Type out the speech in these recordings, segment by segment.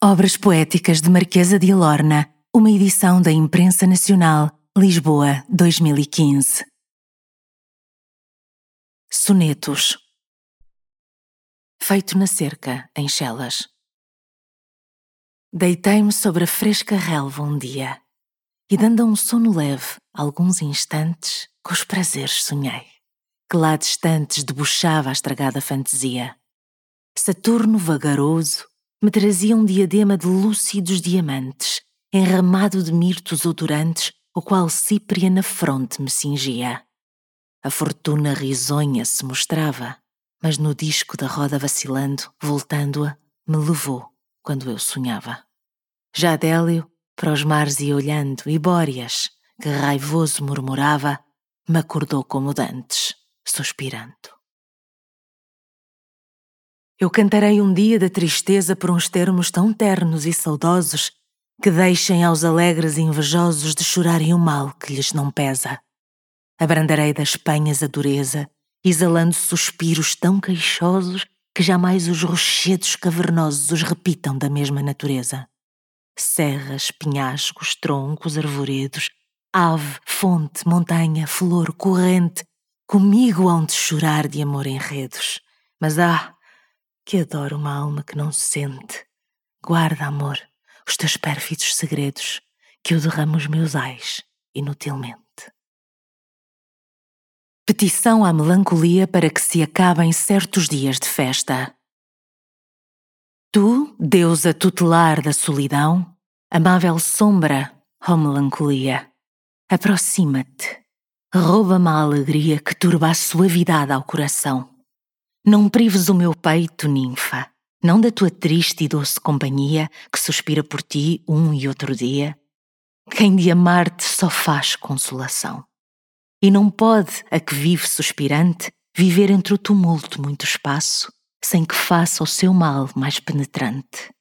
Obras Poéticas de Marquesa de Alorna, uma edição da Imprensa Nacional, Lisboa, 2015. Sonetos Feito na cerca, em Chelas. Deitei-me sobre a fresca relva um dia e, dando a um sono leve alguns instantes, com os prazeres sonhei, que lá distantes debuxava a estragada fantasia. Saturno vagaroso me trazia um diadema de lúcidos diamantes, enramado de mirtos odorantes, o qual Cípria na fronte me cingia. A fortuna risonha se mostrava, mas no disco da roda vacilando, voltando-a, me levou quando eu sonhava. Já Délio, para os mares ia olhando, e Bóreas, que raivoso murmurava, me acordou como dantes, suspirando. Eu cantarei um dia da tristeza por uns termos tão ternos e saudosos que deixem aos alegres e invejosos de chorarem o mal que lhes não pesa. Abrandarei das penhas a dureza, exalando suspiros tão queixosos que jamais os rochedos cavernosos os repitam da mesma natureza. Serras, penhascos, troncos, arvoredos, ave, fonte, montanha, flor, corrente, comigo hão de chorar de amor enredos. Mas ah, que adoro uma alma que não sente. Guarda, amor, os teus pérfidos segredos, que eu derramo os meus ais inutilmente. Petição à melancolia para que se acabem certos dias de festa. Tu, deusa tutelar da solidão, amável sombra, ó oh melancolia, aproxima-te, rouba-me a alegria que turba a suavidade ao coração não prives o meu peito, ninfa, não da tua triste e doce companhia que suspira por ti um e outro dia. Quem de amar-te só faz consolação. E não pode a que vive suspirante viver entre o tumulto muito espaço, sem que faça o seu mal mais penetrante.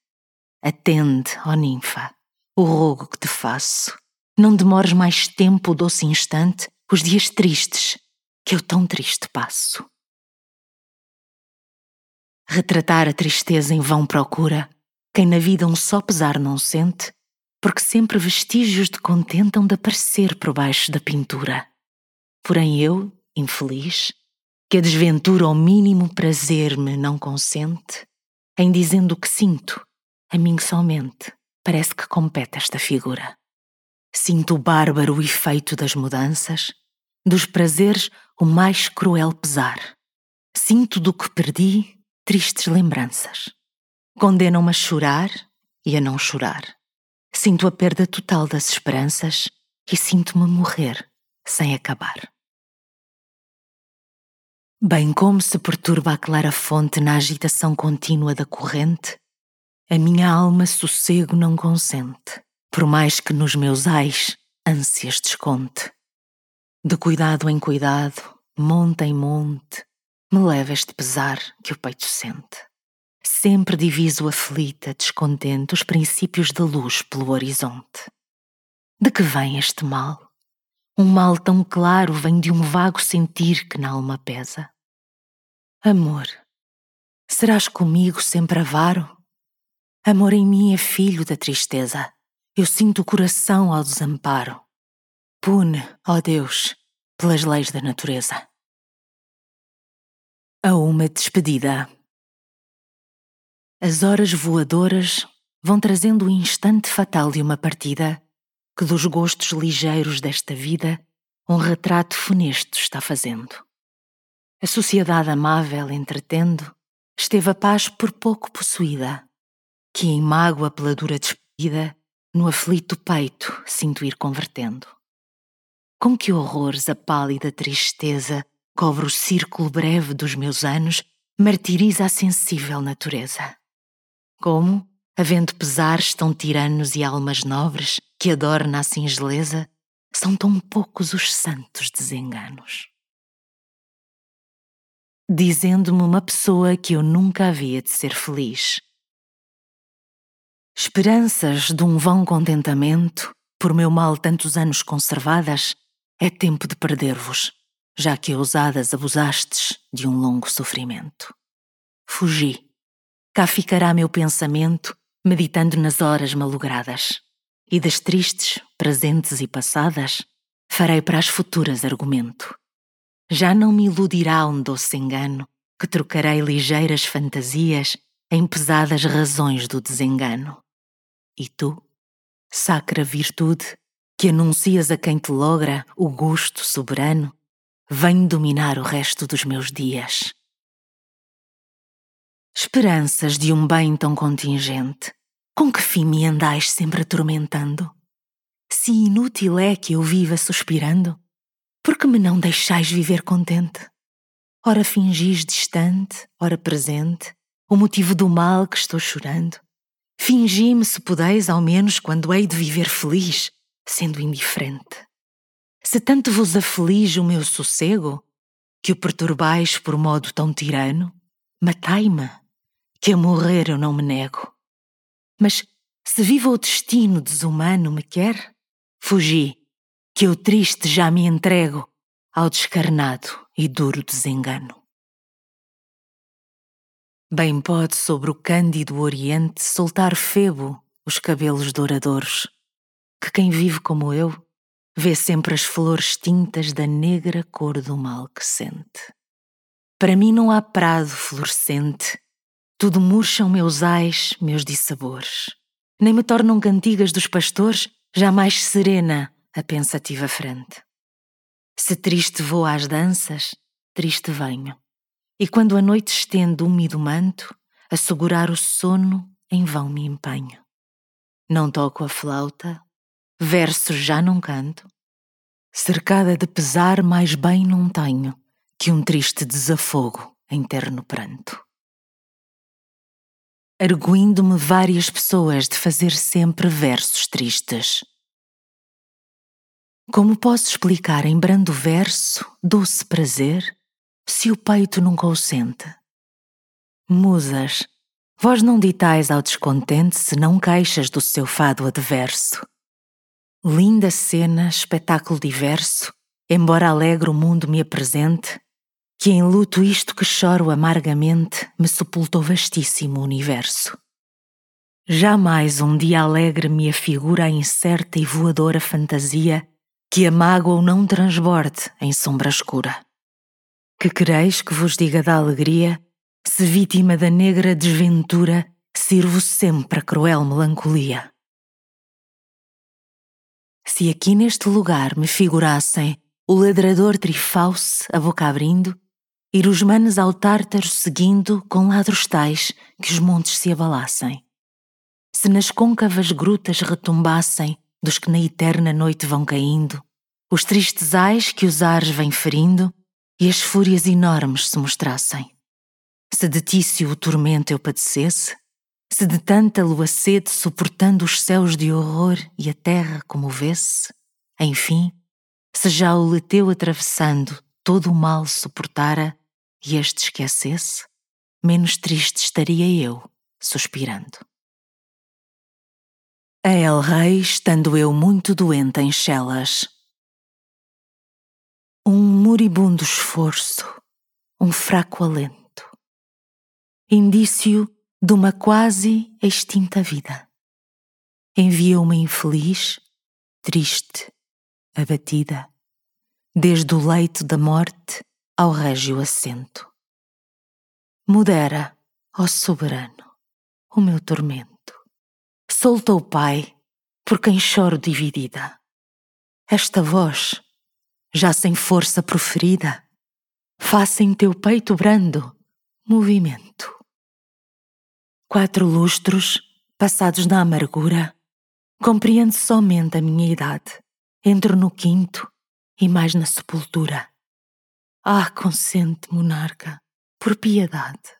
Atende, ó ninfa, o rogo que te faço. Não demores mais tempo o doce instante, os dias tristes, que eu tão triste passo. Retratar a tristeza em vão procura, quem na vida um só pesar não sente, porque sempre vestígios de contentam de aparecer por baixo da pintura. Porém eu, infeliz, que a desventura ao mínimo prazer me não consente, em dizendo o que sinto, a mim somente parece que compete esta figura. Sinto o bárbaro efeito das mudanças, dos prazeres o mais cruel pesar. Sinto do que perdi tristes lembranças. Condenam-me a chorar e a não chorar. Sinto a perda total das esperanças e sinto-me morrer sem acabar. Bem como se perturba a clara fonte na agitação contínua da corrente, a minha alma sossego não consente, por mais que nos meus ais ânsias desconte. De cuidado em cuidado, monte em monte, me leva este pesar que o peito sente. Sempre diviso aflita, descontente, os princípios da luz pelo horizonte. De que vem este mal? Um mal tão claro vem de um vago sentir que na alma pesa. Amor, serás comigo sempre avaro? Amor em mim é filho da tristeza. Eu sinto o coração ao desamparo. Pune, ó Deus, pelas leis da natureza a uma despedida. As horas voadoras vão trazendo o instante fatal de uma partida que dos gostos ligeiros desta vida um retrato funesto está fazendo. A sociedade amável, entretendo, esteve a paz por pouco possuída, que em mágoa pela dura despedida, no aflito peito sinto ir convertendo. Com que horrores a pálida tristeza cobre o círculo breve dos meus anos, martiriza a sensível natureza. Como, havendo pesares tão tiranos e almas nobres que adorna a singeleza, são tão poucos os santos desenganos. Dizendo-me uma pessoa que eu nunca havia de ser feliz. Esperanças de um vão contentamento, por meu mal tantos anos conservadas, é tempo de perder-vos já que ousadas abusastes de um longo sofrimento. Fugi. Cá ficará meu pensamento, meditando nas horas malogradas, e das tristes, presentes e passadas, farei para as futuras argumento. Já não me iludirá um doce engano, que trocarei ligeiras fantasias em pesadas razões do desengano. E tu, sacra virtude, que anuncias a quem te logra o gosto soberano, vem dominar o resto dos meus dias. Esperanças de um bem tão contingente, com que fim me andais sempre atormentando? Se inútil é que eu viva suspirando, por que me não deixais viver contente? Ora fingis distante, ora presente, o motivo do mal que estou chorando. Fingi-me, se podeis, ao menos, quando hei de viver feliz, sendo indiferente. Se tanto vos aflige o meu sossego, que o perturbais por modo tão tirano, matai-me, que a morrer eu não me nego. Mas se vivo o destino desumano me quer, fugi, que eu triste já me entrego ao descarnado e duro desengano. Bem pode sobre o cândido oriente soltar Febo os cabelos douradores, que quem vive como eu vê sempre as flores tintas da negra cor do mal que sente. Para mim não há prado florescente, tudo murcham meus ais, meus dissabores. Nem me tornam cantigas dos pastores, jamais serena a pensativa frente. Se triste vou às danças, triste venho e quando a noite estende úmido manto, a segurar o sono em vão me empenho. Não toco a flauta, versos já não canto, cercada de pesar mais bem não tenho que um triste desafogo em terno pranto. Arguindo-me várias pessoas de fazer sempre versos tristes. Como posso explicar em brando verso doce prazer se o peito nunca o sente. Musas, vós não ditais ao descontente se não queixas do seu fado adverso. Linda cena, espetáculo diverso, embora alegre o mundo me apresente, que em luto isto que choro amargamente me sepultou vastíssimo universo. Jamais um dia alegre me afigura a incerta e voadora fantasia que a mágoa não transborde em sombra escura. Que quereis que vos diga da alegria, se vítima da negra desventura, sirvo sempre a cruel melancolia. Se aqui neste lugar me figurassem o ladrador trifalce a boca abrindo, ir os manos ao tártaro seguindo com ladros tais que os montes se abalassem. Se nas côncavas grutas retumbassem dos que na eterna noite vão caindo, os tristes ais que os ares vêm ferindo, e as fúrias enormes se mostrassem. Se de Tício o tormento eu padecesse, se de tanta lua sede suportando os céus de horror e a terra comovesse, enfim, se já o leteu atravessando todo o mal suportara e este esquecesse, menos triste estaria eu, suspirando. A El Rei, estando eu muito doente em Chelas, um moribundo esforço, um fraco alento, indício de uma quase extinta vida. Envia-uma infeliz, triste, abatida, desde o leito da morte ao régio assento. Modera, ó soberano, o meu tormento. Solta o Pai, por quem choro dividida. Esta voz já sem força proferida, faça em teu peito brando movimento. Quatro lustros, passados na amargura, compreende somente a minha idade, entro no quinto e mais na sepultura. Ah, consente, monarca, por piedade,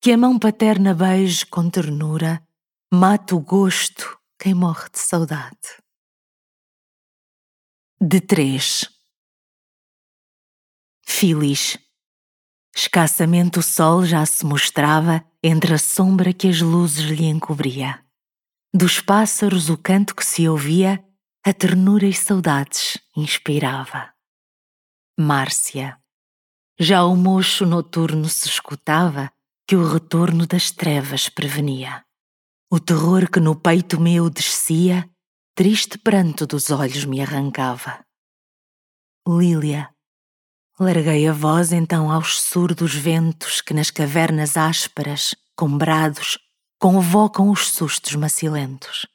que a mão paterna beije com ternura, mata o gosto quem morre de saudade. De três. Filis. Escassamente o sol já se mostrava entre a sombra que as luzes lhe encobria. Dos pássaros o canto que se ouvia, a ternura e saudades inspirava. Márcia. Já o mocho noturno se escutava que o retorno das trevas prevenia. O terror que no peito meu descia, triste pranto dos olhos me arrancava. Lília, larguei a voz então aos surdos ventos que nas cavernas ásperas, com brados, convocam os sustos macilentos.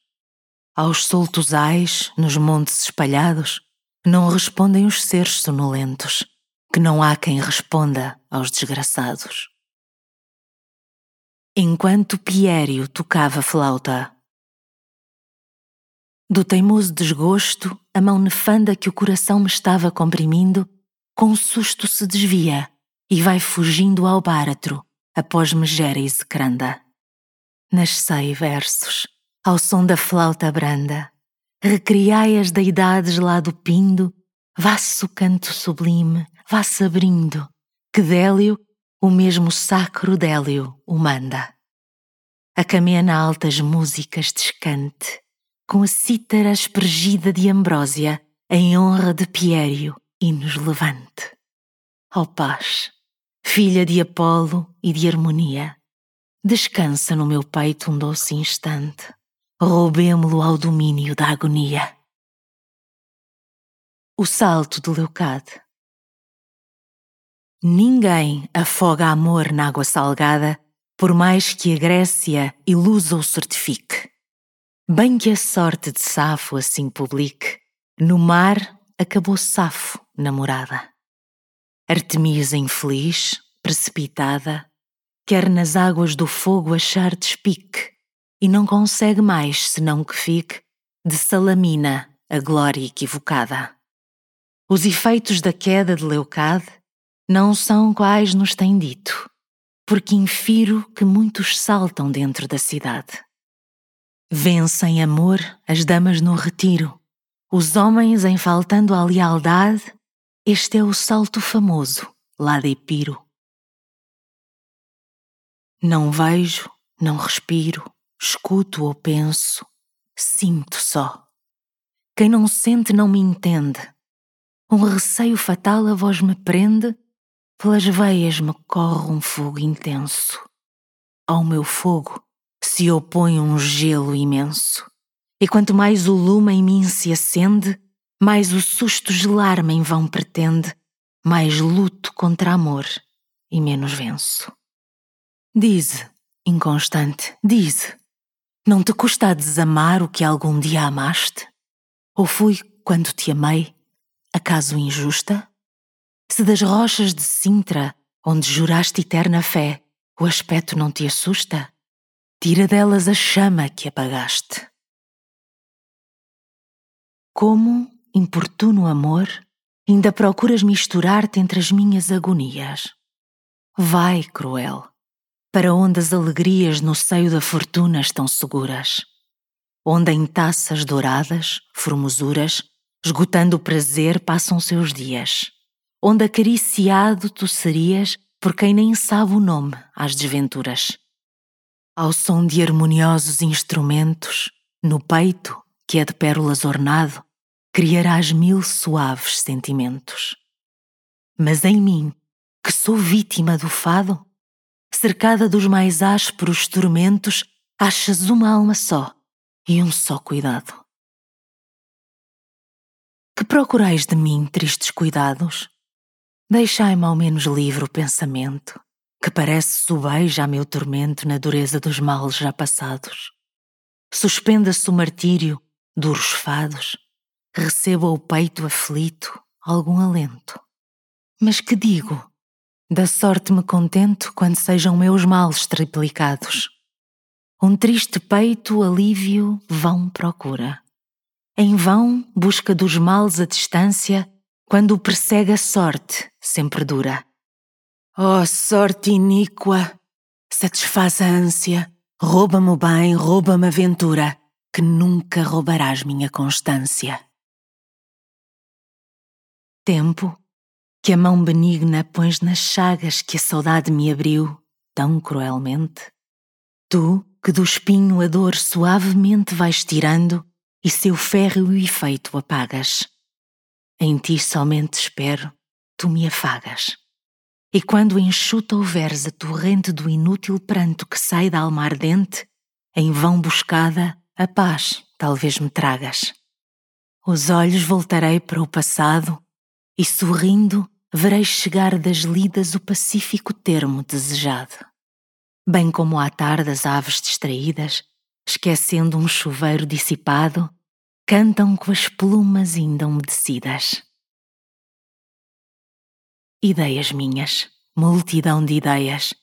Aos soltos ais, nos montes espalhados, não respondem os seres sonolentos, que não há quem responda aos desgraçados. Enquanto Pierio tocava flauta, do teimoso desgosto, a mão nefanda que o coração me estava comprimindo, com susto se desvia e vai fugindo ao báratro, após megera e zecranda. Nascei versos ao som da flauta branda. Recriai as deidades lá do pindo, vá-se o canto sublime, vá-se abrindo, que Délio, o mesmo sacro Délio, o manda. A camena altas músicas descante, com a cítara aspergida de Ambrósia, em honra de Piério, e nos levante. Ó paz, filha de Apolo e de harmonia, descansa no meu peito um doce instante roubemo-lo ao domínio da agonia. O salto de Leucade. Ninguém afoga amor na água salgada, por mais que a Grécia ilusa o certifique. Bem que a sorte de Safo assim publique, no mar acabou Safo namorada. Artemisa infeliz, precipitada, quer nas águas do fogo achar despique e não consegue mais senão que fique de Salamina a glória equivocada. Os efeitos da queda de Leucade não são quais nos tem dito, porque infiro que muitos saltam dentro da cidade. Vencem amor as damas no retiro, os homens em faltando à lealdade, este é o salto famoso lá de Epiro. Não vejo, não respiro, escuto ou penso, sinto só. Quem não sente não me entende. Um receio fatal a voz me prende, pelas veias me corre um fogo intenso. Ao meu fogo se opõe um gelo imenso. E quanto mais o lume em mim se acende, mais o susto gelar-me em vão pretende, mais luto contra amor e menos venço. Dize, inconstante, dize, não te custa a desamar o que algum dia amaste? Ou fui, quando te amei, acaso injusta? Se das rochas de Sintra, onde juraste eterna fé, o aspecto não te assusta, tira delas a chama que apagaste. Como, importuno amor, ainda procuras misturar-te entre as minhas agonias? Vai, cruel, para onde as alegrias no seio da fortuna estão seguras, onde em taças douradas, formosuras, esgotando o prazer, passam seus dias, onde acariciado tu serias por quem nem sabe o nome às desventuras. Ao som de harmoniosos instrumentos, no peito, que é de pérolas ornado, criarás mil suaves sentimentos. Mas em mim, que sou vítima do fado, cercada dos mais ásperos tormentos, achas uma alma só e um só cuidado. Que procurais de mim tristes cuidados? Deixai-me ao menos livre o pensamento, que parece subeja a meu tormento na dureza dos males já passados. Suspenda-se o martírio, duros fados, receba o peito aflito algum alento. Mas que digo? Da sorte me contento quando sejam meus males triplicados. Um triste peito alívio vão procura. Em vão busca dos males a distância, quando o persegue a sorte sempre dura. Oh, sorte iníqua, satisfaz a ânsia, rouba-me o bem, rouba-me a ventura, que nunca roubarás minha constância. Tempo que a mão benigna pões nas chagas que a saudade me abriu tão cruelmente? Tu, que do espinho a dor suavemente vais tirando e seu férreo efeito apagas. Em ti somente espero, tu me afagas. E quando enxuta houveres a torrente do inútil pranto que sai da alma ardente, em vão buscada, a paz talvez me tragas. Os olhos voltarei para o passado e, sorrindo, verei chegar das lidas o pacífico termo desejado. Bem como à tarde as aves distraídas, esquecendo um chuveiro dissipado, cantam com as plumas ainda umedecidas. Ideias minhas, multidão de ideias,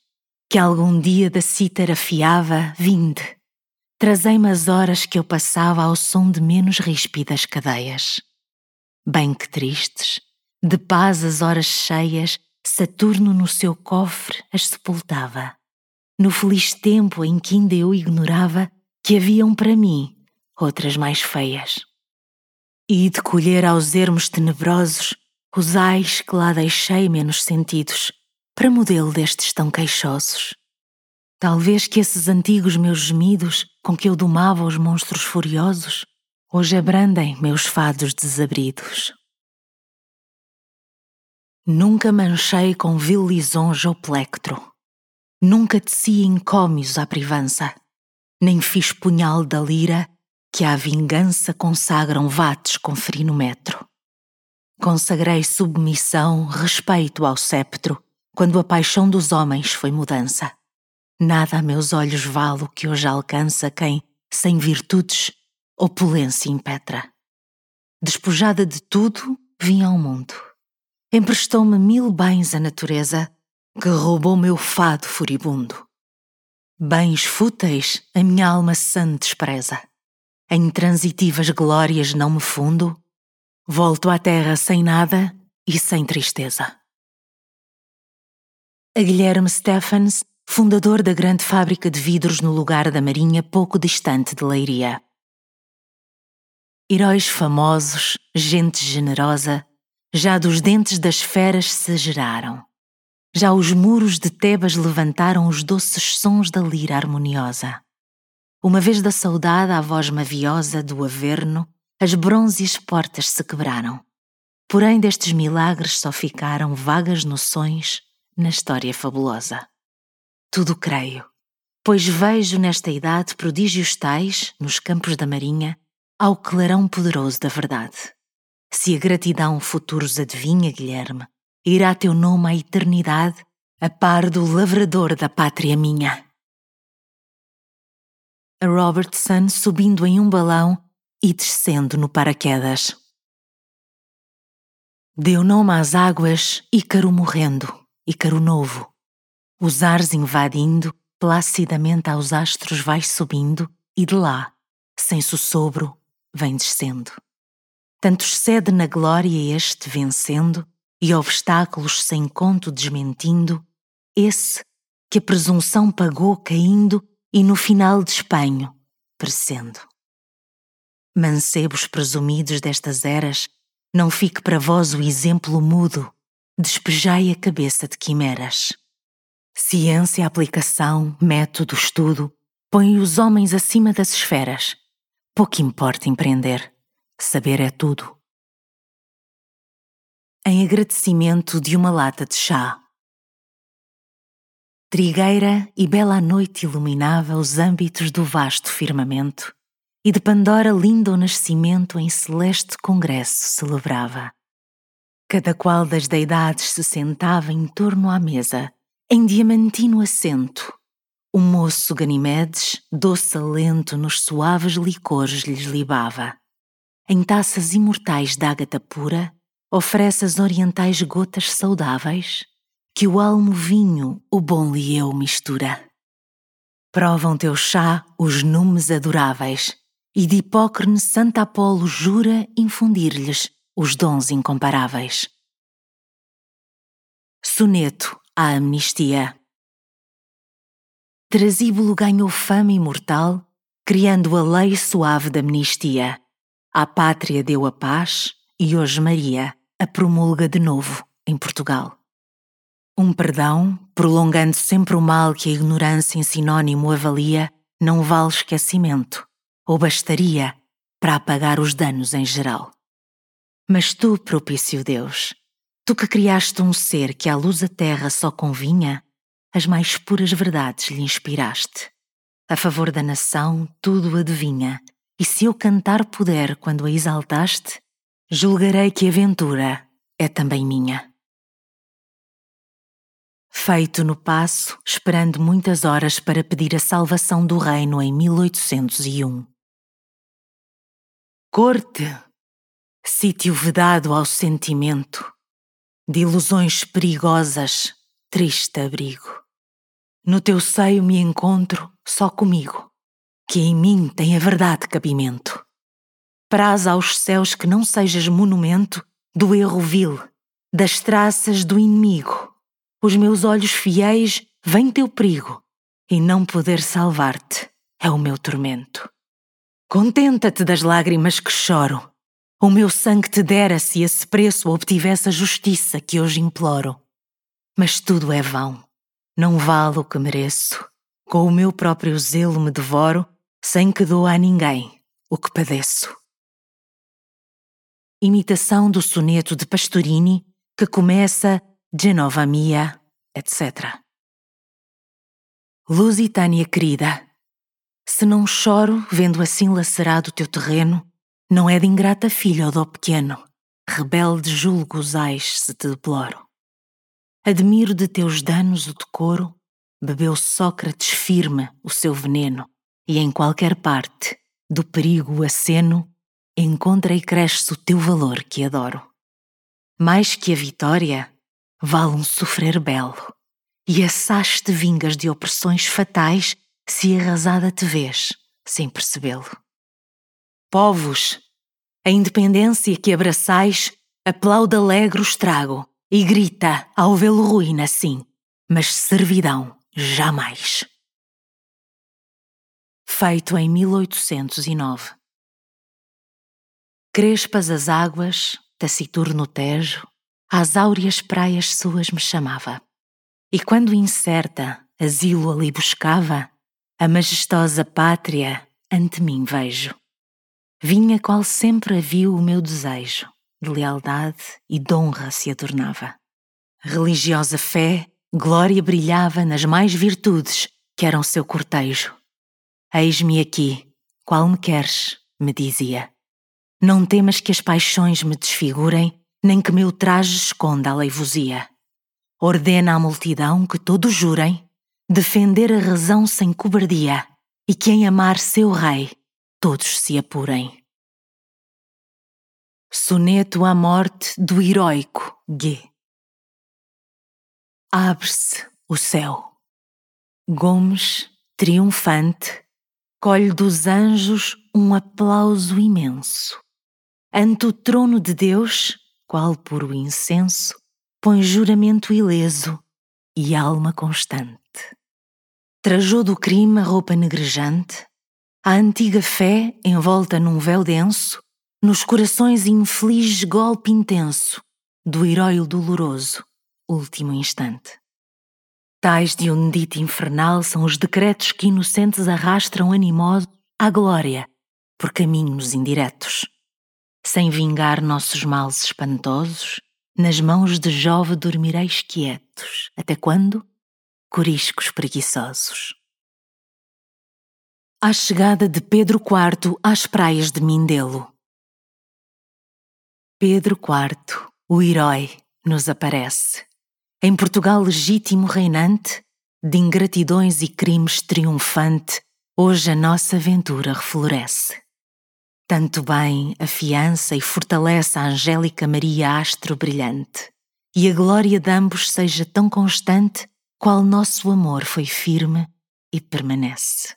que algum dia da cítara fiava, vinde, trazei-me as horas que eu passava ao som de menos ríspidas cadeias. Bem que tristes, de paz as horas cheias, Saturno no seu cofre as sepultava. No feliz tempo em que ainda eu ignorava que haviam para mim outras mais feias. E de colher aos ermos tenebrosos os ais que lá deixei menos sentidos, para modelo destes tão queixosos. Talvez que esses antigos meus gemidos, com que eu domava os monstros furiosos, hoje abrandem meus fados desabridos. Nunca manchei com vil lisonja o plectro, nunca teci encómios à privança, nem fiz punhal da lira que à vingança consagram vates com metro. Consagrei submissão, respeito ao sceptro, quando a paixão dos homens foi mudança. Nada a meus olhos vale o que hoje alcança quem, sem virtudes, opulência impetra. Despojada de tudo, vim ao mundo. Emprestou-me mil bens a natureza, que roubou meu fado furibundo. Bens fúteis a minha alma sã despreza. Em transitivas glórias não me fundo, volto à terra sem nada e sem tristeza. A Guilherme Stephens fundador da grande fábrica de vidros no lugar da Marinha, pouco distante de Leiria. Heróis famosos, gente generosa, já dos dentes das feras se geraram. Já os muros de Tebas levantaram os doces sons da lira harmoniosa. Uma vez da saudade à voz maviosa do Averno, as bronzes portas se quebraram. Porém, destes milagres só ficaram vagas noções na história fabulosa. Tudo creio, pois vejo nesta idade prodígios tais, nos campos da marinha, ao clarão poderoso da verdade. Se a gratidão futuros adivinha, Guilherme, irá teu nome à eternidade, a par do lavrador da pátria minha. A Robertson subindo em um balão e descendo no paraquedas. Deu nome às águas Ícaro morrendo, Ícaro novo os ares invadindo, placidamente aos astros vai subindo e de lá, sem sussobro, vem descendo. Tanto excede na glória este vencendo e obstáculos sem conto desmentindo, esse que a presunção pagou caindo e no final de espanho, perecendo. Mancebos presumidos destas eras, não fique para vós o exemplo mudo, despejai a cabeça de quimeras. Ciência, aplicação, método, estudo põem os homens acima das esferas. Pouco importa empreender, saber é tudo. Em agradecimento de uma lata de chá. Trigueira e bela noite iluminava os âmbitos do vasto firmamento, e de Pandora lindo o nascimento em celeste congresso celebrava. Cada qual das deidades se sentava em torno à mesa em diamantino assento, o moço Ganimedes, doce alento nos suaves licores lhes libava. Em taças imortais d'ágata pura, oferece as orientais gotas saudáveis, que o almo vinho o bom lieu mistura. Provam teu chá os numes adoráveis, e de Hipócrene Santa Apolo jura infundir-lhes os dons incomparáveis. Soneto a amnistia. Trasíbulo ganhou fama imortal, criando a lei suave da amnistia. À pátria deu a paz e hoje Maria a promulga de novo em Portugal. Um perdão, prolongando sempre o mal que a ignorância em sinônimo avalia, não vale esquecimento, ou bastaria para apagar os danos em geral. Mas tu, propício Deus, Tu que criaste um ser que à luz da terra só convinha, as mais puras verdades lhe inspiraste. A favor da nação, tudo adivinha, e se eu cantar puder quando a exaltaste, julgarei que a ventura é também minha. Feito no passo, esperando muitas horas para pedir a salvação do reino em 1801. Corte, sítio vedado ao sentimento, de ilusões perigosas, triste abrigo. No teu seio me encontro só comigo, que em mim tem a verdade cabimento. Praz aos céus que não sejas monumento do erro vil, das traças do inimigo. Os meus olhos fiéis vem teu perigo, e não poder salvar-te é o meu tormento. Contenta-te das lágrimas que choro. O meu sangue te dera se esse preço obtivesse a justiça que hoje imploro. Mas tudo é vão, não vale o que mereço. Com o meu próprio zelo me devoro, sem que dou a ninguém o que padeço. Imitação do soneto de Pastorini que começa Genova mia, etc. Lusitânia querida, se não choro vendo assim lacerado o teu terreno, não é de ingrata filha ou do pequeno, rebelde julgo usais se te deploro. Admiro de teus danos o decoro, bebeu Sócrates firme o seu veneno, e em qualquer parte, do perigo aceno, encontra e cresce o teu valor que adoro. Mais que a vitória, vale um sofrer belo, e assaz te vingas de opressões fatais se arrasada te vês, sem percebê-lo. Povos, a independência que abraçais, aplauda alegre o estrago e grita ao vê-lo ruína, sim, mas servidão jamais. Feito em 1809. Crespas as águas, taciturno Tejo, às áureas praias suas me chamava. E quando incerta asilo ali buscava, a majestosa pátria ante mim vejo. Vinha qual sempre havia o meu desejo, de lealdade e de honra se adornava. Religiosa fé, glória brilhava nas mais virtudes que eram seu cortejo. Eis-me aqui, qual me queres, me dizia. Não temas que as paixões me desfigurem, nem que meu traje esconda a leivosia. Ordena à multidão que todos jurem defender a razão sem cobardia e que em amar seu rei todos se apurem. Soneto à morte do heróico G. Abre-se o céu. Gomes, triunfante, colhe dos anjos um aplauso imenso. Ante o trono de Deus, qual puro incenso, põe juramento ileso e alma constante. Trajou do crime a roupa negrejante, a antiga fé envolta num véu denso, nos corações inflige golpe intenso do herói doloroso, último instante. Tais de um dito infernal são os decretos que inocentes arrastram animosos à glória por caminhos indiretos sem vingar nossos males espantosos, nas mãos de Jove dormireis quietos. Até quando? Coriscos preguiçosos. À chegada de Pedro IV às praias de Mindelo. Pedro IV, o herói, nos aparece. Em Portugal legítimo reinante, de ingratidões e crimes triunfante, hoje a nossa aventura refloresce. Tanto bem afiança e fortalece a Angélica Maria Astro brilhante, e a glória de ambos seja tão constante qual nosso amor foi firme e permanece.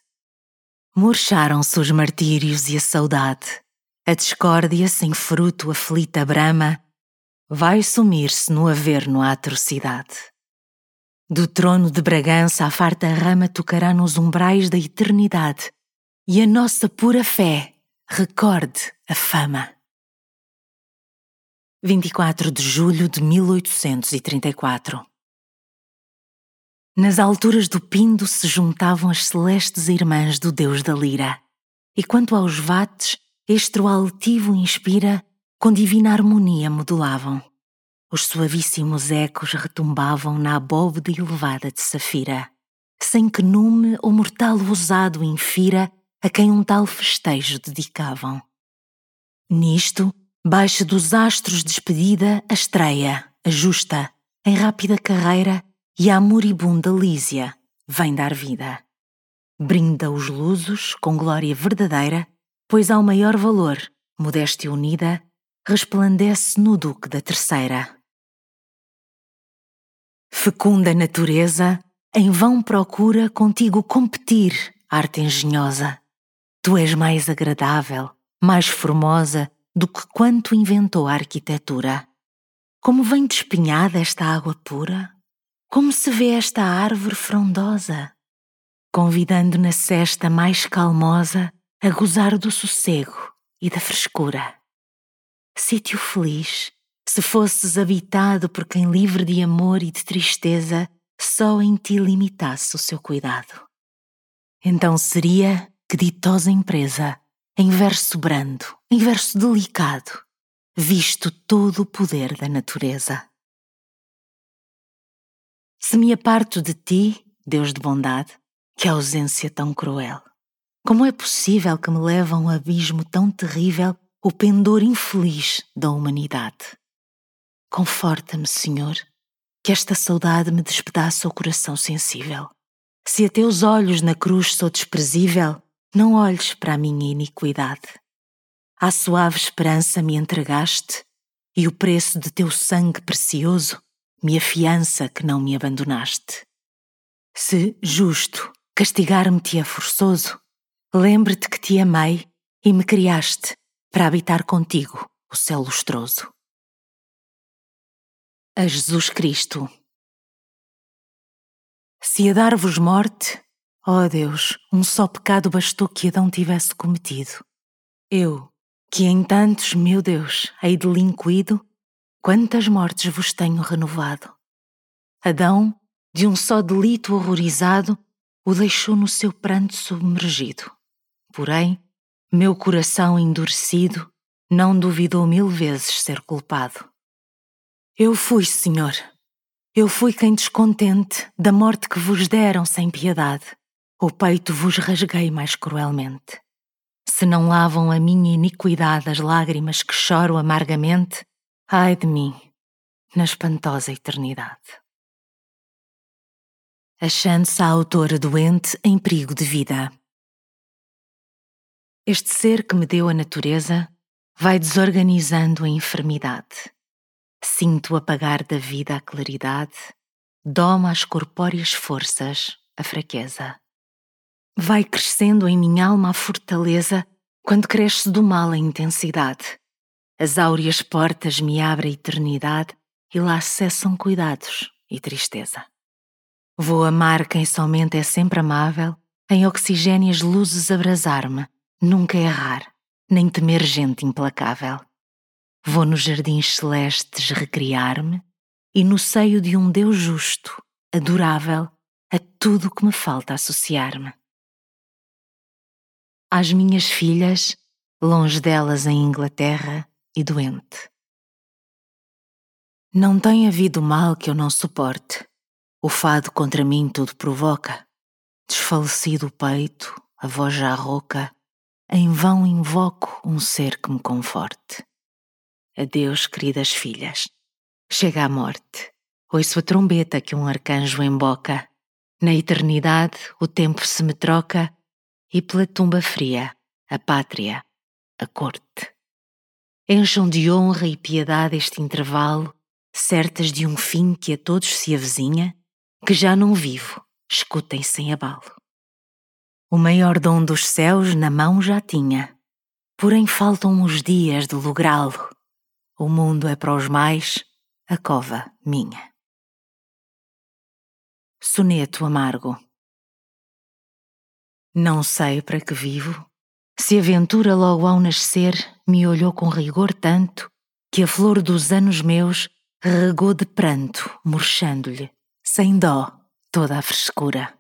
Murcharam-se os martírios e a saudade, a discórdia sem fruto aflita brama, vai sumir-se no averno a atrocidade. Do trono de Bragança a farta rama tocará nos umbrais da eternidade, e a nossa pura fé Recorde a fama. 24 de julho de 1834 Nas alturas do Pindo se juntavam as celestes irmãs do Deus da Lira, e quanto aos vates, este altivo inspira, com divina harmonia modulavam. Os suavíssimos ecos retumbavam na abóbode elevada de safira. sem que nume ou mortal ousado infira a quem um tal festejo dedicavam. Nisto, baixa dos astros despedida a estreia, a justa, em rápida carreira, e a moribunda Lísia vem dar vida. Brinda os lusos com glória verdadeira, pois ao maior valor, modéstia unida, resplandece no Duque da Terceira. Fecunda natureza, em vão procura contigo competir, arte engenhosa. Tu és mais agradável, mais formosa do que quanto inventou a arquitetura. Como vem despinhada esta água pura? Como se vê esta árvore frondosa? Convidando na cesta mais calmosa a gozar do sossego e da frescura. Sítio feliz, se fosses habitado por quem livre de amor e de tristeza, só em ti limitasse o seu cuidado. Então seria que ditosa empresa, em verso brando, em verso delicado, visto todo o poder da natureza. Se me aparto de ti, Deus de bondade, que ausência tão cruel. Como é possível que me leve a um abismo tão terrível o pendor infeliz da humanidade? Conforta-me, Senhor, que esta saudade me despedaça o coração sensível. Se a teus olhos na cruz sou desprezível, não olhes para a minha iniquidade. À suave esperança me entregaste, e o preço de teu sangue precioso me afiança que não me abandonaste. Se, justo, castigar-me-te é forçoso, lembre-te que te amei e me criaste para habitar contigo o céu lustroso. A Jesus Cristo. Se a dar-vos morte, ó Deus, um só pecado bastou que Adão tivesse cometido. Eu, que em tantos, meu Deus, hei delinquido, quantas mortes vos tenho renovado. Adão, de um só delito horrorizado, o deixou no seu pranto submergido. Porém, meu coração endurecido não duvidou mil vezes ser culpado. Eu fui, Senhor, eu fui quem descontente da morte que vos deram sem piedade, o peito vos rasguei mais cruelmente. Se não lavam a minha iniquidade as lágrimas que choro amargamente, ai de mim, na espantosa eternidade. Achando-se a autora doente em perigo de vida. Este ser que me deu a natureza vai desorganizando a enfermidade. Sinto apagar da vida a claridade, doma as corpóreas forças a fraqueza. Vai crescendo em minha alma a fortaleza quando cresce do mal a intensidade. As áureas portas me abrem a eternidade e lá cessam cuidados e tristeza. Vou amar quem somente é sempre amável, em oxigênias luzes abrasar-me, nunca errar, nem temer gente implacável. Vou nos jardins celestes recriar-me e no seio de um Deus justo, adorável, a tudo que me falta associar-me às minhas filhas, longe delas em Inglaterra e doente. Não tem havido mal que eu não suporte. O fado contra mim tudo provoca. Desfalecido o peito, a voz já rouca, em vão invoco um ser que me conforte. Adeus, queridas filhas. Chega a morte. Ouço a trombeta que um arcanjo emboca. Na eternidade o tempo se me troca e pela tumba fria, a pátria, a corte. Encham de honra e piedade este intervalo, certas de um fim que a todos se avizinha, que já não vivo, escutem sem abalo. O maior dom dos céus na mão já tinha, porém faltam os dias de lográ-lo. O mundo é para os mais, a cova minha. Soneto amargo não sei para que vivo. Se a ventura logo ao nascer me olhou com rigor tanto que a flor dos anos meus regou de pranto, murchando-lhe, sem dó, toda a frescura.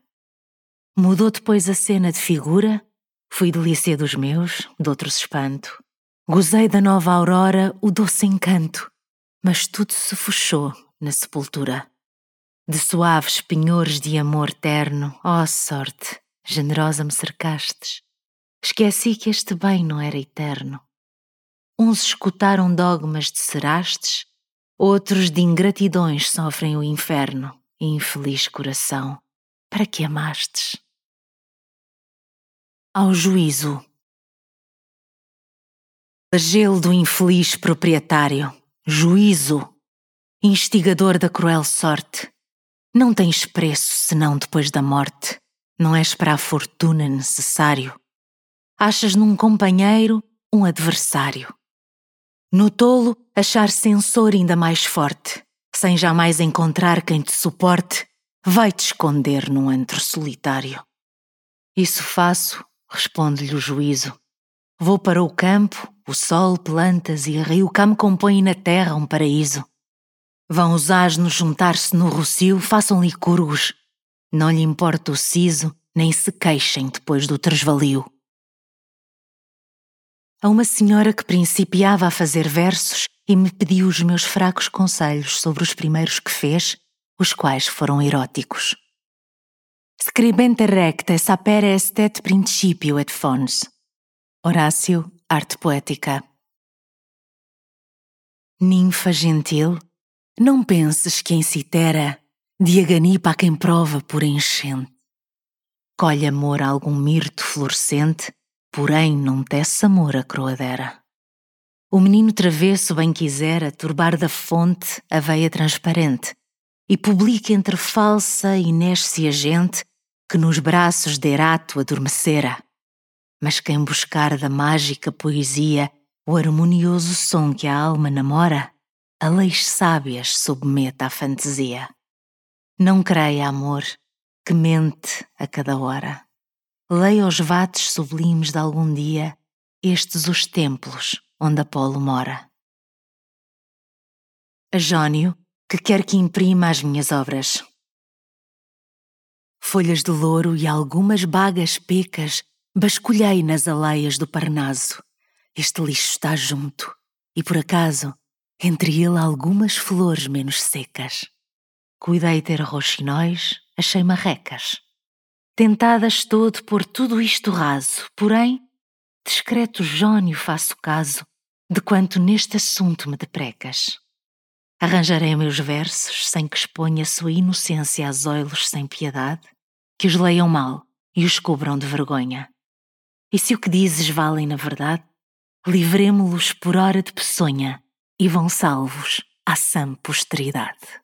Mudou depois a cena de figura, fui delícia dos meus, de outros espanto. Gozei da nova aurora o doce encanto, mas tudo se fechou na sepultura. de suaves penhores de amor terno, ó sorte, generosa me cercastes. Esqueci que este bem não era eterno. Uns escutaram dogmas de serastes, outros de ingratidões sofrem o inferno, infeliz coração, para que amastes? Ao juízo. Flagelo do infeliz proprietário, juízo, instigador da cruel sorte, não tens preço senão depois da morte, não és para a fortuna necessário. Achas num companheiro um adversário. No tolo, achar censor ainda mais forte, sem jamais encontrar quem te suporte, vai-te esconder num antro solitário. Isso faço, responde-lhe o juízo. Vou para o campo, o sol, plantas e rio cá me compõem na terra um paraíso. Vão os asnos juntar-se no rocio, façam licurgos. Não lhe importa o siso, nem se queixem depois do tresvalio. A uma senhora que principiava a fazer versos e me pediu os meus fracos conselhos sobre os primeiros que fez, os quais foram eróticos. Scribente recte sapere estet principio et fons. Horácio, Arte Poética. Ninfa gentil, não penses que em Citera diaganipa a quem prova por enchente. Colhe amor a algum mirto florescente, porém não tece amor a croadera. O menino travesso bem quisera turbar da fonte a veia transparente e publica entre falsa e nesce gente que nos braços de Erato adormecera. Mas quem buscar da mágica poesia o harmonioso som que a alma namora, a leis sábias submeta à fantasia. Não creia, amor, que mente a cada hora. Leia os vates sublimes de algum dia, estes os templos onde Apolo mora. A Jónio, que quer que imprima as minhas obras. Folhas de louro e algumas bagas pecas basculhei nas aleias do Parnaso. Este lixo está junto, e por acaso entre ele algumas flores menos secas. Cuidei ter roxinóis, achei marrecas. Tentada estou de pôr tudo isto raso, porém, discreto Jónio faço caso de quanto neste assunto me deprecas. Arranjarei meus versos sem que exponha sua inocência aos olhos sem piedade, que os leiam mal e os cobram de vergonha. E se o que dizes valem na verdade, livremo-los por hora de peçonha, e vão salvos à sã posteridade.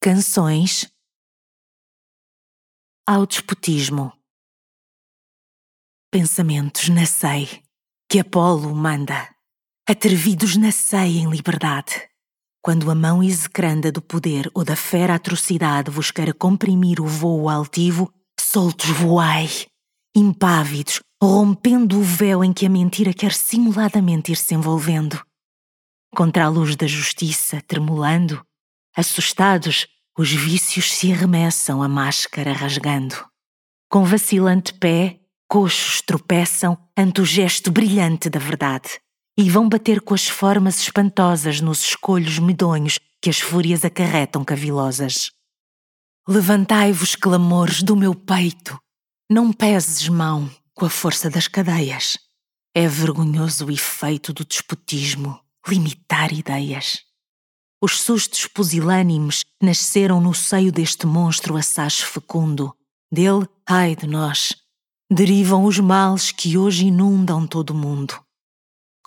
Canções ao despotismo. Pensamentos nascei, que Apolo manda, atrevidos nascei em liberdade. Quando a mão execranda do poder ou da fera atrocidade vos queira comprimir o voo altivo, soltos voai, impávidos, rompendo o véu em que a mentira quer simuladamente ir se envolvendo. Contra a luz da justiça, tremulando, assustados, os vícios se arremessam, a máscara rasgando. Com vacilante pé, coxos tropeçam ante o gesto brilhante da verdade e vão bater com as formas espantosas nos escolhos medonhos que as fúrias acarretam cavilosas. Levantai-vos, clamores do meu peito, não peses mão, com a força das cadeias. É vergonhoso o efeito do despotismo limitar ideias. Os sustos pusilânimes nasceram no seio deste monstro assaz fecundo. Dele, ai de nós, derivam os males que hoje inundam todo o mundo.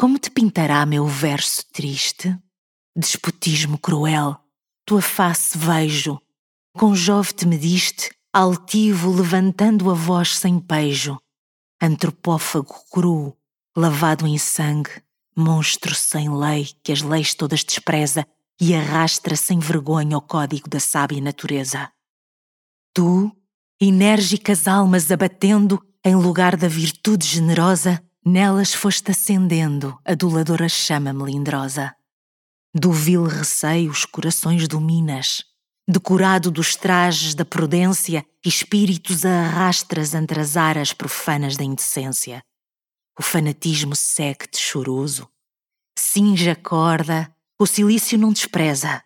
Como te pintará meu verso triste? Despotismo cruel, tua face vejo. Com Jove te mediste, altivo levantando a voz sem pejo antropófago cru, lavado em sangue, monstro sem lei que as leis todas despreza e arrastra sem vergonha o código da sábia natureza. Tu, enérgicas almas abatendo, em lugar da virtude generosa, nelas foste acendendo a doladora chama melindrosa. Do vil receio os corações dominas, decorado dos trajes da prudência, espíritos a arrastras entre as aras profanas da indecência. O fanatismo segue-te choroso. Cinge a corda, o silício não despreza.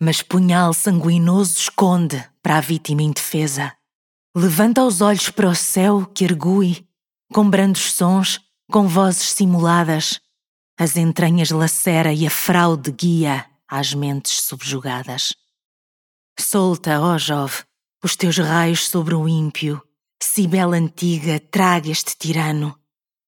mas punhal sanguinoso esconde para a vítima indefesa. Levanta os olhos para o céu que ergui, com brandos sons, com vozes simuladas. As entranhas lacera e a fraude guia às mentes subjugadas. Solta, ó Jove, os teus raios sobre o ímpio, Cibele antiga, traga este tirano.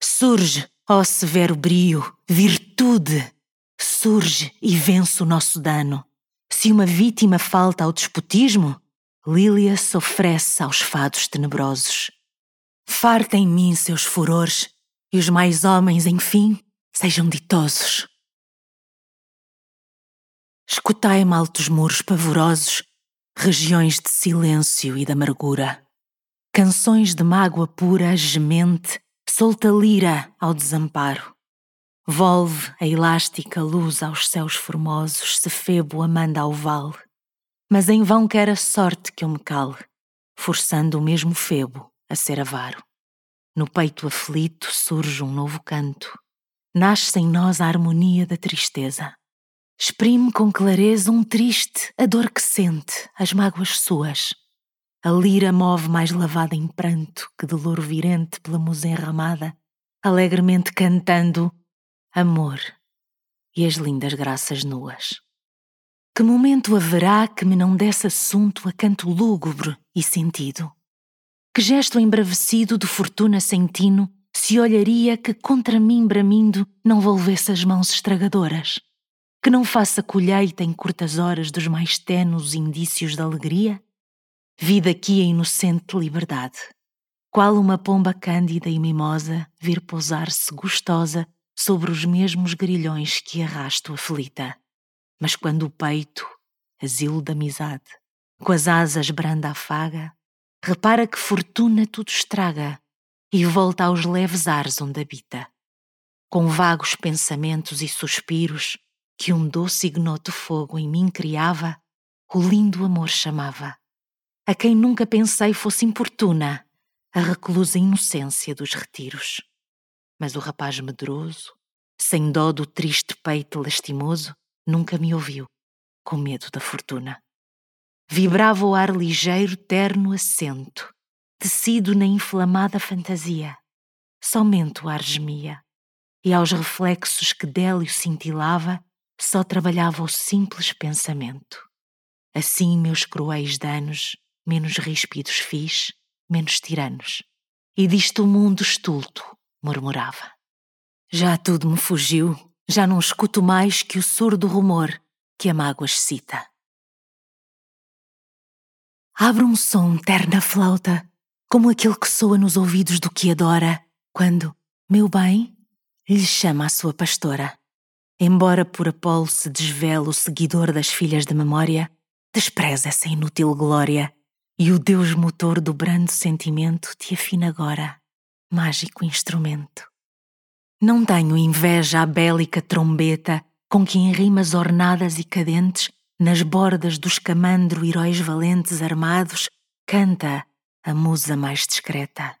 Surge, ó severo brio, virtude, surge e vence o nosso dano. Se uma vítima falta ao despotismo, Lília se oferece aos fados tenebrosos. Farta em mim seus furores, e os mais homens, enfim, sejam ditosos. Escutai-me altos muros pavorosos, regiões de silêncio e de amargura. Canções de mágoa pura, gemente, solta lira ao desamparo. Volve a elástica luz aos céus formosos, se Febo a manda ao vale. Mas em vão quer a sorte que eu me cale, forçando o mesmo Febo a ser avaro. No peito aflito surge um novo canto. Nasce em nós a harmonia da tristeza. Exprime com clareza um triste, a dor que sente, as mágoas suas. A lira move mais lavada em pranto que de louro virente pela musa enramada, alegremente cantando amor e as lindas graças nuas. Que momento haverá que me não desse assunto a canto lúgubre e sentido? Que gesto embravecido de fortuna sentino se olharia que contra mim bramindo não volvesse as mãos estragadoras? Que não faça colheita em curtas horas dos mais tenos indícios de alegria? Vi daqui a inocente liberdade, qual uma pomba cândida e mimosa vir pousar-se gostosa sobre os mesmos grilhões que arrasto aflita. Mas quando o peito, asilo da amizade, com as asas branda afaga, repara que fortuna tudo estraga e volta aos leves ares onde habita. Com vagos pensamentos e suspiros que um doce ignoto fogo em mim criava, o lindo amor chamava, a quem nunca pensei fosse importuna a reclusa inocência dos retiros. Mas o rapaz medroso, sem dó do triste peito lastimoso, nunca me ouviu, com medo da fortuna. Vibrava o ar ligeiro, terno assento, tecido na inflamada fantasia. Somente o ar gemia, e aos reflexos que délio cintilava, só trabalhava o simples pensamento. Assim meus cruéis danos, menos ríspidos fiz, menos tiranos. E disto o mundo estulto, murmurava. Já tudo me fugiu, já não escuto mais que o surdo rumor que a mágoa excita. Abre um som terna flauta, como aquele que soa nos ouvidos do que adora, quando, meu bem, lhe chama a sua pastora. Embora por Apolo se desvela o seguidor das filhas da memória, despreza essa inútil glória e o Deus motor do brando sentimento te afina agora, mágico instrumento. Não tenho inveja à bélica trombeta com que em rimas ornadas e cadentes, nas bordas dos camandro heróis valentes armados, canta a musa mais discreta.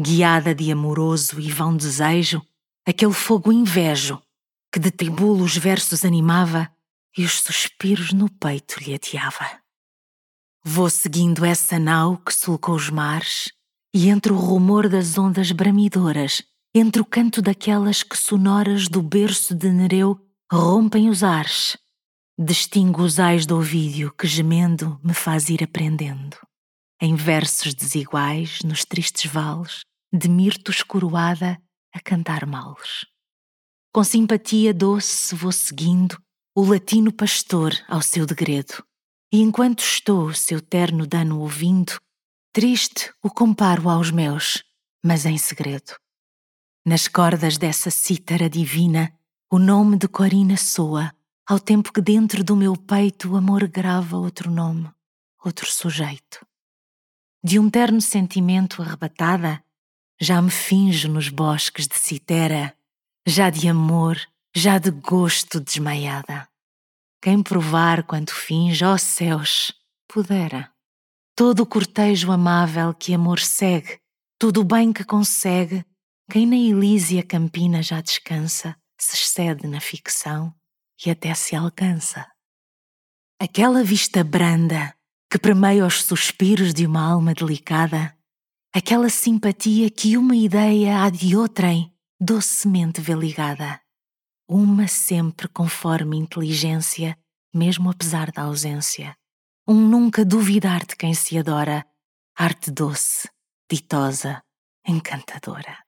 Guiada de amoroso e vão desejo, aquele fogo invejo que de tribulo os versos animava e os suspiros no peito lhe ateava. Vou seguindo essa nau que sulcou os mares, e entre o rumor das ondas bramidoras, entre o canto daquelas que sonoras do berço de Nereu rompem os ares, distingo os ais do Ovídio que gemendo me faz ir aprendendo. Em versos desiguais, nos tristes vales, de mirtos coroada a cantar males. Com simpatia doce vou seguindo o latino pastor ao seu degredo e enquanto estou seu terno dano ouvindo, triste o comparo aos meus, mas em segredo. Nas cordas dessa cítara divina, o nome de Corina soa, ao tempo que dentro do meu peito o amor grava outro nome, outro sujeito. De um terno sentimento arrebatada, já me finjo nos bosques de citera, já de amor, já de gosto desmaiada. Quem provar quanto finge, ó céus, pudera. Todo o cortejo amável que amor segue, todo o bem que consegue, quem na Elísia campina já descansa, se excede na ficção e até se alcança. aquela vista branda que permeia os suspiros de uma alma delicada, aquela simpatia que uma ideia há de outrem docemente vê ligada, uma sempre conforme inteligência, mesmo apesar da ausência, um nunca duvidar de quem se adora, arte doce, ditosa, encantadora.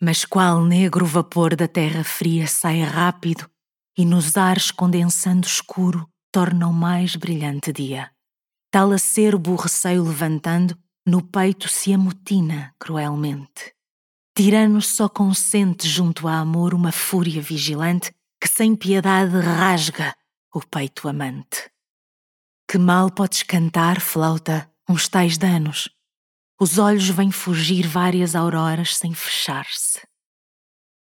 Mas qual negro vapor da terra fria sai rápido e nos ares condensando escuro torna o mais brilhante dia. Tal acerbo o receio levantando, no peito se amotina cruelmente. Tirano só consente junto a amor uma fúria vigilante que sem piedade rasga o peito amante. Que mal podes cantar, flauta, uns tais danos, os olhos vêm fugir várias auroras sem fechar-se.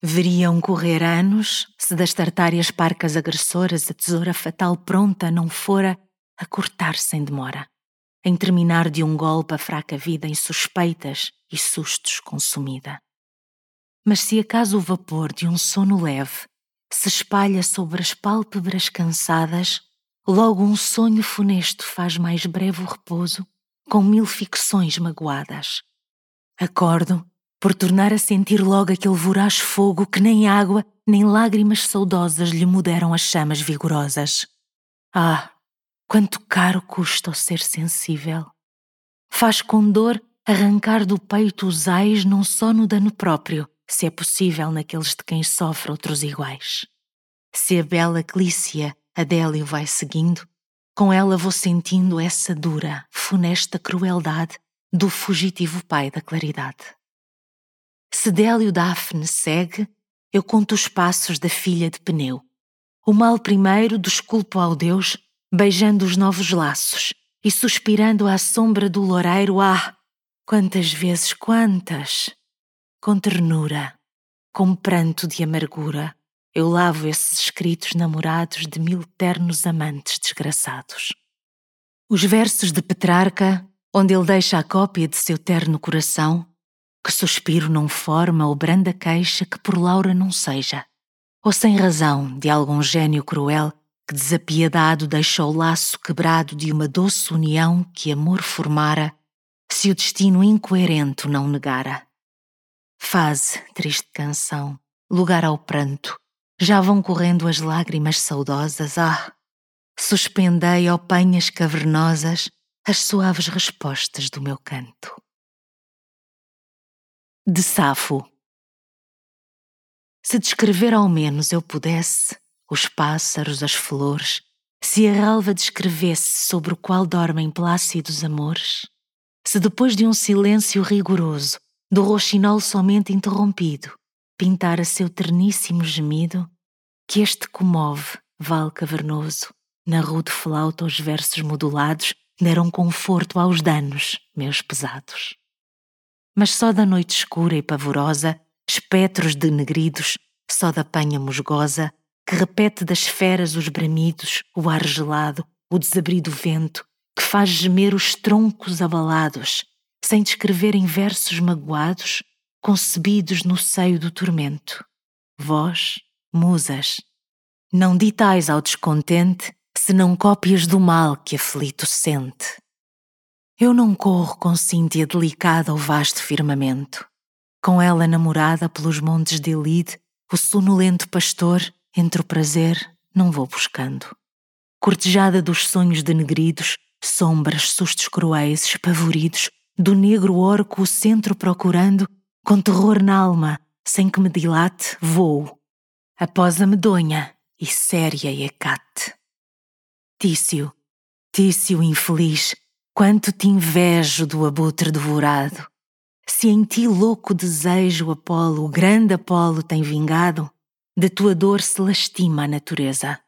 Veriam correr anos se das tartárias parcas agressoras a tesoura fatal pronta não fora a cortar sem demora, em terminar de um golpe a fraca vida em suspeitas e sustos consumida. Mas se acaso o vapor de um sono leve se espalha sobre as pálpebras cansadas, logo um sonho funesto faz mais breve o repouso com mil ficções magoadas. Acordo por tornar a sentir logo aquele voraz fogo que nem água nem lágrimas saudosas lhe muderam as chamas vigorosas. Ah, quanto caro custa o ser sensível! Faz com dor arrancar do peito os ais não só no dano próprio, se é possível naqueles de quem sofre outros iguais. Se a bela Clícia Adélio vai seguindo, com ela vou sentindo essa dura, funesta crueldade do fugitivo pai da claridade. Se Délio Daphne segue, eu conto os passos da filha de Pneu. O mal primeiro desculpo ao Deus, beijando os novos laços e suspirando à sombra do loureiro, ah, quantas vezes, quantas! Com ternura, com pranto de amargura, eu lavo esses escritos namorados de mil ternos amantes desgraçados. Os versos de Petrarca, onde ele deixa a cópia de seu terno coração, que suspiro não forma ou branda queixa que por Laura não seja, ou sem razão de algum gênio cruel que desapiedado deixa o laço quebrado de uma doce união que amor formara, se o destino incoerente não negara. Faze, triste canção, lugar ao pranto, já vão correndo as lágrimas saudosas, ah! Suspendei, ó penhas cavernosas, as suaves respostas do meu canto. De Safo Se descrever ao menos eu pudesse os pássaros, as flores, se a relva descrevesse sobre o qual dormem plácidos amores, se depois de um silêncio rigoroso, do roxinol somente interrompido, pintar a seu terníssimo gemido, que este comove, val cavernoso, na rude flauta os versos modulados deram conforto aos danos, meus pesados. Mas só da noite escura e pavorosa, espectros denegridos, só da panha musgosa, que repete das feras os bramidos, o ar gelado, o desabrido vento, que faz gemer os troncos abalados, sem descrever em versos magoados, concebidos no seio do tormento. Vós, musas, não ditais ao descontente se não cópias do mal que aflito sente. Eu não corro com Cíntia delicada ao vasto firmamento, com ela namorada pelos montes de Elide, o sonolento pastor, entre o prazer, não vou buscando. Cortejada dos sonhos denegridos, sombras, sustos cruéis, espavoridos, do negro orco o centro procurando, com terror na alma, sem que me dilate, vou. Após a medonha e séria Hecate. Tício, Tício infeliz, quanto te invejo do abutre devorado. Se em ti louco desejo Apolo, o grande Apolo tem vingado, de tua dor se lastima a natureza.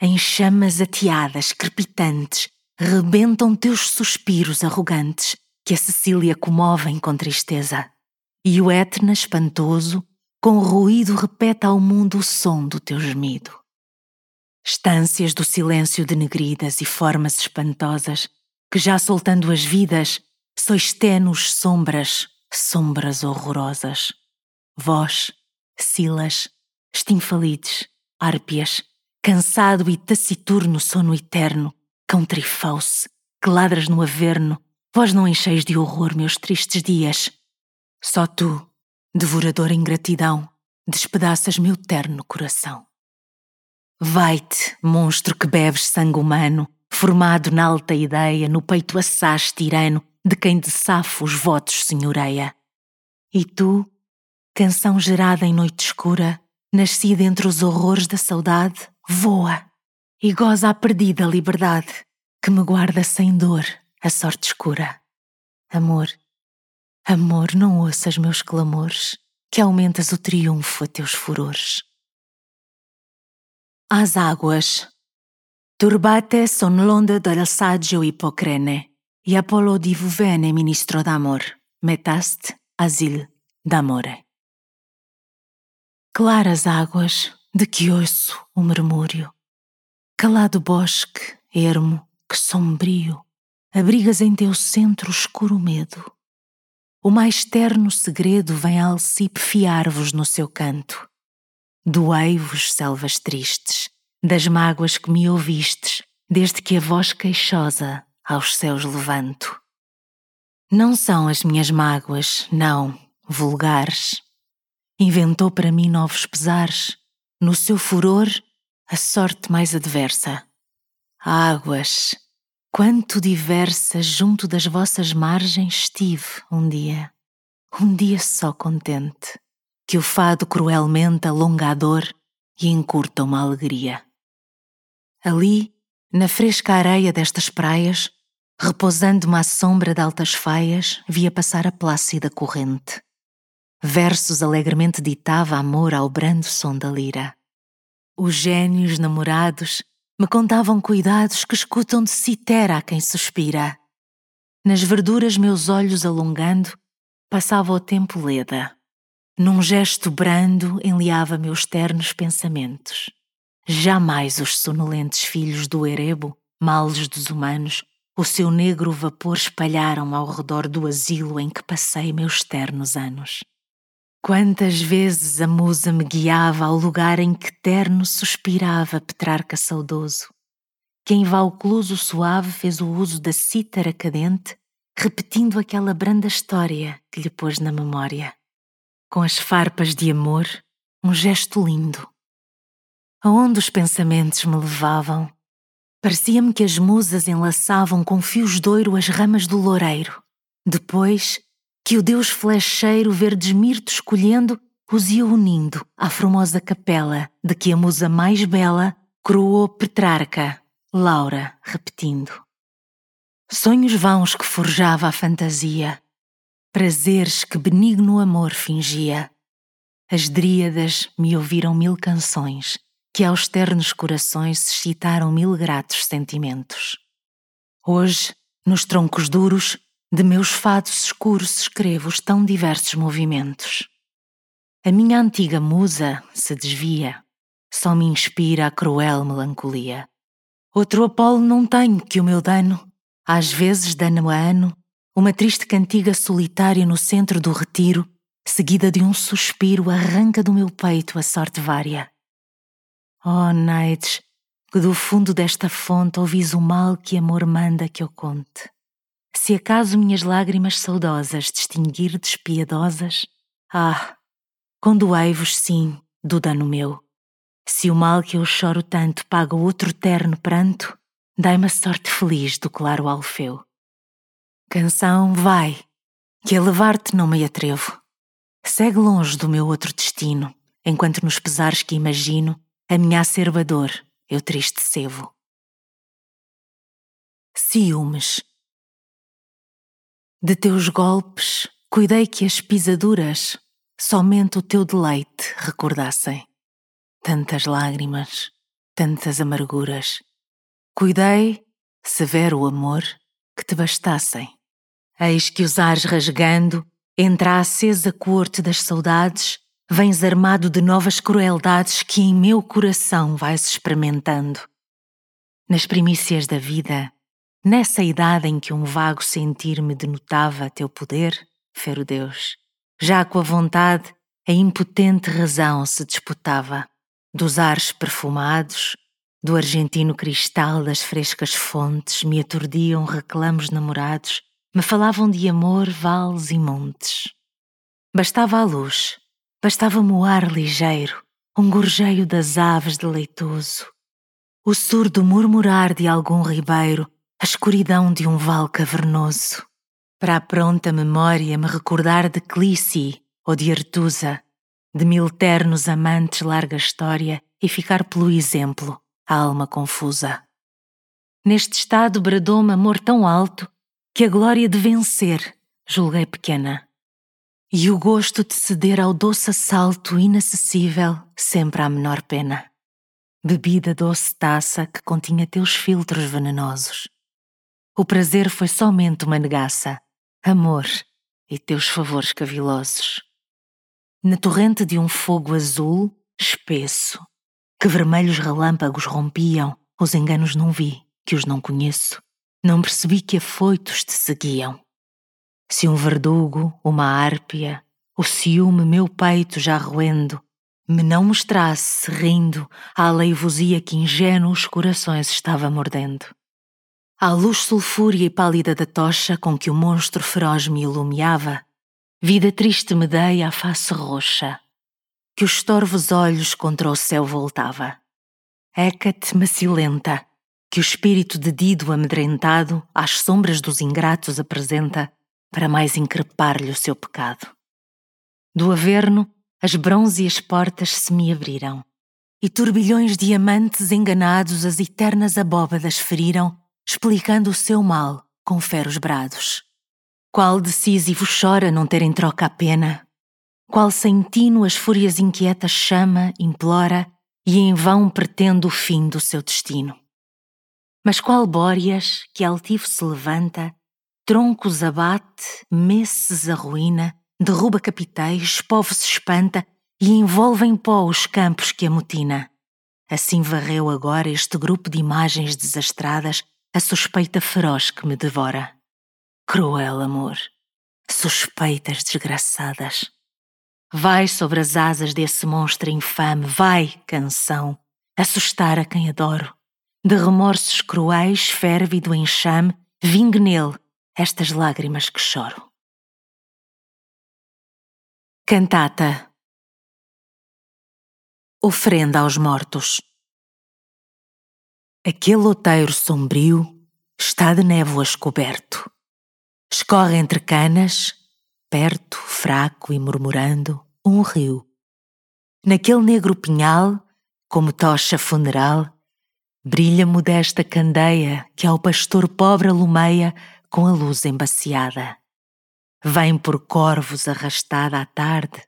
Em chamas ateadas, crepitantes, rebentam teus suspiros arrogantes, que a Cecília comovem com tristeza. E o Etna espantoso, com ruído repete ao mundo o som do teu gemido. Estâncias do silêncio denegridas e formas espantosas, que já soltando as vidas, sois tenues sombras, sombras horrorosas. Vós, Silas, Estinfalides, Árpias, cansado e taciturno sono eterno, cão trifauce, que ladras no averno, vós não encheis de horror meus tristes dias. Só tu, devorador ingratidão, despedaças meu terno coração. Vai-te, monstro que bebes sangue humano, formado na alta ideia, no peito assaz tirano, de quem de safo os votos senhoreia. E tu, canção gerada em noite escura, nascida entre os horrores da saudade, voa e goza a perdida liberdade que me guarda sem dor a sorte escura. Amor, amor, não ouças meus clamores, que aumentas o triunfo a teus furores. As águas. Turbate son l'onde del saggio Ippocrene, e Apollo divuvene ministro d'amor, metast asil d'amore. Claras águas, de que ouço o murmúrio, calado bosque, ermo, que sombrio, abrigas em teu centro escuro medo. O mais terno segredo vem Alcipe fiar-vos no seu canto. Doei-vos, selvas tristes, das mágoas que me ouvistes, desde que a voz queixosa aos céus levanto. Não são as minhas mágoas, não, vulgares. Inventou para mim novos pesares, no seu furor, a sorte mais adversa. Águas, quanto diversas junto das vossas margens estive um dia, um dia só contente, que o fado cruelmente alonga a dor e encurta uma alegria. Ali, na fresca areia destas praias, repousando-me à sombra de altas faias, via passar a plácida corrente. Versos alegremente ditava amor ao brando som da lira. Os gênios namorados me contavam cuidados que escutam de citera a quem suspira. Nas verduras meus olhos alongando, passava o tempo leda. Num gesto brando enliava meus ternos pensamentos. Jamais os sonolentes filhos do Erebo, males dos humanos, o seu negro vapor espalharam ao redor do asilo em que passei meus ternos anos. Quantas vezes a musa me guiava ao lugar em que terno suspirava Petrarca saudoso, que em Valcluso suave fez o uso da cítara cadente, repetindo aquela branda história que lhe pôs na memória. Com as farpas de amor, um gesto lindo, aonde os pensamentos me levavam. Parecia-me que as musas enlaçavam com fios de ouro as ramas do loureiro. Depois, que o deus flecheiro verdes mirtos escolhendo os ia unindo à formosa capela de que a musa mais bela coroou Petrarca, Laura, repetindo. Sonhos vãos que forjava a fantasia, prazeres que benigno amor fingia. As dríadas me ouviram mil canções que aos ternos corações se excitaram mil gratos sentimentos. Hoje, nos troncos duros, de meus fados escuros escrevo os tão diversos movimentos. A minha antiga musa se desvia, só me inspira a cruel melancolia. Outro Apolo não tenho que o meu dano, às vezes dano a ano, uma triste cantiga solitária no centro do retiro, seguida de um suspiro, arranca do meu peito a sorte vária. Oh, Naides, que do fundo desta fonte ouvis o mal que amor manda que eu conte. Se acaso minhas lágrimas saudosas distinguir despiadosas, ah, condoei-vos sim do dano meu. Se o mal que eu choro tanto paga outro terno pranto, dai-me a sorte feliz do claro alfeu. Canção, vai, que a levar-te não me atrevo. Segue longe do meu outro destino, enquanto nos pesares que imagino a minha acerba dor, eu triste sevo. Ciúmes. De teus golpes, cuidei que as pisaduras somente o teu deleite recordassem. Tantas lágrimas, tantas amarguras. Cuidei, severo amor, que te bastassem. Eis que os ares rasgando, entre a acesa corte das saudades, vens armado de novas crueldades que em meu coração vais experimentando. Nas primícias da vida, nessa idade em que um vago sentir me denotava teu poder, fero Deus, já com a vontade, a impotente razão se disputava. Dos ares perfumados, Do argentino cristal das frescas fontes me aturdiam reclamos namorados, me falavam de amor, vales e montes. Bastava a luz, bastava-me o ar ligeiro, um gorjeio das aves deleitoso, o surdo murmurar de algum ribeiro, a escuridão de um vale cavernoso. Para a pronta memória me recordar de Clície ou de Artusa, de mil ternos amantes larga história e ficar pelo exemplo a alma confusa. Neste estado bradou-me amor tão alto que a glória de vencer julguei pequena. E o gosto de ceder ao doce assalto inacessível sempre à menor pena. Bebida doce taça que continha teus filtros venenosos. O prazer foi somente uma negaça, amor e teus favores cavilosos. Na torrente de um fogo azul, espesso, que vermelhos relâmpagos rompiam, os enganos não vi, que os não conheço. Não percebi que afoitos te seguiam. Se um verdugo, uma árpia, o ciúme meu peito já roendo, me não mostrasse, rindo, a aleivosia que ingênuos corações estava mordendo. À luz sulfúrea e pálida da tocha com que o monstro feroz me ilumiava, vida triste me dei à face roxa, que os torvos olhos contra o céu voltava. Hécate macilenta, que o espírito de Dido amedrentado às sombras dos ingratos apresenta para mais increpar-lhe o seu pecado. Do averno, as bronzeas portas se me abriram, e turbilhões de amantes enganados as eternas abóbadas feriram, explicando o seu mal com feros brados. Qual decisivo chora não ter em troca a pena, qual sentino as fúrias inquietas chama, implora e em vão pretende o fim do seu destino. Mas qual Bóreas, que altivo se levanta, troncos abate, messes arruína, derruba capitais, povo se espanta e envolve em pó os campos que amotina. Assim varreu agora este grupo de imagens desastradas a suspeita feroz que me devora. Cruel amor, suspeitas desgraçadas. Vai sobre as asas desse monstro infame, vai, canção, assustar a quem adoro. De remorsos cruéis, férvido enxame, vingue nele estas lágrimas que choro. Cantata Ofrenda aos mortos. Aquele outeiro sombrio está de névoas coberto. Escorre entre canas, perto, fraco e murmurando, um rio. Naquele negro pinhal, como tocha funeral, brilha modesta candeia que ao pastor pobre alumeia com a luz embaciada. Vem por corvos arrastada à tarde,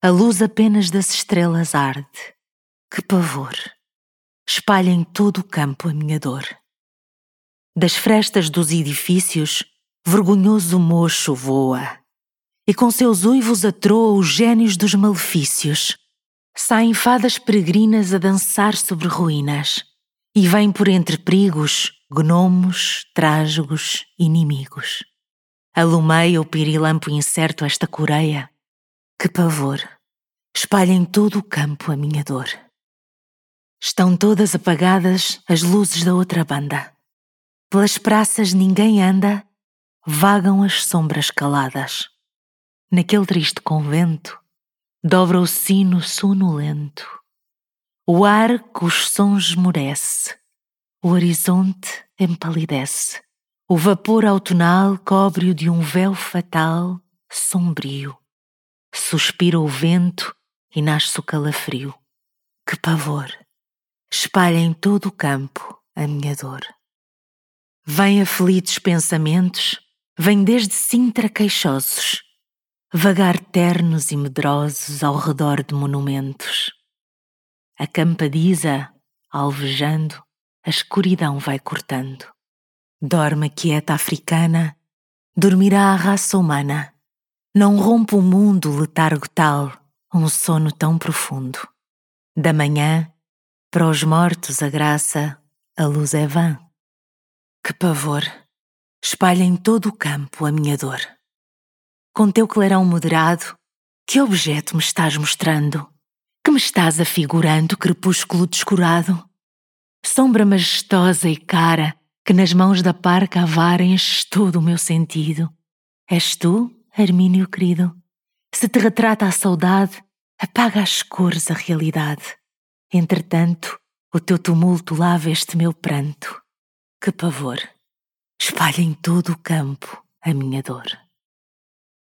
a luz apenas das estrelas arde. Que pavor! Espalha em todo o campo a minha dor. Das frestas dos edifícios, vergonhoso mocho voa, e com seus uivos atroa os gênios dos malefícios. Saem fadas peregrinas a dançar sobre ruínas, e vêm por entre perigos, gnomos, trágicos, inimigos. Alumeia o pirilampo incerto esta coreia. Que pavor! Espalha em todo o campo a minha dor. Estão todas apagadas as luzes da outra banda. Pelas praças ninguém anda, vagam as sombras caladas naquele triste convento, dobra o sino sonolento. O ar com os sons esmorece, o horizonte empalidece. O vapor autunal cobre-o de um véu fatal, sombrio. Suspira o vento e nasce o calafrio. Que pavor! Espalha em todo o campo a minha dor. Vêm aflitos pensamentos, vêm desde Sintra queixosos, vagar ternos e medrosos ao redor de monumentos. A campadiza, alvejando, a escuridão vai cortando. Dorme quieta africana, dormirá a raça humana. Não rompe o mundo letargo tal, um sono tão profundo. Da manhã, para os mortos a graça, a luz é vã. Que pavor! Espalha em todo o campo a minha dor com teu clarão moderado, que objeto me estás mostrando? Que me estás afigurando, crepúsculo descurado? sombra majestosa e cara, que nas mãos da parca avar enches todo o meu sentido. És tu, Hermínio querido? Se te retrata a saudade, apaga às cores a realidade. Entretanto, o teu tumulto lava este meu pranto. Que pavor! Espalha em todo o campo a minha dor.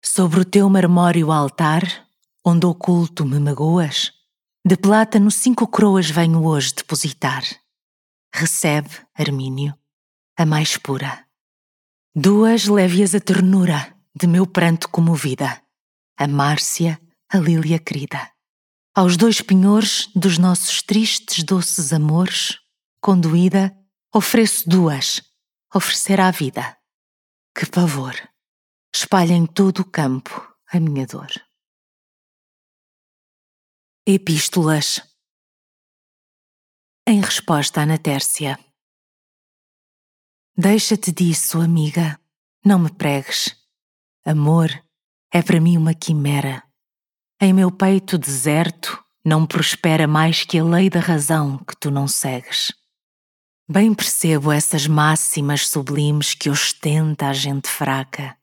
Sobre o teu marmório altar, onde oculto me magoas, de plátano cinco coroas venho hoje depositar. Recebe, Armínio, a mais pura. Duas leve-as a ternura de meu pranto comovida, a Márcia, a Lília querida. Aos dois penhores dos nossos tristes doces amores, conduída, ofereço duas, oferecer à vida. Que pavor! espalha em todo o campo a minha dor. Epístolas Em resposta à Natércia Deixa-te disso, amiga, não me pregues. Amor é para mim uma quimera. Em meu peito deserto não prospera mais que a lei da razão que tu não segues. Bem percebo essas máximas sublimes que ostenta a gente fraca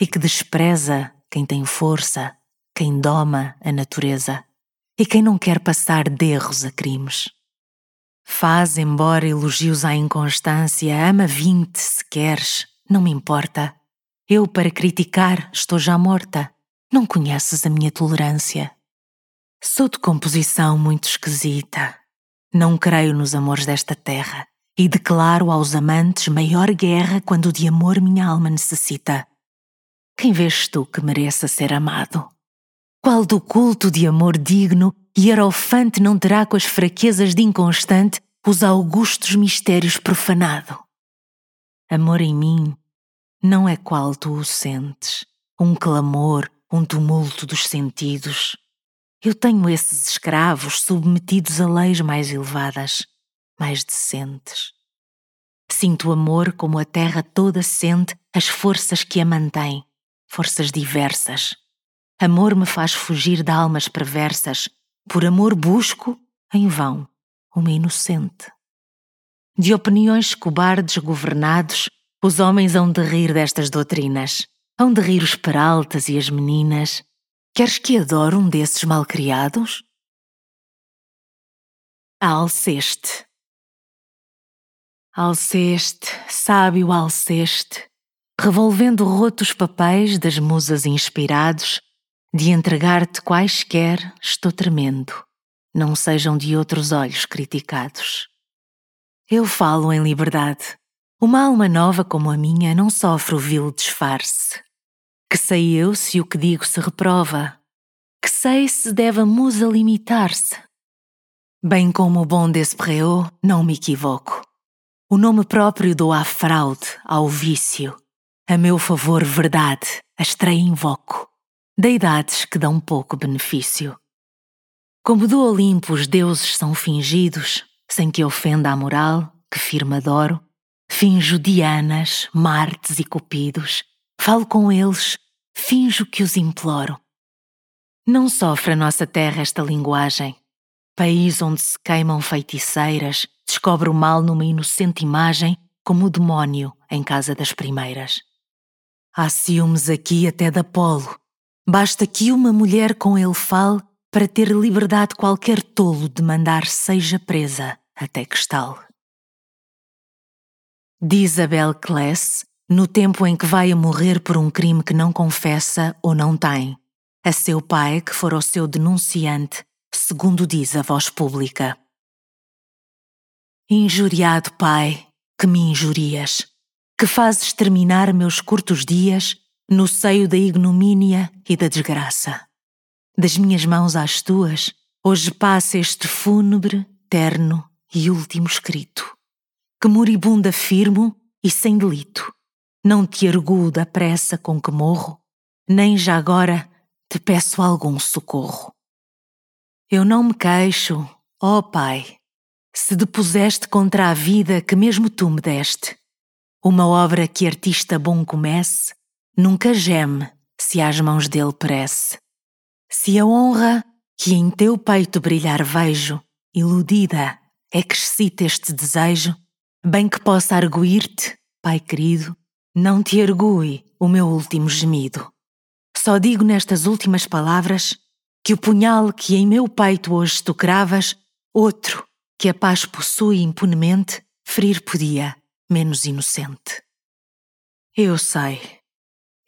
e que despreza quem tem força, quem doma a natureza e quem não quer passar de erros a crimes. Faz, embora elogios à inconstância, ama vinte se queres, não me importa. Eu, para criticar, estou já morta. Não conheces a minha tolerância. Sou de composição muito esquisita. Não creio nos amores desta terra e declaro aos amantes maior guerra quando de amor minha alma necessita. Quem vês tu que mereça ser amado? Qual do culto de amor digno e arofante não terá com as fraquezas de inconstante os augustos mistérios profanado? Amor em mim não é qual tu o sentes, um clamor, um tumulto dos sentidos. Eu tenho esses escravos submetidos a leis mais elevadas, mais decentes. Sinto amor como a terra toda sente as forças que a mantêm forças diversas. Amor me faz fugir de almas perversas. Por amor busco, em vão, uma inocente. De opiniões cobardes governados, os homens hão de rir destas doutrinas. Hão de rir os peraltas e as meninas. Queres que adore um desses malcriados? Alceste Alceste, sábio Alceste, revolvendo rotos papéis das musas inspirados, de entregar-te quaisquer estou tremendo, não sejam de outros olhos criticados. Eu falo em liberdade. Uma alma nova como a minha não sofre o vil disfarce. Que sei eu se o que digo se reprova? Que sei se deve a musa limitar-se? Bem como o bom desse não me equivoco. O nome próprio dou à fraude, ao vício, a meu favor, verdade, a estreia invoco, deidades que dão pouco benefício. Como do Olimpo os deuses são fingidos, sem que ofenda a moral, que firme adoro, finjo Dianas, Martes e Cupidos, falo com eles, finjo que os imploro. Não sofre a nossa terra esta linguagem, país onde se queimam feiticeiras, descobre o mal numa inocente imagem, como o demónio em casa das primeiras. Há ciúmes aqui até da polo. Basta que uma mulher com ele fale para ter liberdade qualquer tolo de mandar seja presa até que estale. Diz Abel Kless, no tempo em que vai a morrer por um crime que não confessa ou não tem, a seu pai que for o seu denunciante, segundo diz a voz pública. Injuriado pai, que me injurias que fazes terminar meus curtos dias no seio da ignomínia e da desgraça. Das minhas mãos às tuas, hoje passa este fúnebre, terno e último escrito. Que moribunda firmo e sem delito, não te arguo da pressa com que morro, nem já agora te peço algum socorro. Eu não me queixo, ó oh Pai, se depuseste contra a vida que mesmo tu me deste uma obra que artista bom comece, nunca geme se às mãos dele perece. Se a honra que em teu peito brilhar vejo, iludida, é que excita este desejo, bem que possa arguir-te, Pai querido, não te ergue o meu último gemido. Só digo nestas últimas palavras que o punhal que em meu peito hoje tu cravas, outro que a paz possui impunemente, ferir podia, menos inocente. Eu sei,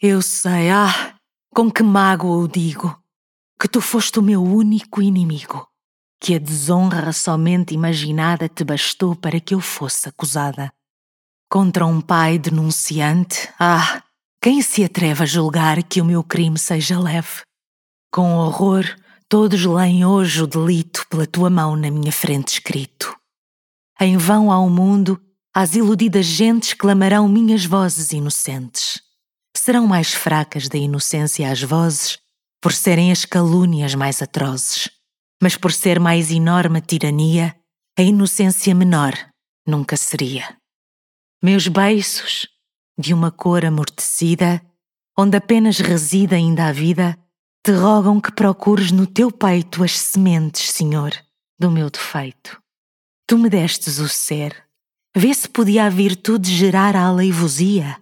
eu sei, ah, com que mágoa o digo, que tu foste o meu único inimigo, que a desonra somente imaginada te bastou para que eu fosse acusada. Contra um pai denunciante, ah, quem se atreve a julgar que o meu crime seja leve? Com horror, todos leem hoje o delito pela tua mão na minha frente escrito. Em vão ao mundo, as iludidas gentes clamarão minhas vozes inocentes. Serão mais fracas da inocência as vozes, por serem as calúnias mais atrozes. Mas por ser mais enorme a tirania, a inocência menor nunca seria. Meus beiços, de uma cor amortecida, onde apenas reside ainda a vida, te rogam que procures no teu peito as sementes, Senhor, do meu defeito. Tu me destes o ser, vê se podia a virtude gerar a aleivosia.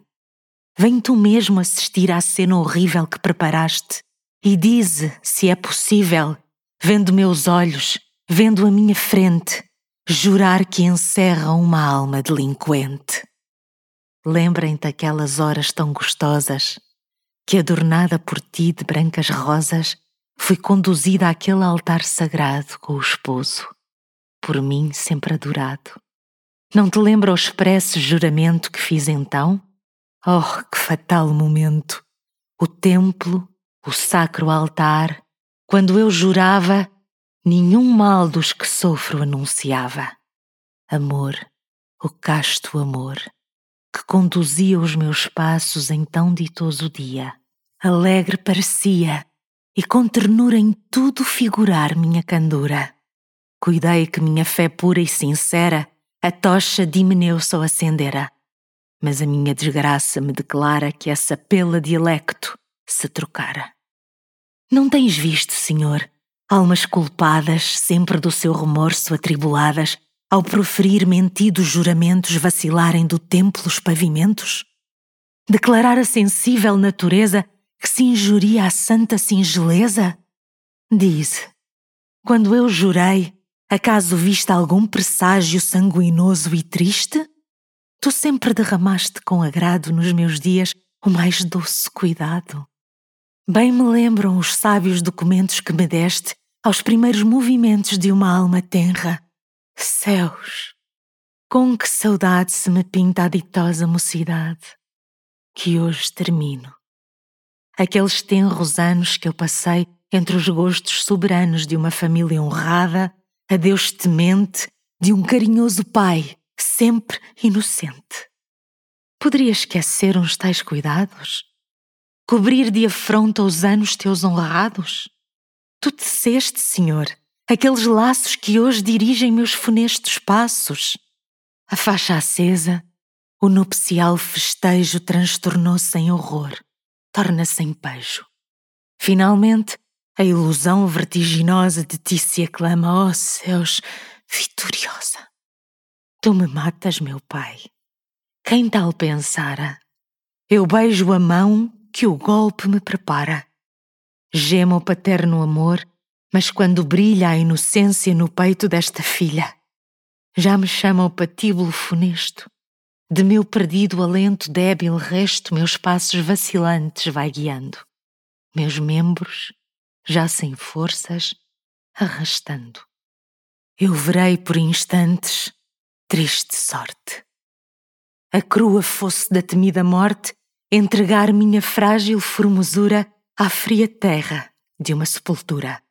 Vem tu mesmo assistir à cena horrível que preparaste e dize se é possível, vendo meus olhos, vendo a minha frente, jurar que encerra uma alma delinquente. Lembrem-te aquelas horas tão gostosas que, adornada por ti de brancas rosas, fui conduzida àquele altar sagrado com o esposo, por mim sempre adorado. Não te lembra o expresso juramento que fiz então? Oh, que fatal momento! O templo, o sacro altar, quando eu jurava, nenhum mal dos que sofro anunciava. Amor, o casto amor que conduzia os meus passos em tão ditoso dia. Alegre parecia e com ternura em tudo figurar minha candura. Cuidei que minha fé pura e sincera a tocha de Himeneu só acendera. Mas a minha desgraça me declara que essa pela dialecto se trocara. Não tens visto, Senhor, almas culpadas, sempre do seu remorso atribuladas, ao proferir mentidos juramentos vacilarem do templo os pavimentos? Declarar a sensível natureza que se injuria à santa singeleza? Diz, quando eu jurei, acaso viste algum presságio sanguinoso e triste? Tu sempre derramaste com agrado nos meus dias o mais doce cuidado. Bem me lembram os sábios documentos que me deste aos primeiros movimentos de uma alma tenra Céus, com que saudade se me pinta a ditosa mocidade, que hoje termino. Aqueles tenros anos que eu passei entre os gostos soberanos de uma família honrada, a Deus temente, de um carinhoso pai, sempre inocente. Poderia esquecer uns tais cuidados? Cobrir de afronta os anos teus honrados? Tu teceste, Senhor, aqueles laços que hoje dirigem meus funestos passos. A faixa acesa, o nupcial festejo transtornou-se em horror, torna-se em pejo. Finalmente, a ilusão vertiginosa de ti se aclama, ó oh céus, vitoriosa. Tu me matas, meu pai. Quem tal pensara? Eu beijo a mão que o golpe me prepara. Gemo o paterno amor mas quando brilha a inocência no peito desta filha, já me chama o patíbulo funesto. De meu perdido alento débil resto, meus passos vacilantes vai guiando. Meus membros, já sem forças, arrastando. Eu verei por instantes triste sorte. A crua fosse da temida morte entregar minha frágil formosura à fria terra de uma sepultura.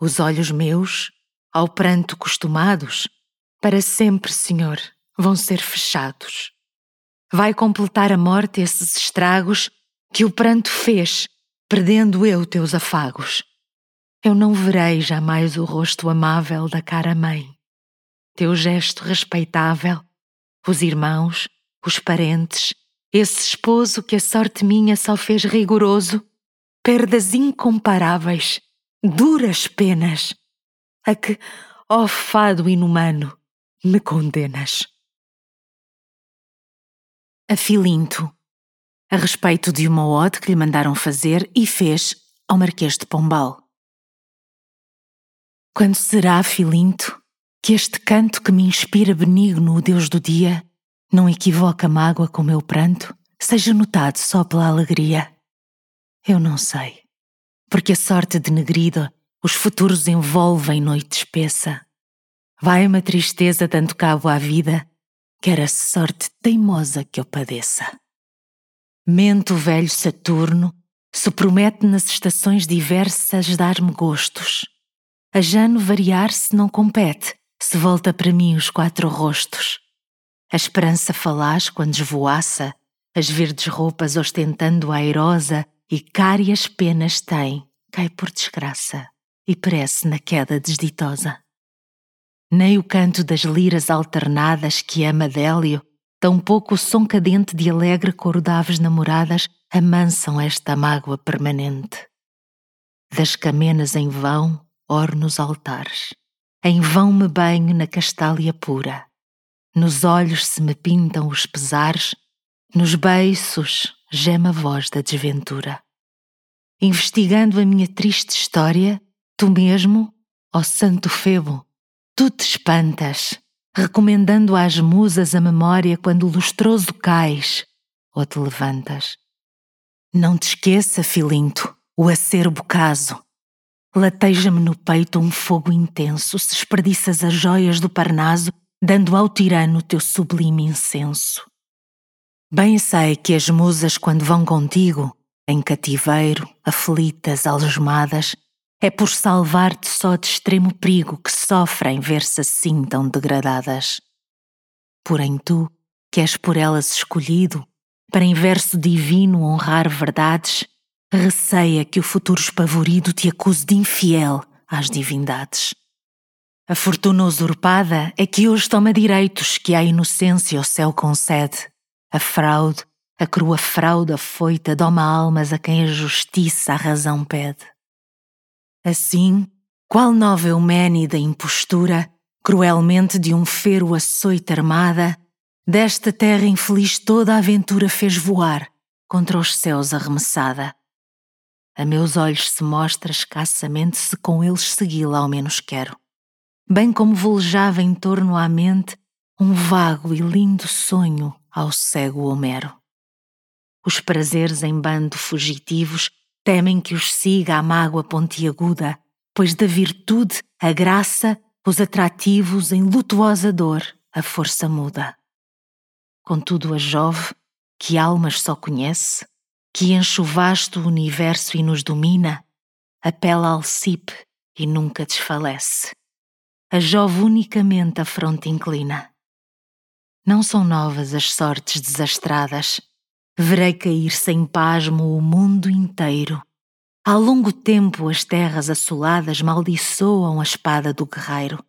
Os olhos meus, ao pranto costumados, para sempre, Senhor, vão ser fechados. Vai completar a morte esses estragos que o pranto fez, perdendo eu teus afagos. Eu não verei jamais o rosto amável da cara mãe. Teu gesto respeitável, os irmãos, os parentes, esse esposo que a sorte minha só fez rigoroso, perdas incomparáveis duras penas, a que, ó fado inumano, me condenas. A Filinto, a respeito de uma ode que lhe mandaram fazer e fez ao Marquês de Pombal. Quando será, Filinto, que este canto que me inspira benigno o Deus do dia não equivoca a mágoa com meu pranto, seja notado só pela alegria? Eu não sei, porque a sorte denegrida os futuros envolve em noite espessa. Vai-me a tristeza dando cabo à vida, quer a sorte teimosa que eu padeça. Mente o velho Saturno, se promete nas estações diversas dar-me gostos. A Jano variar se não compete, se volta para mim os quatro rostos. A esperança falaz quando esvoaça, as verdes roupas ostentando airosa e cárias penas tem, cai por desgraça e perece na queda desditosa. Nem o canto das liras alternadas que ama Délio, tampouco o som cadente de alegre coro de aves namoradas amansam esta mágoa permanente. Das camenas em vão orno os altares, em vão me banho na castália pura, nos olhos se me pintam os pesares, nos beiços gema a voz da desventura. Investigando a minha triste história, Tu mesmo, ó Santo Febo, tu te espantas, recomendando às musas a memória quando lustroso cais ou te levantas. Não te esqueça, filinto, o acerbo caso. Lateja-me no peito um fogo intenso, se desperdiças as joias do Parnaso, dando ao tirano teu sublime incenso. Bem sei que as musas, quando vão contigo, em cativeiro, aflitas, algemadas, é por salvar-te só de extremo perigo que sofrem ver-se assim tão degradadas. Porém tu, que és por elas escolhido, para em verso divino honrar verdades, receia que o futuro espavorido te acuse de infiel às divindades. A fortuna usurpada é que hoje toma direitos que a inocência o céu concede. A fraude, a crua fraude afoita, doma almas a quem a justiça a razão pede. Assim, qual nova Eumênida impostura, cruelmente de um fero açoite armada, desta terra infeliz toda a aventura fez voar, contra os céus arremessada. A meus olhos se mostra escassamente se com eles segui-la ao menos quero. Bem como volejava em torno à mente um vago e lindo sonho ao cego Homero. Os prazeres em bando fugitivos temem que os siga a mágoa pontiaguda, pois da virtude, a graça, os atrativos em lutuosa dor, a força muda. Contudo, a Jove, que almas só conhece, que enche o universo e nos domina, apela ao Cipe e nunca desfalece. A Jove unicamente a fronte inclina. Não são novas as sortes desastradas, verei cair sem pasmo o mundo inteiro. Há longo tempo as terras assoladas maldiçoam a espada do guerreiro.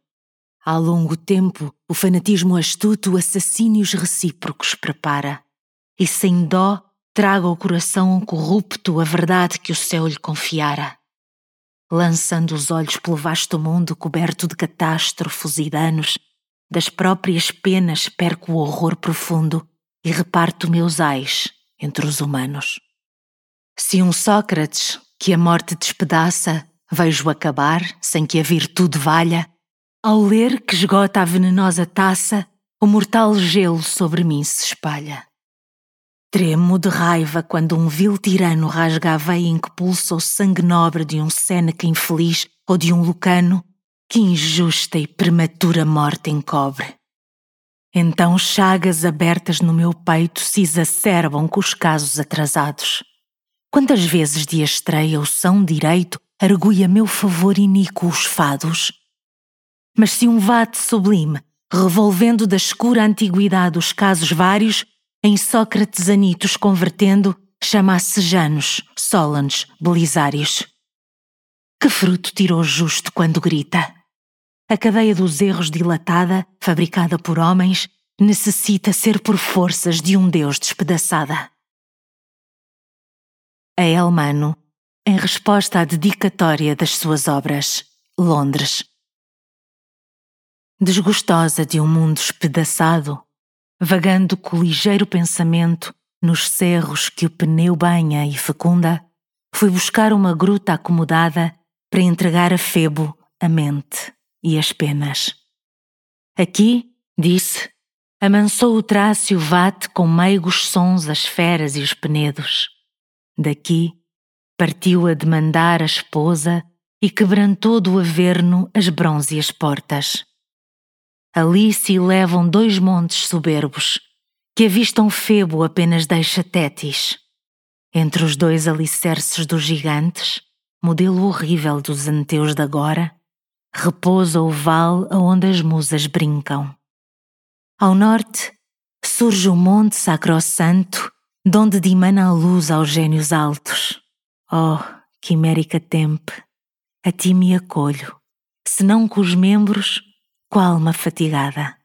Há longo tempo o fanatismo astuto assassínios recíprocos prepara. E sem dó traga ao coração corrupto a verdade que o céu lhe confiara. Lançando os olhos pelo vasto mundo coberto de catástrofes e danos, das próprias penas perco o horror profundo e reparto meus ais entre os humanos. Se um Sócrates, que a morte despedaça, vejo acabar sem que a virtude valha, ao ler que esgota a venenosa taça, o mortal gelo sobre mim se espalha. Tremo de raiva quando um vil tirano rasga a veia em que pulsa o sangue nobre de um Sêneca infeliz ou de um Lucano que injusta e prematura morte encobre. Então chagas abertas no meu peito se exacerbam com os casos atrasados. Quantas vezes de estreia o São Direito argui a meu favor iníquo os fados? Mas se um vate sublime, revolvendo da escura antiguidade os casos vários, em Sócrates anitos convertendo, chama-se Janos, Solanes, Belisários. Que fruto tirou justo quando grita? A cadeia dos erros dilatada, fabricada por homens, necessita ser por forças de um Deus despedaçada. A Elmano, em resposta à dedicatória das suas obras, Londres, desgostosa de um mundo espedaçado, vagando com ligeiro pensamento nos cerros que o pneu banha e fecunda, fui buscar uma gruta acomodada para entregar a Febo a mente e as penas. Aqui, disse, amansou o traço e o vate com meigos sons as feras e os penedos. Daqui, partiu a demandar a esposa e quebrantou do averno as bronzeas portas. Ali se elevam dois montes soberbos, que avistam Febo apenas deixa Tétis. Entre os dois alicerces dos gigantes, modelo horrível dos anteus de agora, repousa o vale aonde as musas brincam. Ao norte, surge o monte sacrossanto, donde dimana a luz aos gênios altos. Oh, quimérica tempe, a ti me acolho, senão com os membros, com a alma fatigada.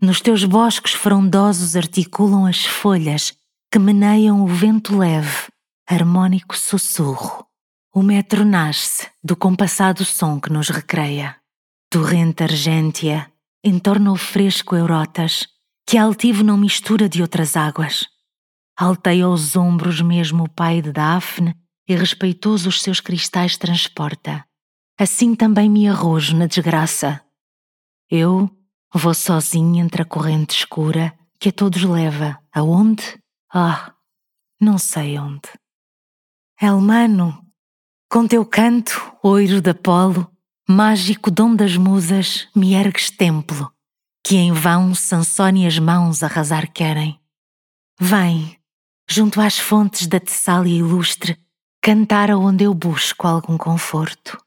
Nos teus bosques frondosos articulam as folhas que meneiam o vento leve, harmônico sussurro. O metro nasce do compassado som que nos recreia. Torrente argêntea entorna o fresco Eurotas, que altivo não mistura de outras águas. Alteia aos ombros mesmo o pai de Daphne e respeitoso os seus cristais transporta. Assim também me arrojo na desgraça. Eu vou sozinho entre a corrente escura que a todos leva. Aonde? Ah, não sei onde. Elmano, com teu canto, oiro de Apolo, mágico dom das musas, me ergues templo, que em vão Sansónias mãos arrasar querem. Vem, junto às fontes da Tessália ilustre, cantar aonde eu busco algum conforto.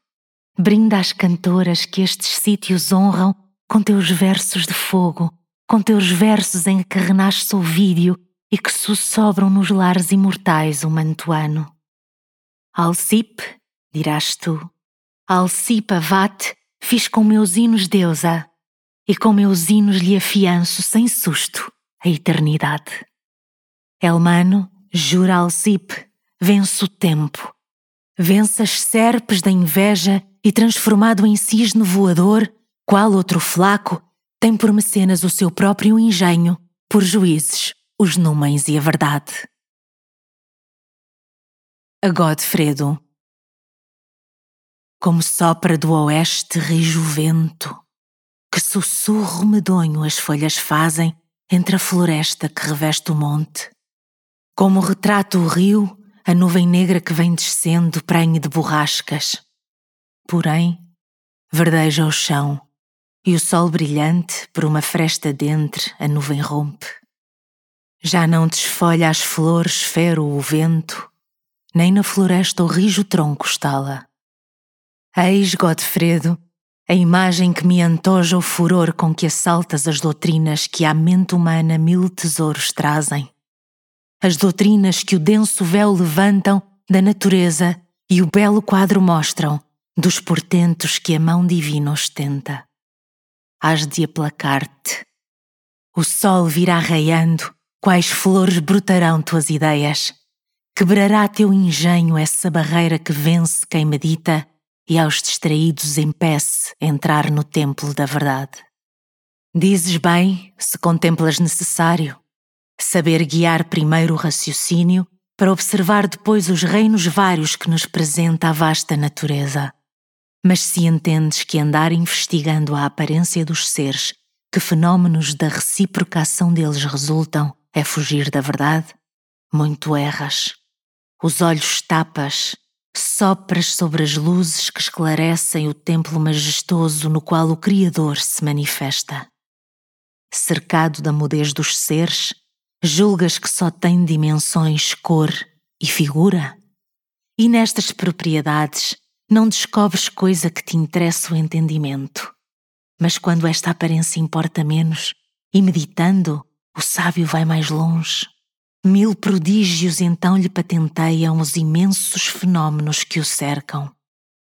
Brinda às cantoras que estes sítios honram com teus versos de fogo, com teus versos em que renasce o vídeo e que sussobram nos lares imortais o mantuano. Alcipe, dirás tu, Alcipe avate, fiz com meus hinos deusa, e com meus hinos lhe afianço sem susto a eternidade. Elmano, jura Alcipe, vence o tempo. Vence as serpes da inveja e transformado em cisne voador, qual outro flaco, tem por mecenas o seu próprio engenho, por juízes, os numens e a verdade. A Godfredo Como sopra do oeste rijo vento, que sussurro medonho as folhas fazem entre a floresta que reveste o monte. Como retrata o rio, a nuvem negra que vem descendo prenhe de borrascas. Porém, verdeja o chão, e o sol brilhante, por uma fresta dentre, a nuvem rompe. Já não desfolha as flores fero o vento, nem na floresta o rijo tronco estala. Eis, Godfredo, a imagem que me antoja o furor com que assaltas as doutrinas que à mente humana mil tesouros trazem as doutrinas que o denso véu levantam da natureza e o belo quadro mostram dos portentos que a mão divina ostenta. Hás de aplacar-te. O sol virá raiando, quais flores brotarão tuas ideias. Quebrará teu engenho essa barreira que vence quem medita e aos distraídos impece entrar no templo da verdade. Dizes bem, se contemplas necessário, saber guiar primeiro o raciocínio para observar depois os reinos vários que nos presenta a vasta natureza. Mas se entendes que andar investigando a aparência dos seres, que fenômenos da recíproca ação deles resultam, é fugir da verdade, muito erras. Os olhos tapas, sopras sobre as luzes que esclarecem o templo majestoso no qual o Criador se manifesta. Cercado da mudez dos seres, Julgas que só tem dimensões, cor e figura? E nestas propriedades não descobres coisa que te interessa o entendimento. Mas quando esta aparência importa menos, e meditando, o sábio vai mais longe. Mil prodígios então lhe patenteiam os imensos fenômenos que o cercam.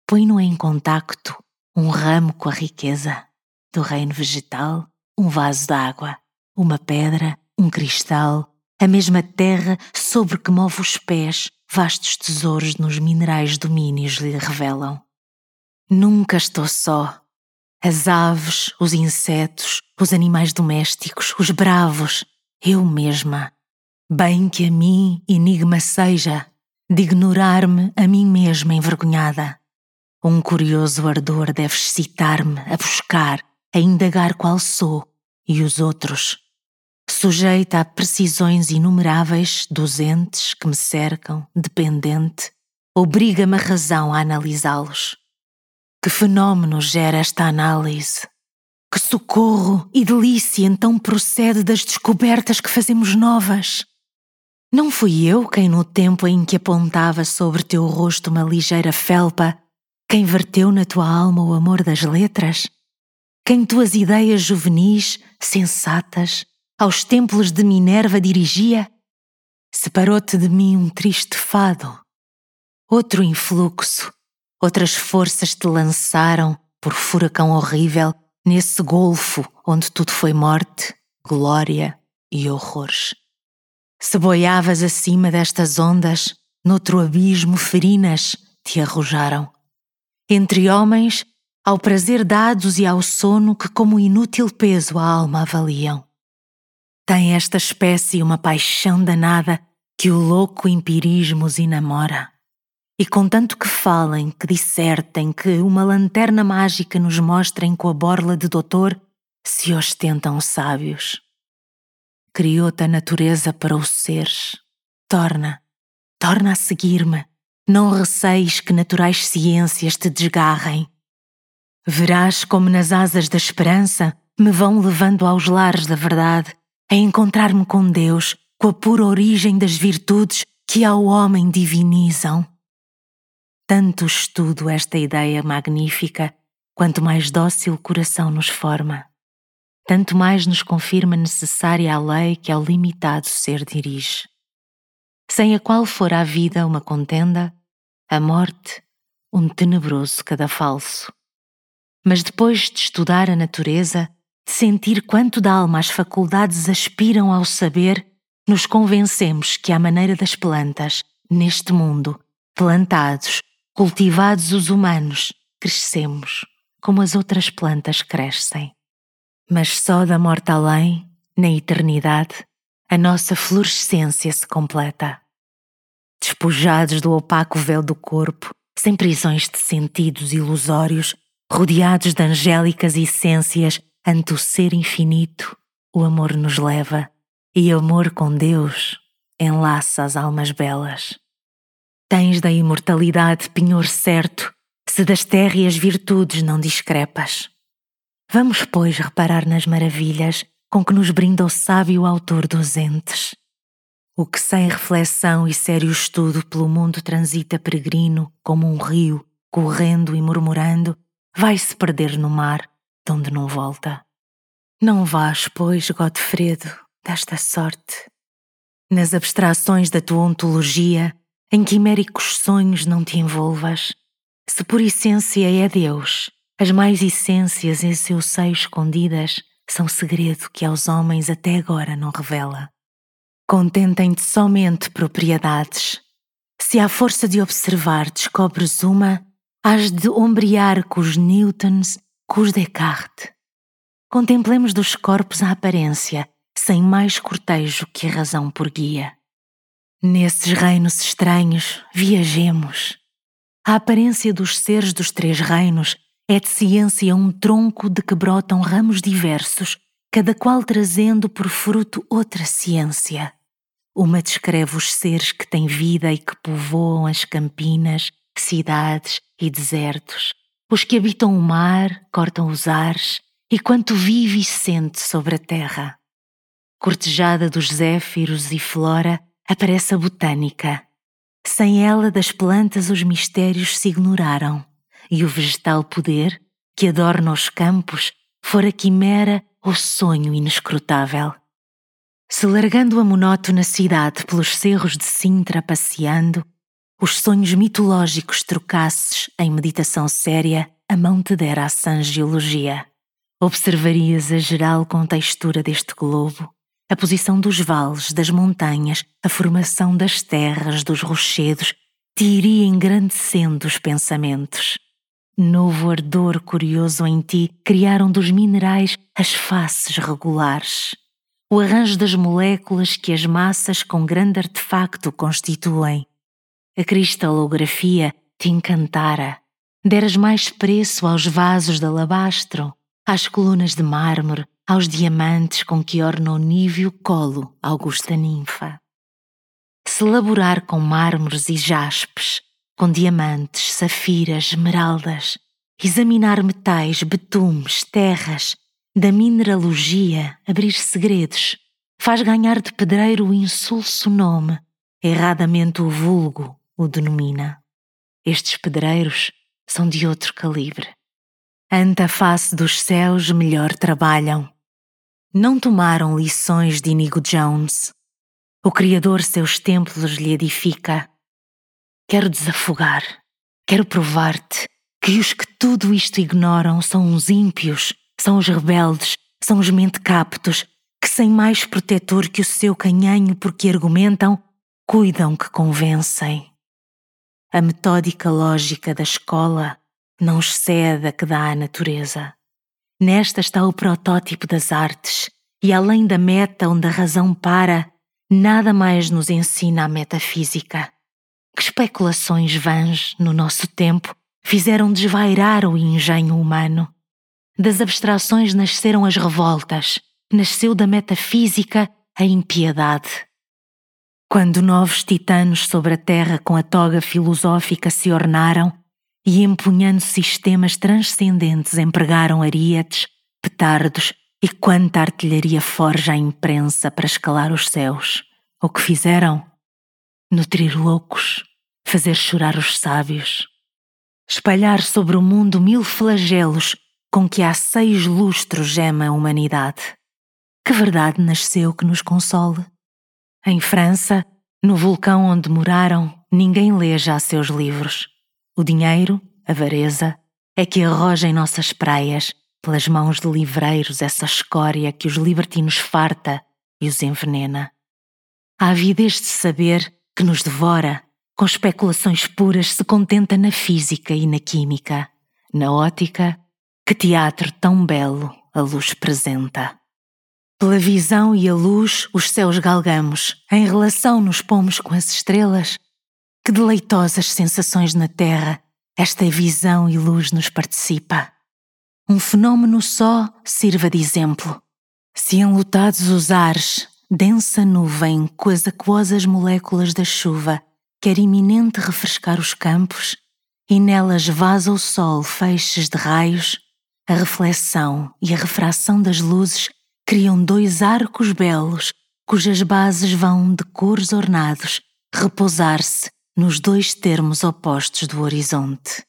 Põe-no em contacto um ramo com a riqueza do reino vegetal, um vaso d'água, uma pedra um cristal, a mesma terra sobre que move os pés, vastos tesouros nos minerais domínios lhe revelam. Nunca estou só. As aves, os insetos, os animais domésticos, os bravos, eu mesma. Bem que a mim enigma seja de ignorar-me a mim mesma envergonhada. Um curioso ardor deve excitar-me a buscar, a indagar qual sou e os outros. Sujeita a precisões inumeráveis dos entes que me cercam, dependente, obriga-me a razão a analisá-los. Que fenómeno gera esta análise? Que socorro e delícia então procede das descobertas que fazemos novas? Não fui eu quem, no tempo em que apontava sobre teu rosto uma ligeira felpa, quem verteu na tua alma o amor das letras? Quem tuas ideias juvenis, sensatas, aos templos de Minerva dirigia? Separou-te de mim um triste fado. Outro influxo, outras forças te lançaram, por furacão horrível, nesse golfo onde tudo foi morte, glória e horrores. Se boiavas acima destas ondas, noutro abismo ferinas te arrojaram. Entre homens, ao prazer dados e ao sono que como inútil peso a alma avaliam. Tem esta espécie uma paixão danada que o louco empirismo os enamora. E contanto que falem, que dissertem, que uma lanterna mágica nos mostrem com a borla de doutor, se ostentam sábios criou-te a natureza para o seres. Torna, torna a seguir-me. Não receis que naturais ciências te desgarrem. Verás como nas asas da esperança me vão levando aos lares da verdade, a encontrar-me com Deus, com a pura origem das virtudes que ao homem divinizam. Tanto estudo esta ideia magnífica, quanto mais dócil o coração nos forma tanto mais nos confirma necessária a lei que ao limitado ser dirige. Sem a qual for a vida uma contenda, a morte um tenebroso cadafalso. Mas depois de estudar a natureza, de sentir quanto da alma as faculdades aspiram ao saber, nos convencemos que, à maneira das plantas, neste mundo, plantados, cultivados os humanos, crescemos como as outras plantas crescem mas só da morte além, na eternidade, a nossa florescência se completa. Despojados do opaco véu do corpo, sem prisões de sentidos ilusórios, rodeados de angélicas essências ante o ser infinito, o amor nos leva, e amor com Deus enlaça as almas belas. Tens da imortalidade penhor certo, se das térreas virtudes não discrepas. Vamos, pois, reparar nas maravilhas com que nos brinda o sábio autor dos entes. O que sem reflexão e sério estudo pelo mundo transita peregrino como um rio, correndo e murmurando, vai-se perder no mar, de onde não volta. Não vás, pois, Godfredo, desta sorte. Nas abstrações da tua ontologia, em quiméricos sonhos não te envolvas. Se por essência é Deus, as mais essências em seu seio escondidas são segredo que aos homens até agora não revela. Contentem-te somente propriedades. Se à força de observar descobres uma, has de ombrear com os Newtons, os Descartes. Contemplemos dos corpos a aparência, sem mais cortejo que a razão por guia. Nesses reinos estranhos, viajemos. A aparência dos seres dos três reinos é de ciência um tronco de que brotam ramos diversos, cada qual trazendo por fruto outra ciência. Uma descreve os seres que têm vida e que povoam as campinas, cidades e desertos, os que habitam o mar, cortam os ares e quanto vive e sente sobre a terra. Cortejada dos zéfiros e flora, aparece a botânica. Sem ela, das plantas os mistérios se ignoraram e o vegetal poder, que adorna os campos, fora quimera ou sonho inescrutável. Se largando a monótona cidade pelos cerros de Sintra passeando, os sonhos mitológicos trocasses em meditação séria, a mão te dera a sangiologia. Observarias a geral contextura deste globo, a posição dos vales, das montanhas, a formação das terras, dos rochedos, te iria engrandecendo os pensamentos Novo ardor curioso em ti criaram dos minerais as faces regulares. O arranjo das moléculas que as massas com grande artefacto constituem. A cristalografia te encantara. Deras mais preço aos vasos de alabastro, às colunas de mármore, aos diamantes com que orna o níveo colo augusta ninfa. Se laborar com mármores e jaspes, com diamantes, safiras, esmeraldas, examinar metais, betumes, terras, da mineralogia abrir segredos, faz ganhar de pedreiro o insulso nome, erradamente o vulgo o denomina. Estes pedreiros são de outro calibre. Ante a face dos céus melhor trabalham. Não tomaram lições de Inigo Jones. O Criador seus templos lhe edifica. Quero desafogar, quero provar-te que os que tudo isto ignoram são os ímpios, são os rebeldes, são os mentecaptos, que sem mais protetor que o seu canhanho porque argumentam, cuidam que convencem. A metódica lógica da escola não excede a que dá a natureza. Nesta está o protótipo das artes, e além da meta onde a razão para, nada mais nos ensina a metafísica. Que especulações vãs, no nosso tempo, fizeram desvairar o engenho humano. Das abstrações nasceram as revoltas, nasceu da metafísica a impiedade. Quando novos titanos sobre a terra com a toga filosófica se ornaram e empunhando sistemas transcendentes empregaram ariates, petardos e quanta artilharia forja a imprensa para escalar os céus, o que fizeram? Nutrir loucos, fazer chorar os sábios, espalhar sobre o mundo mil flagelos com que há seis lustros gema a humanidade. Que verdade nasceu que nos console? Em França, no vulcão onde moraram, ninguém lê já seus livros. O dinheiro, avareza, é que arroja em nossas praias, pelas mãos de livreiros, essa escória que os libertinos farta e os envenena. A avidez de saber que nos devora com especulações puras, se contenta na física e na química, na ótica, que teatro tão belo a luz presenta. Pela visão e a luz os céus galgamos, em relação nos pomos com as estrelas. Que deleitosas sensações na terra esta visão e luz nos participa. Um fenômeno só sirva de exemplo. Se enlutados os ares, densa nuvem com as aquosas moléculas da chuva quer iminente refrescar os campos, e nelas vaza o sol feixes de raios, a reflexão e a refração das luzes criam dois arcos belos, cujas bases vão de cores ornados repousar-se nos dois termos opostos do horizonte.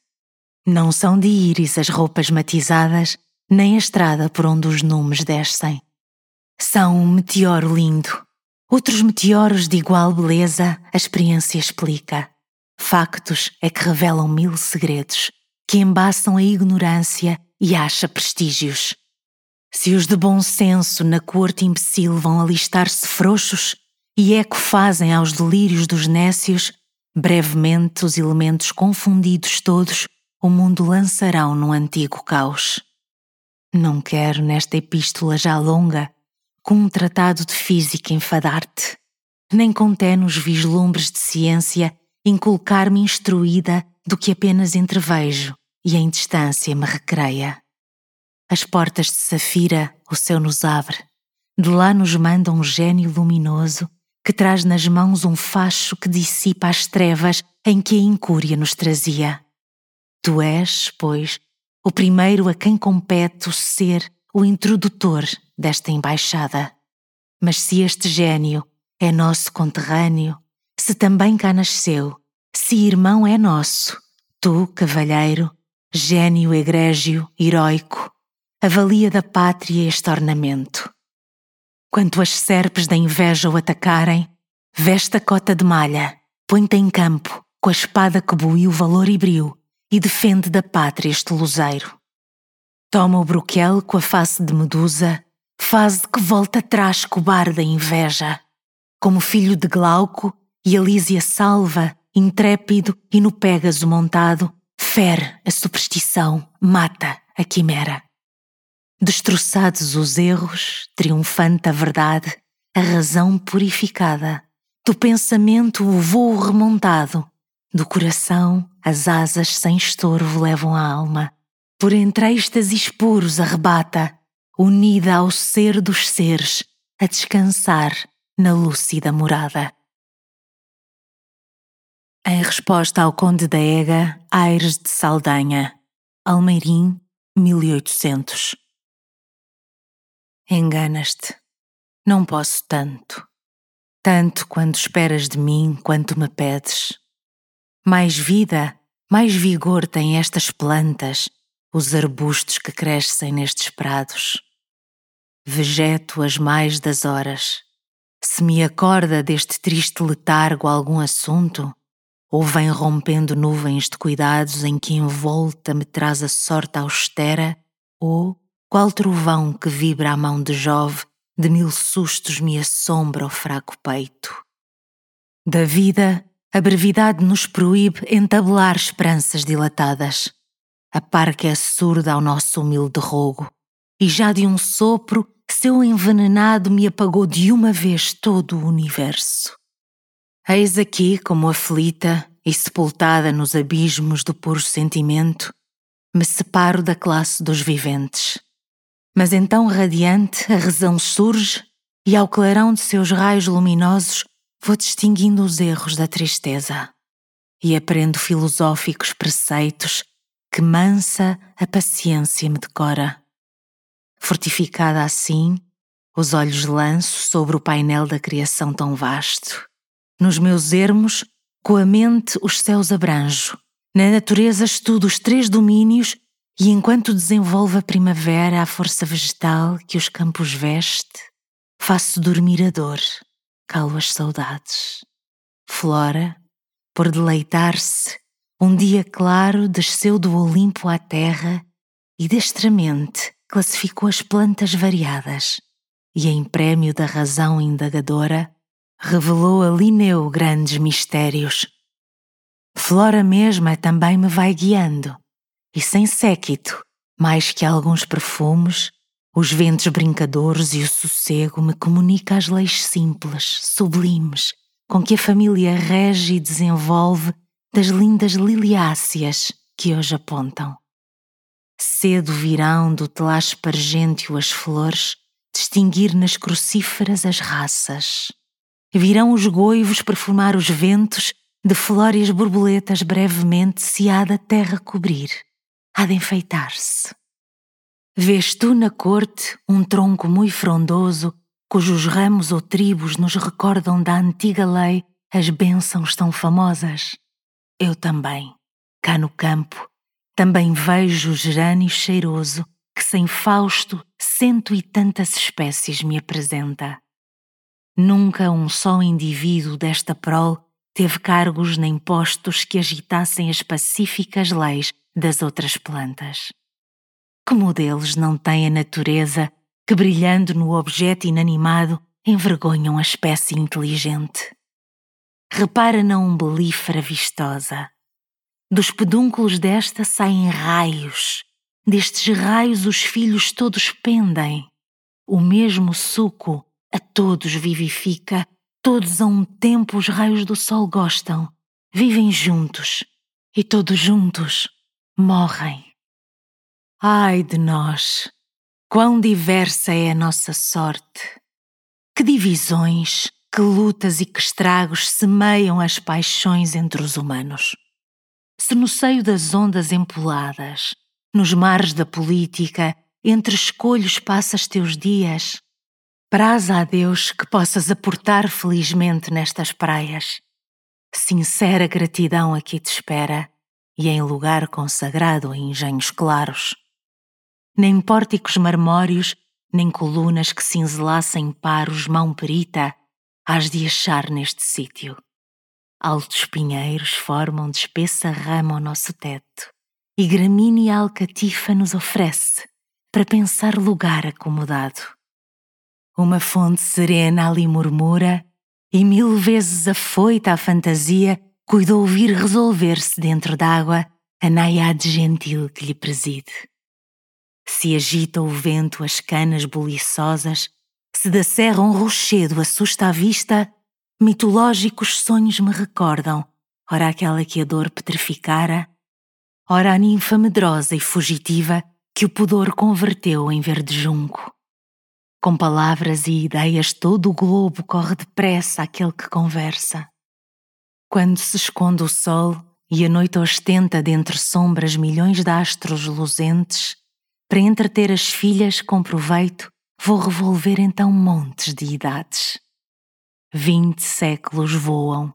Não são de íris as roupas matizadas, nem a estrada por onde os numes descem. São um meteoro lindo, Outros meteoros de igual beleza a experiência explica. Factos é que revelam mil segredos, que embaçam a ignorância e acha prestígios. Se os de bom senso na corte imbecil vão alistar-se frouxos e eco fazem aos delírios dos nécios, brevemente os elementos confundidos todos o mundo lançarão no antigo caos. Não quero nesta epístola já longa com um tratado de física enfadar-te, nem com tenos vislumbres de ciência inculcar-me instruída do que apenas entrevejo e em distância me recreia. As portas de safira o céu nos abre, de lá nos manda um gênio luminoso que traz nas mãos um facho que dissipa as trevas em que a incúria nos trazia. Tu és, pois, o primeiro a quem compete o ser o introdutor desta embaixada. Mas se este gênio é nosso conterrâneo, se também cá nasceu, se irmão é nosso, tu, cavalheiro, gênio egrégio, heróico, avalia da pátria este ornamento. Quanto as serpes da inveja o atacarem, veste a cota de malha, põe-te em campo, com a espada que buiu valor e brio, e defende da pátria este luzeiro. Toma o broquel com a face de Medusa, faz de que volta atrás cobarda inveja. Como filho de Glauco, e Elísia salva, intrépido e no Pégaso montado, fere a superstição, mata a quimera. Destroçados os erros, triunfante a verdade, a razão purificada, do pensamento o voo remontado, do coração as asas sem estorvo levam a alma, por entre êxtases puros arrebata, unida ao ser dos seres, a descansar na lúcida morada. Em resposta ao Conde da Ega, Aires de Saldanha, Almeirim, 1800. Enganas-te. Não posso tanto. Tanto quando esperas de mim quanto me pedes. Mais vida, mais vigor têm estas plantas, os arbustos que crescem nestes prados. Vegeto as mais das horas. Se me acorda deste triste letargo algum assunto, ou vem rompendo nuvens de cuidados em que envolta me traz a sorte austera, ou, qual trovão que vibra a mão de Jove, de mil sustos me assombra o fraco peito. Da vida, a brevidade nos proíbe entabelar esperanças dilatadas. A parca é surda ao nosso humilde rogo, e já de um sopro, seu envenenado me apagou de uma vez todo o universo. Eis aqui, como aflita e sepultada nos abismos do puro sentimento, me separo da classe dos viventes. Mas então radiante a razão surge e ao clarão de seus raios luminosos vou distinguindo os erros da tristeza e aprendo filosóficos preceitos que mansa a paciência me decora. Fortificada assim, os olhos lanço sobre o painel da criação tão vasto nos meus ermos, com a mente os céus abranjo. Na natureza estudo os três domínios e enquanto desenvolvo a primavera a força vegetal que os campos veste, faço dormir a dor, calo as saudades. Flora, por deleitar-se, um dia claro desceu do Olimpo à terra e destramente classificou as plantas variadas e em prémio da razão indagadora revelou a Linneu grandes mistérios. Flora mesma também me vai guiando, e sem séquito, mais que alguns perfumes, os ventos brincadores e o sossego me comunica as leis simples, sublimes, com que a família rege e desenvolve das lindas liliáceas que hoje apontam. Cedo virão do telar espargênteo as flores, distinguir nas crucíferas as raças. Virão os goivos perfumar os ventos, de flóreas borboletas brevemente se há da terra cobrir, há de enfeitar-se. Vês tu na corte um tronco muito frondoso, cujos ramos ou tribos nos recordam da antiga lei as bênçãos tão famosas? Eu também, cá no campo, também vejo o gerânio cheiroso que sem Fausto cento e tantas espécies me apresenta. Nunca um só indivíduo desta prole teve cargos nem postos que agitassem as pacíficas leis das outras plantas. Que modelos não tem a natureza que, brilhando no objeto inanimado, envergonham a espécie inteligente? Repara na umbelífera vistosa. Dos pedúnculos desta saem raios, destes raios os filhos todos pendem. O mesmo suco a todos vivifica, todos a um tempo os raios do sol gostam, vivem juntos e todos juntos morrem. Ai de nós, quão diversa é a nossa sorte! Que divisões, que lutas e que estragos semeiam as paixões entre os humanos. Se no seio das ondas empoladas, nos mares da política, entre escolhos passas teus dias, Praza a Deus que possas aportar felizmente nestas praias. Sincera gratidão aqui te espera e em lugar consagrado a engenhos claros. Nem pórticos marmóreos, nem colunas que cinzelassem paros mão perita, hás de achar neste sítio. Altos pinheiros formam de espessa rama o nosso teto, e gramínea alcatifa nos oferece para pensar lugar acomodado. Uma fonte serena ali murmura, e mil vezes afoita a fantasia, cuidou vir resolver-se dentro d'água, a naiade gentil que lhe preside. Se agita o vento as canas buliçosas, se da serra um rochedo assusta a vista, mitológicos sonhos me recordam, ora aquela que a dor petrificara, ora a ninfa medrosa e fugitiva que o pudor converteu em verde junco. Com palavras e ideias todo o globo corre depressa aquele que conversa. Quando se esconde o sol e a noite ostenta dentre sombras milhões de astros luzentes, para entreter as filhas com proveito, vou revolver então montes de idades. Vinte séculos voam,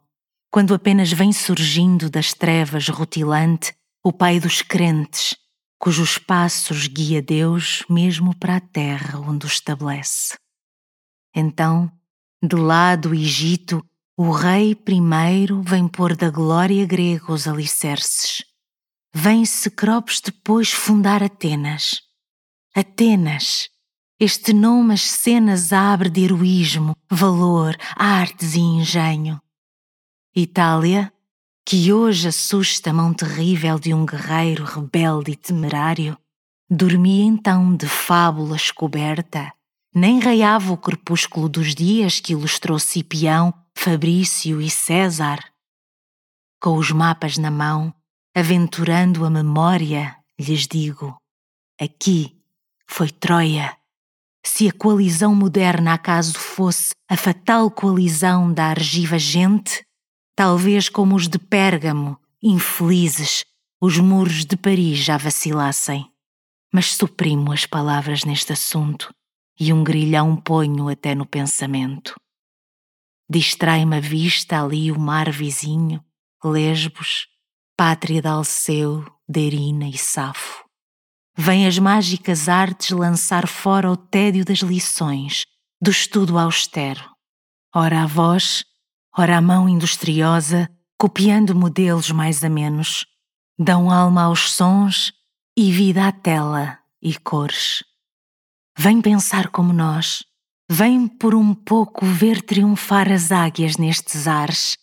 quando apenas vem surgindo das trevas rutilante o Pai dos crentes, cujos passos guia Deus mesmo para a terra onde o estabelece. Então, de lá do Egito, o rei primeiro vem pôr da glória grega os alicerces. Vem Cecropes depois fundar Atenas. Atenas, este nome as cenas abre de heroísmo, valor, artes e engenho. Itália, que hoje assusta mão terrível de um guerreiro rebelde e temerário, dormia então de fábulas coberta, nem raiava o crepúsculo dos dias que ilustrou Cipião, Fabrício e César. Com os mapas na mão, aventurando a memória, lhes digo: aqui foi Troia. Se a coalizão moderna acaso fosse a fatal coalizão da argiva gente, talvez como os de Pérgamo, infelizes, os muros de Paris já vacilassem. Mas suprimo as palavras neste assunto e um grilhão ponho até no pensamento. Distrai-me a vista ali o mar vizinho, Lesbos, pátria de Alceu, Derina e Safo. Vêm as mágicas artes lançar fora o tédio das lições, do estudo austero. Ora a voz, ora a mão industriosa, copiando modelos mais a menos, dão alma aos sons e vida à tela e cores. Vem pensar como nós, vem por um pouco ver triunfar as águias nestes ares,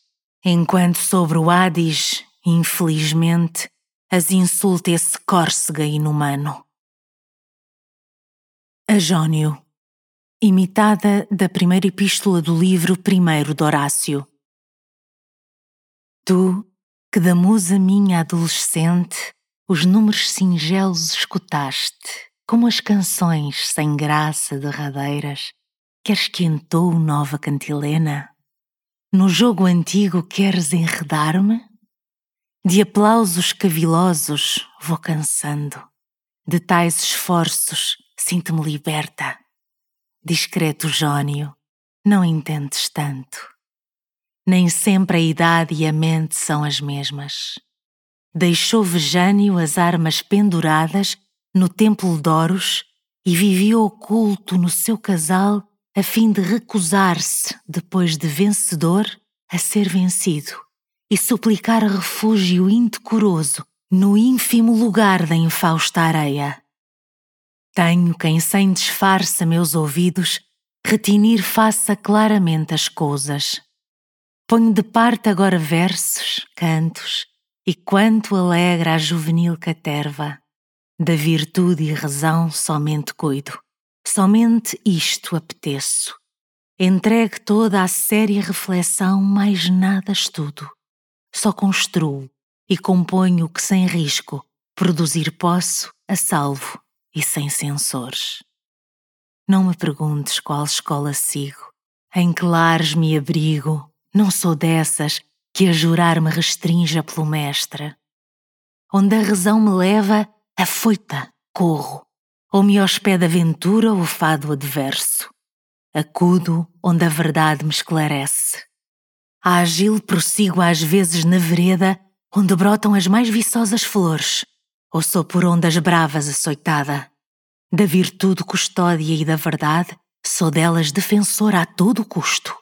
enquanto sobre o Hades, infelizmente, as insulta esse córcega inumano. A Jónio imitada da primeira epístola do livro primeiro de Horácio. Tu, que da musa minha adolescente os números singelos escutaste, como as canções sem graça derradeiras, queres que entou nova cantilena? No jogo antigo queres enredar-me? De aplausos cavilosos vou cansando, de tais esforços sinto-me liberta discreto Jónio, não entendes tanto. Nem sempre a idade e a mente são as mesmas. Deixou Vejânio as armas penduradas no templo de Horus e vivia oculto no seu casal a fim de recusar-se, depois de vencedor, a ser vencido e suplicar refúgio indecoroso no ínfimo lugar da infausta areia. Tenho quem sem disfarça meus ouvidos retinir faça claramente as coisas. Ponho de parte agora versos, cantos, e quanto alegra a juvenil caterva. Da virtude e razão somente cuido, somente isto apeteço. Entregue toda a séria reflexão, mais nada estudo. Só construo e componho o que sem risco produzir posso a salvo e sem censores. Não me perguntes qual escola sigo, em que lares me abrigo, não sou dessas que a jurar me restrinja pelo mestre. Onde a razão me leva, afoita, corro, ou me hospeda a aventura ou o fado adverso. Acudo onde a verdade me esclarece. Ágil prossigo às vezes na vereda onde brotam as mais viçosas flores, ou sou por ondas bravas açoitada? Da virtude custódia e da verdade, sou delas defensora a todo custo.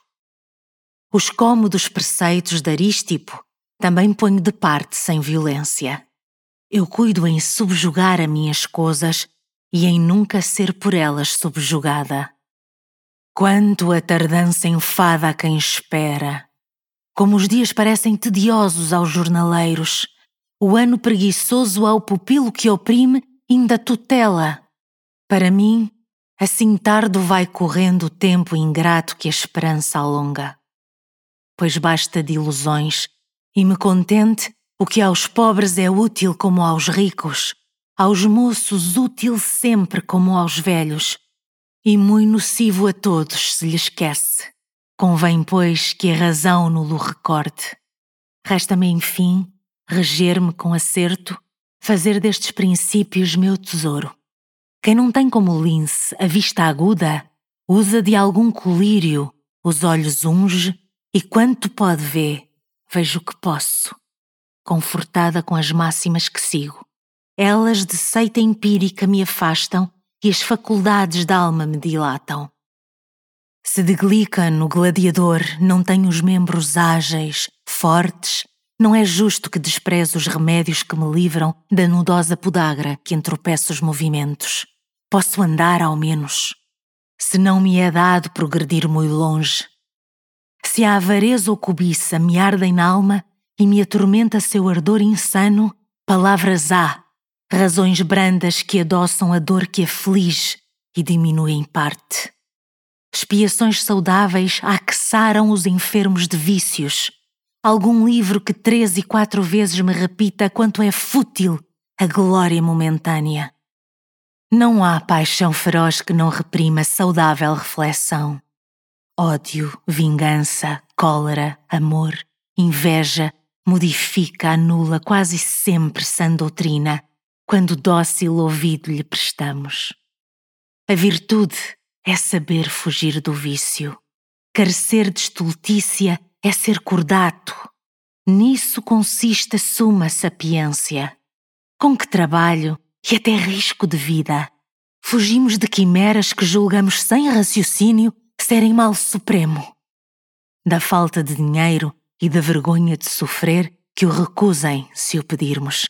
Os cômodos preceitos de Aristipo também ponho de parte sem violência. Eu cuido em subjugar a minhas coisas e em nunca ser por elas subjugada. Quanto a tardança enfada a quem espera, como os dias parecem tediosos aos jornaleiros, o ano preguiçoso ao pupilo que oprime ainda tutela. Para mim, assim tardo vai correndo o tempo ingrato que a esperança alonga. Pois basta de ilusões, e me contente o que aos pobres é útil como aos ricos, aos moços útil sempre como aos velhos, e muito nocivo a todos se lhe esquece. Convém, pois, que a razão nulo recorde. Resta-me, enfim, reger-me com acerto, fazer destes princípios meu tesouro. Quem não tem como lince a vista aguda, usa de algum colírio, os olhos unge, e quanto pode ver, vejo que posso, confortada com as máximas que sigo. Elas de seita empírica me afastam e as faculdades da alma me dilatam. Se de Glica no gladiador não tem os membros ágeis, fortes, não é justo que despreze os remédios que me livram da nudosa podagra que entropeça os movimentos. Posso andar ao menos. Se não me é dado progredir muito longe. Se a avareza ou cobiça me ardem na alma e me atormenta seu ardor insano, palavras há, razões brandas que adoçam a dor que aflige e diminuem em parte. Expiações saudáveis aqueçaram os enfermos de vícios algum livro que três e quatro vezes me repita quanto é fútil a glória momentânea. Não há paixão feroz que não reprima saudável reflexão. Ódio, vingança, cólera, amor, inveja modifica, anula quase sempre sã doutrina, quando dócil ouvido lhe prestamos. A virtude é saber fugir do vício, carecer de estultícia é ser cordato. Nisso consiste a suma sapiência. Com que trabalho e até risco de vida fugimos de quimeras que julgamos sem raciocínio serem mal supremo. Da falta de dinheiro e da vergonha de sofrer que o recusem se o pedirmos.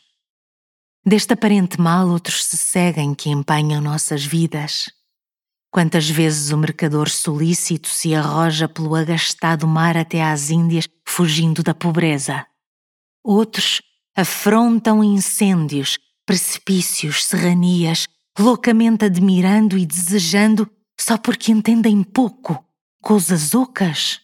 Deste aparente mal outros se seguem que empenham nossas vidas Quantas vezes o mercador solícito se arroja pelo agastado mar até às Índias, fugindo da pobreza. Outros afrontam incêndios, precipícios, serranias, loucamente admirando e desejando só porque entendem pouco, coisas ocas.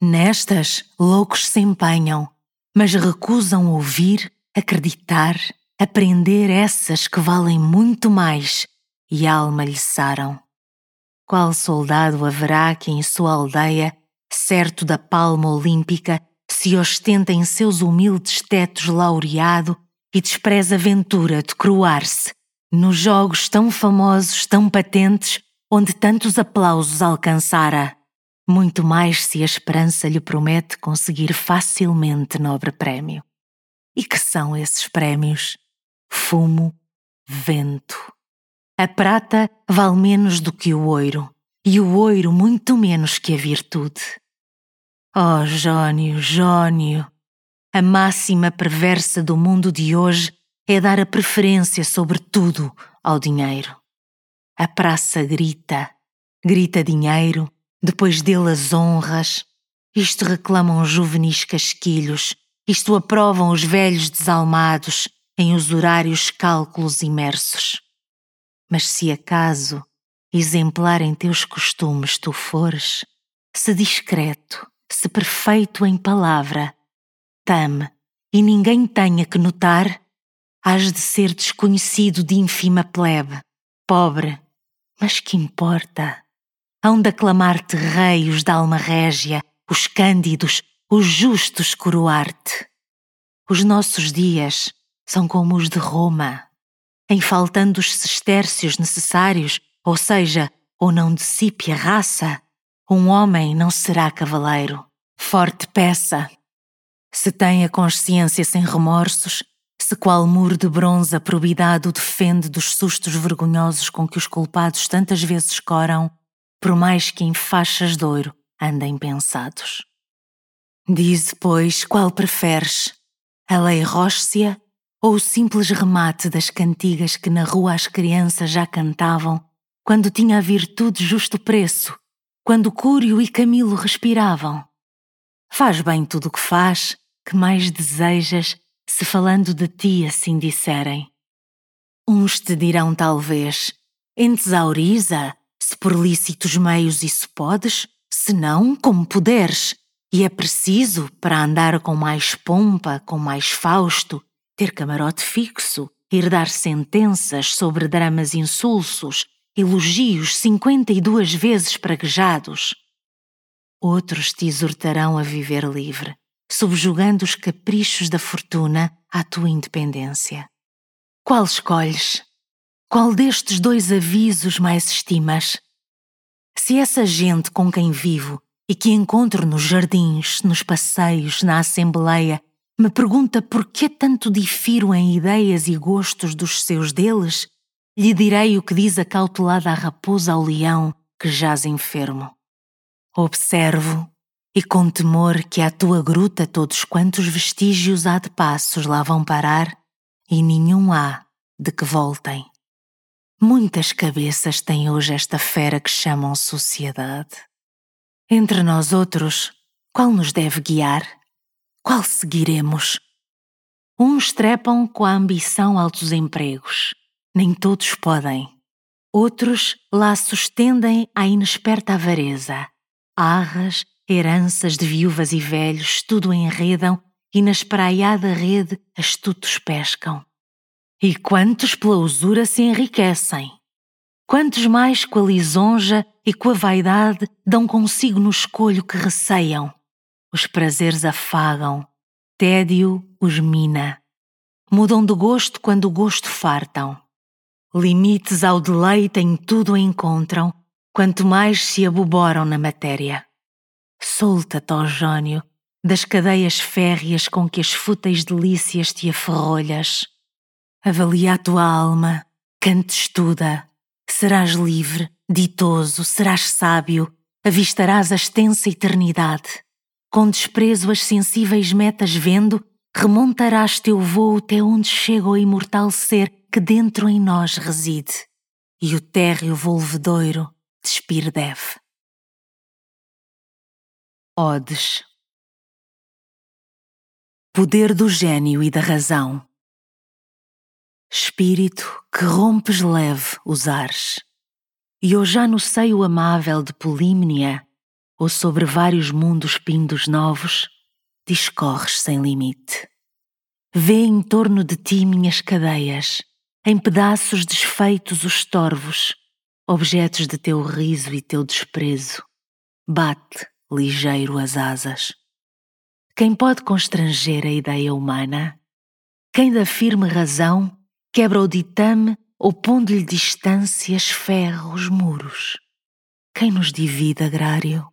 Nestas, loucos se empenham, mas recusam ouvir, acreditar, aprender essas que valem muito mais e alma lhe saram. Qual soldado haverá que em sua aldeia, certo da palma olímpica, se ostenta em seus humildes tetos laureado e despreza a ventura de cruar-se nos jogos tão famosos, tão patentes, onde tantos aplausos alcançara? Muito mais se a esperança lhe promete conseguir facilmente nobre prémio. E que são esses prémios? Fumo, vento a prata vale menos do que o ouro, e o ouro muito menos que a virtude. Oh, Jónio, Jónio! A máxima perversa do mundo de hoje é dar a preferência sobre tudo ao dinheiro. A praça grita, grita dinheiro, depois dele as honras. Isto reclamam os juvenis casquilhos, isto aprovam os velhos desalmados em usurários cálculos imersos. Mas se acaso exemplar em teus costumes tu fores, se discreto, se perfeito em palavra, tame e ninguém tenha que notar, hás de ser desconhecido de ínfima plebe, pobre, mas que importa? Hão de aclamar-te rei os da alma régia, os cândidos, os justos coroar-te. Os nossos dias são como os de Roma em faltando os sestércios necessários, ou seja, ou não dissipe a raça, um homem não será cavaleiro. Forte peça. Se tem a consciência sem remorsos, se qual muro de bronze a probidade o defende dos sustos vergonhosos com que os culpados tantas vezes coram, por mais que em faixas de ouro andem pensados. Dize, pois, qual preferes, a lei róssia ou o simples remate das cantigas que na rua as crianças já cantavam, quando tinha a virtude justo preço, quando Cúrio e Camilo respiravam. Faz bem tudo o que faz, que mais desejas, se falando de ti assim disserem. Uns te dirão talvez, entesauriza, se por lícitos meios isso podes, se não, como puderes, e é preciso, para andar com mais pompa, com mais fausto, ter camarote fixo, herdar sentenças sobre dramas insulsos, elogios cinquenta e duas vezes praguejados. Outros te exortarão a viver livre, subjugando os caprichos da fortuna à tua independência. Qual escolhes? Qual destes dois avisos mais estimas? Se essa gente com quem vivo e que encontro nos jardins, nos passeios, na assembleia, me pergunta por que tanto difiro em ideias e gostos dos seus deles, lhe direi o que diz a cautelada raposa ao leão que jaz enfermo. Observo, e com temor que à tua gruta todos quantos vestígios há de passos lá vão parar, e nenhum há de que voltem. Muitas cabeças tem hoje esta fera que chamam sociedade. Entre nós outros, qual nos deve guiar? Qual seguiremos? Uns trepam com a ambição altos empregos, nem todos podem. Outros lá sustendem a inesperta avareza. Arras, heranças de viúvas e velhos, tudo enredam e na espraiada rede astutos pescam. E quantos pela usura se enriquecem? Quantos mais com a lisonja e com a vaidade dão consigo no escolho que receiam? Os prazeres afagam, tédio os mina. Mudam de gosto quando o gosto fartam. Limites ao deleite em tudo encontram, quanto mais se aboboram na matéria. Solta-te, ó Jónio, das cadeias férreas com que as fúteis delícias te aferrolhas. Avalia a tua alma, cante estuda, serás livre, ditoso, serás sábio, avistarás a extensa eternidade. Com desprezo as sensíveis metas vendo, remontarás teu vôo até onde chega o imortal ser que dentro em nós reside, e o térreo volvedouro despir deve. Odes. Poder do gênio e da razão. Espírito que rompes leve os ares, e ou já no seio amável de Polímnia, ou sobre vários mundos pindos novos, discorres sem limite. Vê em torno de ti minhas cadeias, em pedaços desfeitos os torvos, objetos de teu riso e teu desprezo. Bate, ligeiro, as asas. Quem pode constranger a ideia humana? Quem da firme razão quebra o ditame ou pondo-lhe distâncias ferra os muros. Quem nos divide, agrário?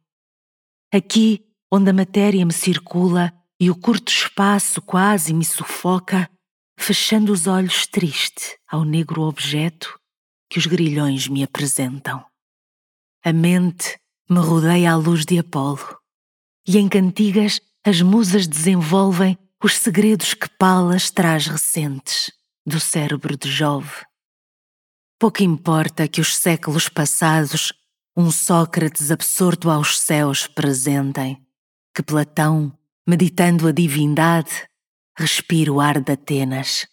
Aqui, onde a matéria me circula e o curto espaço quase me sufoca, fechando os olhos triste ao negro objeto que os grilhões me apresentam. A mente me rodeia à luz de Apolo, e em cantigas as musas desenvolvem os segredos que Palas traz recentes do cérebro de Jove. Pouco importa que os séculos passados um Sócrates absorto aos céus presentem, que Platão, meditando a divindade, respira o ar de Atenas,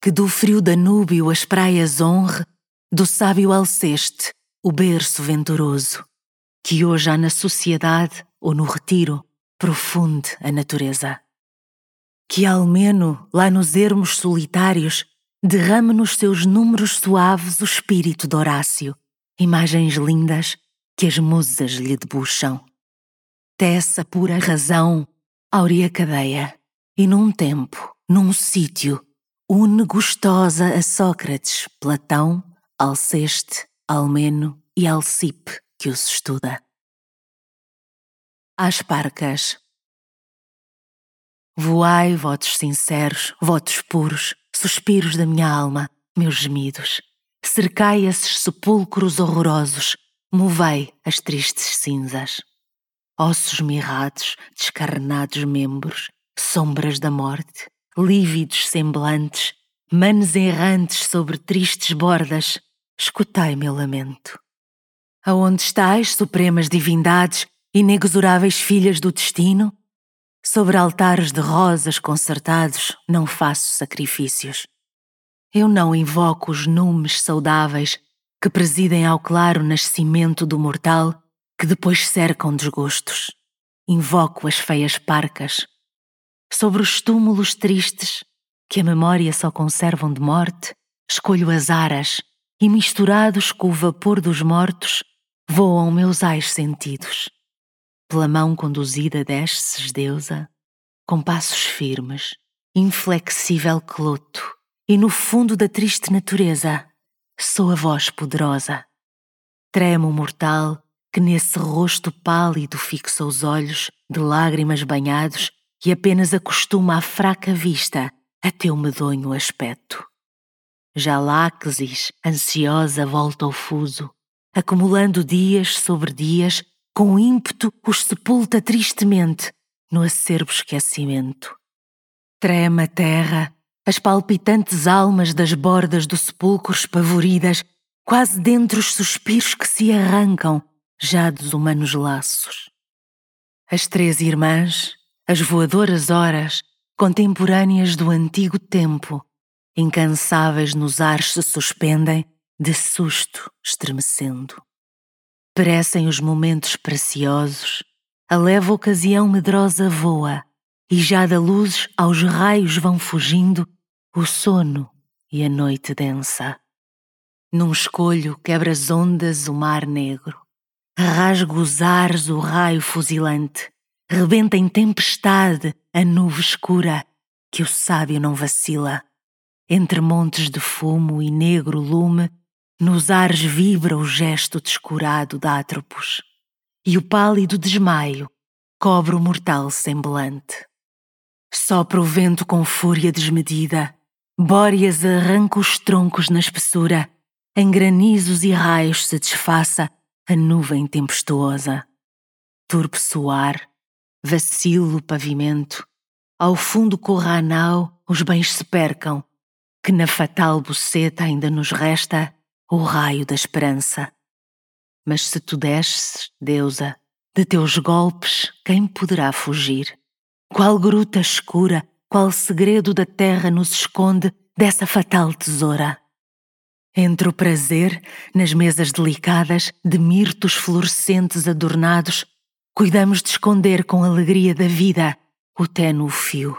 que do frio Danúbio as praias honre, do sábio Alceste o berço venturoso, que hoje há na sociedade ou no retiro profunde a natureza. Que Almeno, lá nos ermos solitários, derrame nos seus números suaves o espírito de Horácio, imagens lindas que as musas lhe debuxam. Tece a pura razão, aurea cadeia, e num tempo, num sítio, une gostosa a Sócrates, Platão, Alceste, Almeno e Alcipe que os estuda. Às parcas, Voai, votos sinceros, votos puros, suspiros da minha alma, meus gemidos. Cercai esses sepulcros horrorosos, movei as tristes cinzas. Ossos mirrados, descarnados membros, sombras da morte, lívidos semblantes, manos errantes sobre tristes bordas, escutai meu lamento. Aonde estais, supremas divindades, inexoráveis filhas do destino? Sobre altares de rosas concertados não faço sacrifícios. Eu não invoco os numes saudáveis que presidem ao claro nascimento do mortal que depois cercam desgostos. Invoco as feias parcas. Sobre os túmulos tristes que a memória só conservam de morte, escolho as aras e misturados com o vapor dos mortos voam meus ais sentidos. Pela mão conduzida desces, deusa, com passos firmes, inflexível cloto, e no fundo da triste natureza sou a voz poderosa. Tremo o mortal que nesse rosto pálido fixa os olhos, de lágrimas banhados, e apenas acostuma à fraca vista a teu medonho aspecto. Já Láxis, ansiosa, volta ao fuso, acumulando dias sobre dias com ímpeto os sepulta tristemente no acerbo esquecimento. Trema a terra, as palpitantes almas das bordas do sepulcro espavoridas, quase dentre os suspiros que se arrancam já dos humanos laços. As três irmãs, as voadoras horas, contemporâneas do antigo tempo, incansáveis nos ares se suspendem, de susto estremecendo perecem os momentos preciosos, a leva ocasião medrosa voa, e já da luz aos raios vão fugindo o sono e a noite densa. Num escolho quebra as ondas o mar negro, rasga os ares o raio fuzilante, rebenta em tempestade a nuvem escura que o sábio não vacila. Entre montes de fumo e negro lume, nos ares vibra o gesto descurado de Atropos, e o pálido desmaio cobre o mortal semblante. Sopra o vento com fúria desmedida, Bóreas arranca os troncos na espessura, em granizos e raios se desfaça a nuvem tempestuosa. Turpe soar, vacilo o pavimento, ao fundo corra a nau, os bens se percam, que na fatal buceta ainda nos resta o raio da esperança. Mas se tu desces, deusa, de teus golpes, quem poderá fugir? Qual gruta escura, qual segredo da terra nos esconde dessa fatal tesoura? Entre o prazer, nas mesas delicadas, de mirtos florescentes adornados, cuidamos de esconder com alegria da vida o ténue fio.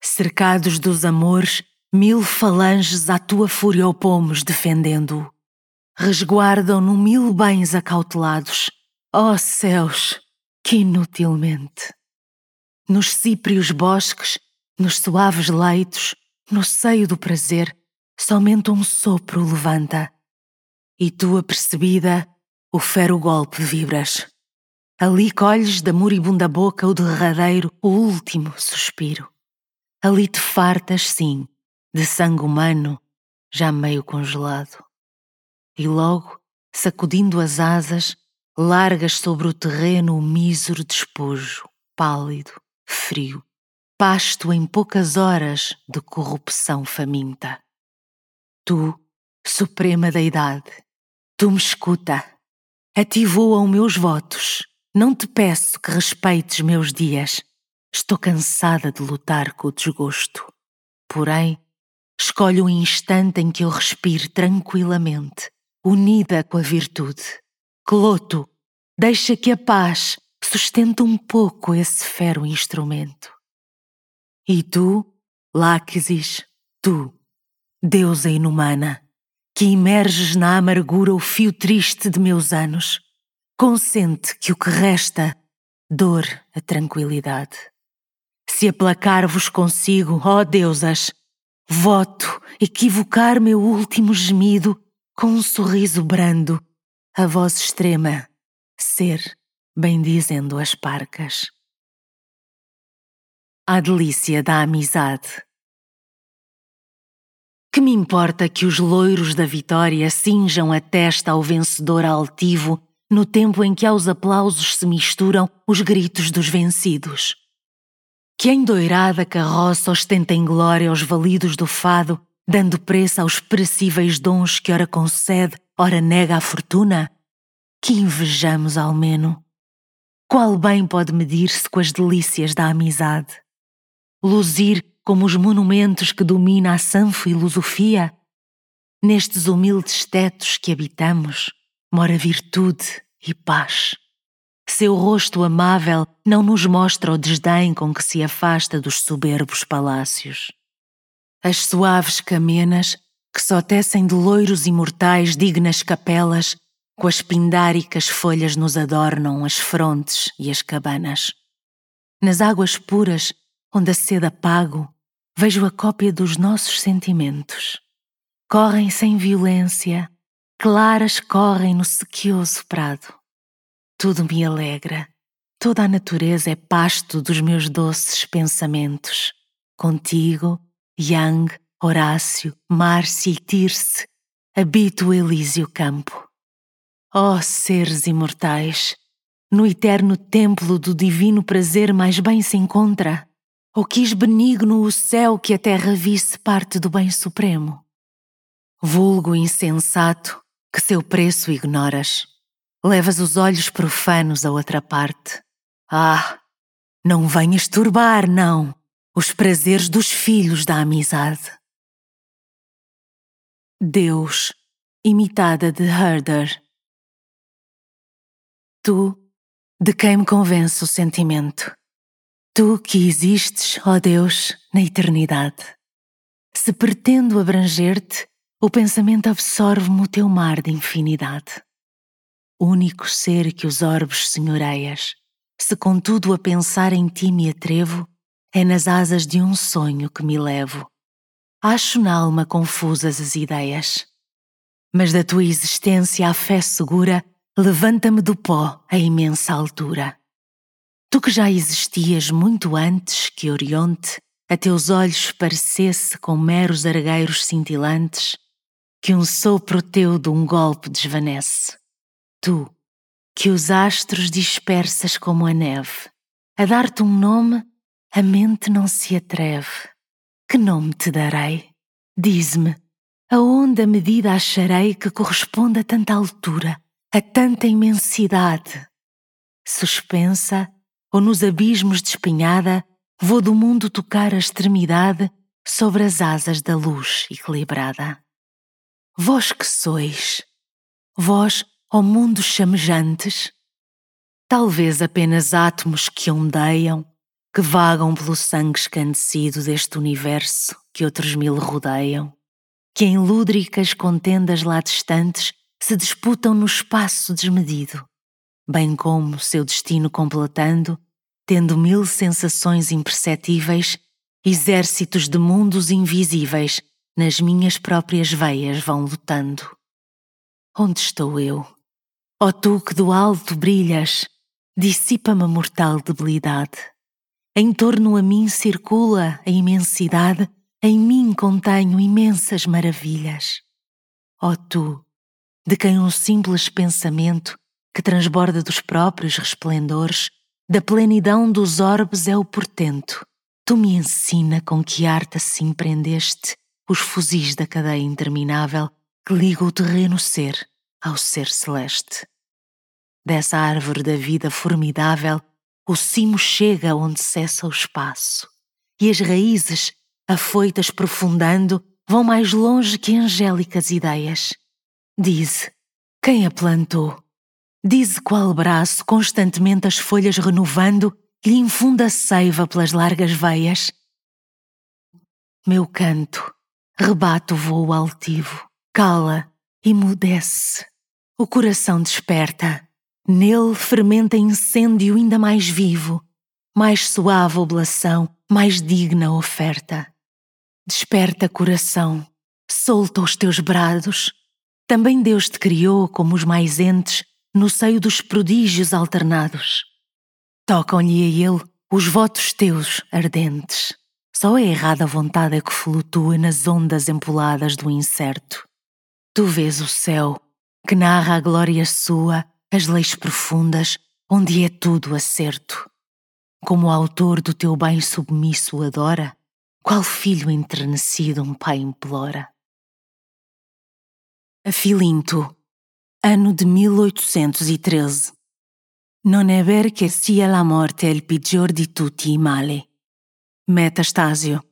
Cercados dos amores, Mil falanges à tua fúria opomos defendendo-o. Resguardam-no mil bens acautelados. Ó oh, céus, que inutilmente! Nos cíprios bosques, nos suaves leitos, no seio do prazer, somente um sopro levanta. E tu, apercebida, o fero golpe vibras. Ali colhes da moribunda boca o derradeiro, o último suspiro. Ali te fartas, sim, de sangue humano já meio congelado. E logo, sacudindo as asas, largas sobre o terreno o mísero despojo, pálido, frio, pasto em poucas horas de corrupção faminta. Tu, suprema deidade, tu me escuta, a ti voam meus votos, não te peço que respeites meus dias, estou cansada de lutar com o desgosto. Porém, Escolhe o instante em que eu respire tranquilamente, unida com a virtude. Cloto, deixa que a paz sustente um pouco esse fero instrumento. E tu, Láxis, tu, deusa inumana, que imerges na amargura o fio triste de meus anos, consente que o que resta dor a tranquilidade. Se aplacar-vos consigo, ó deusas, Voto equivocar meu último gemido com um sorriso brando, a voz extrema, ser bendizendo as parcas. A delícia da amizade. Que me importa que os loiros da vitória cinjam a testa ao vencedor altivo no tempo em que aos aplausos se misturam os gritos dos vencidos? que a endoirada carroça ostenta em glória os validos do fado, dando preço aos perecíveis dons que ora concede, ora nega a fortuna? Que invejamos ao menos. qual bem pode medir-se com as delícias da amizade? Luzir como os monumentos que domina a sã filosofia? Nestes humildes tetos que habitamos, mora virtude e paz. Seu rosto amável não nos mostra o desdém com que se afasta dos soberbos palácios. As suaves camenas, que só tecem de loiros imortais dignas capelas, com as pindáricas folhas nos adornam as frontes e as cabanas. Nas águas puras, onde a sede apago, vejo a cópia dos nossos sentimentos. Correm sem violência, claras correm no sequioso prado. Tudo me alegra, toda a natureza é pasto dos meus doces pensamentos. Contigo, Yang, Horácio, Márcia e Tirce, habito o Elísio campo. Ó oh, seres imortais, no eterno templo do divino prazer mais bem se encontra, ou quis benigno o céu que a terra visse parte do bem supremo. Vulgo insensato, que seu preço ignoras, levas os olhos profanos a outra parte. Ah, não venhas turbar, não, os prazeres dos filhos da amizade. Deus, imitada de Herder Tu, de quem me convence o sentimento. Tu que existes, ó Deus, na eternidade. Se pretendo abranger-te, o pensamento absorve-me o teu mar de infinidade. Único ser que os orbes senhoreias, se contudo a pensar em ti me atrevo, é nas asas de um sonho que me levo. Acho na alma confusas as ideias, mas da tua existência a fé segura levanta-me do pó a imensa altura. Tu que já existias muito antes que Orionte a teus olhos parecesse com meros argueiros cintilantes, que um sopro teu de um golpe desvanece. Tu, que os astros dispersas como a neve, a dar-te um nome, a mente não se atreve. Que nome te darei? Diz-me, aonde a medida acharei que corresponda a tanta altura? a tanta imensidade. Suspensa ou nos abismos de espinhada, vou do mundo tocar a extremidade sobre as asas da luz equilibrada. Vós que sois, vós, ó mundos chamejantes, talvez apenas átomos que ondeiam, que vagam pelo sangue escandecido deste universo que outros mil rodeiam, que em lúdricas contendas lá distantes se disputam no espaço desmedido, bem como seu destino completando, tendo mil sensações imperceptíveis, exércitos de mundos invisíveis nas minhas próprias veias vão lutando. Onde estou eu? Ó oh, tu que do alto brilhas, dissipa-me a mortal debilidade. Em torno a mim circula a imensidade, em mim contenho imensas maravilhas. Ó oh, tu, de quem um simples pensamento que transborda dos próprios resplendores, da plenidão dos orbes é o portento. Tu me ensina com que arte assim prendeste os fuzis da cadeia interminável que liga o terreno ser ao ser celeste. Dessa árvore da vida formidável, o cimo chega onde cessa o espaço, e as raízes, afoitas profundando, vão mais longe que angélicas ideias Dize, quem a plantou? Dize qual braço, constantemente as folhas renovando, lhe infunda seiva pelas largas veias? Meu canto, rebate o voo altivo, cala, emudece. O coração desperta, nele fermenta incêndio ainda mais vivo, mais suave oblação, mais digna oferta. Desperta, coração, solta os teus brados, também Deus te criou como os mais entes no seio dos prodígios alternados. Tocam-lhe a ele os votos teus ardentes. Só a errada vontade é que flutua nas ondas empoladas do incerto. Tu vês o céu, que narra a glória sua, as leis profundas, onde é tudo acerto. Como o autor do teu bem submisso adora, qual filho enternecido um pai implora. A Filinto, ano de 1813. non è ver che sia la morte il peggior di tutti i mali. Metastasio.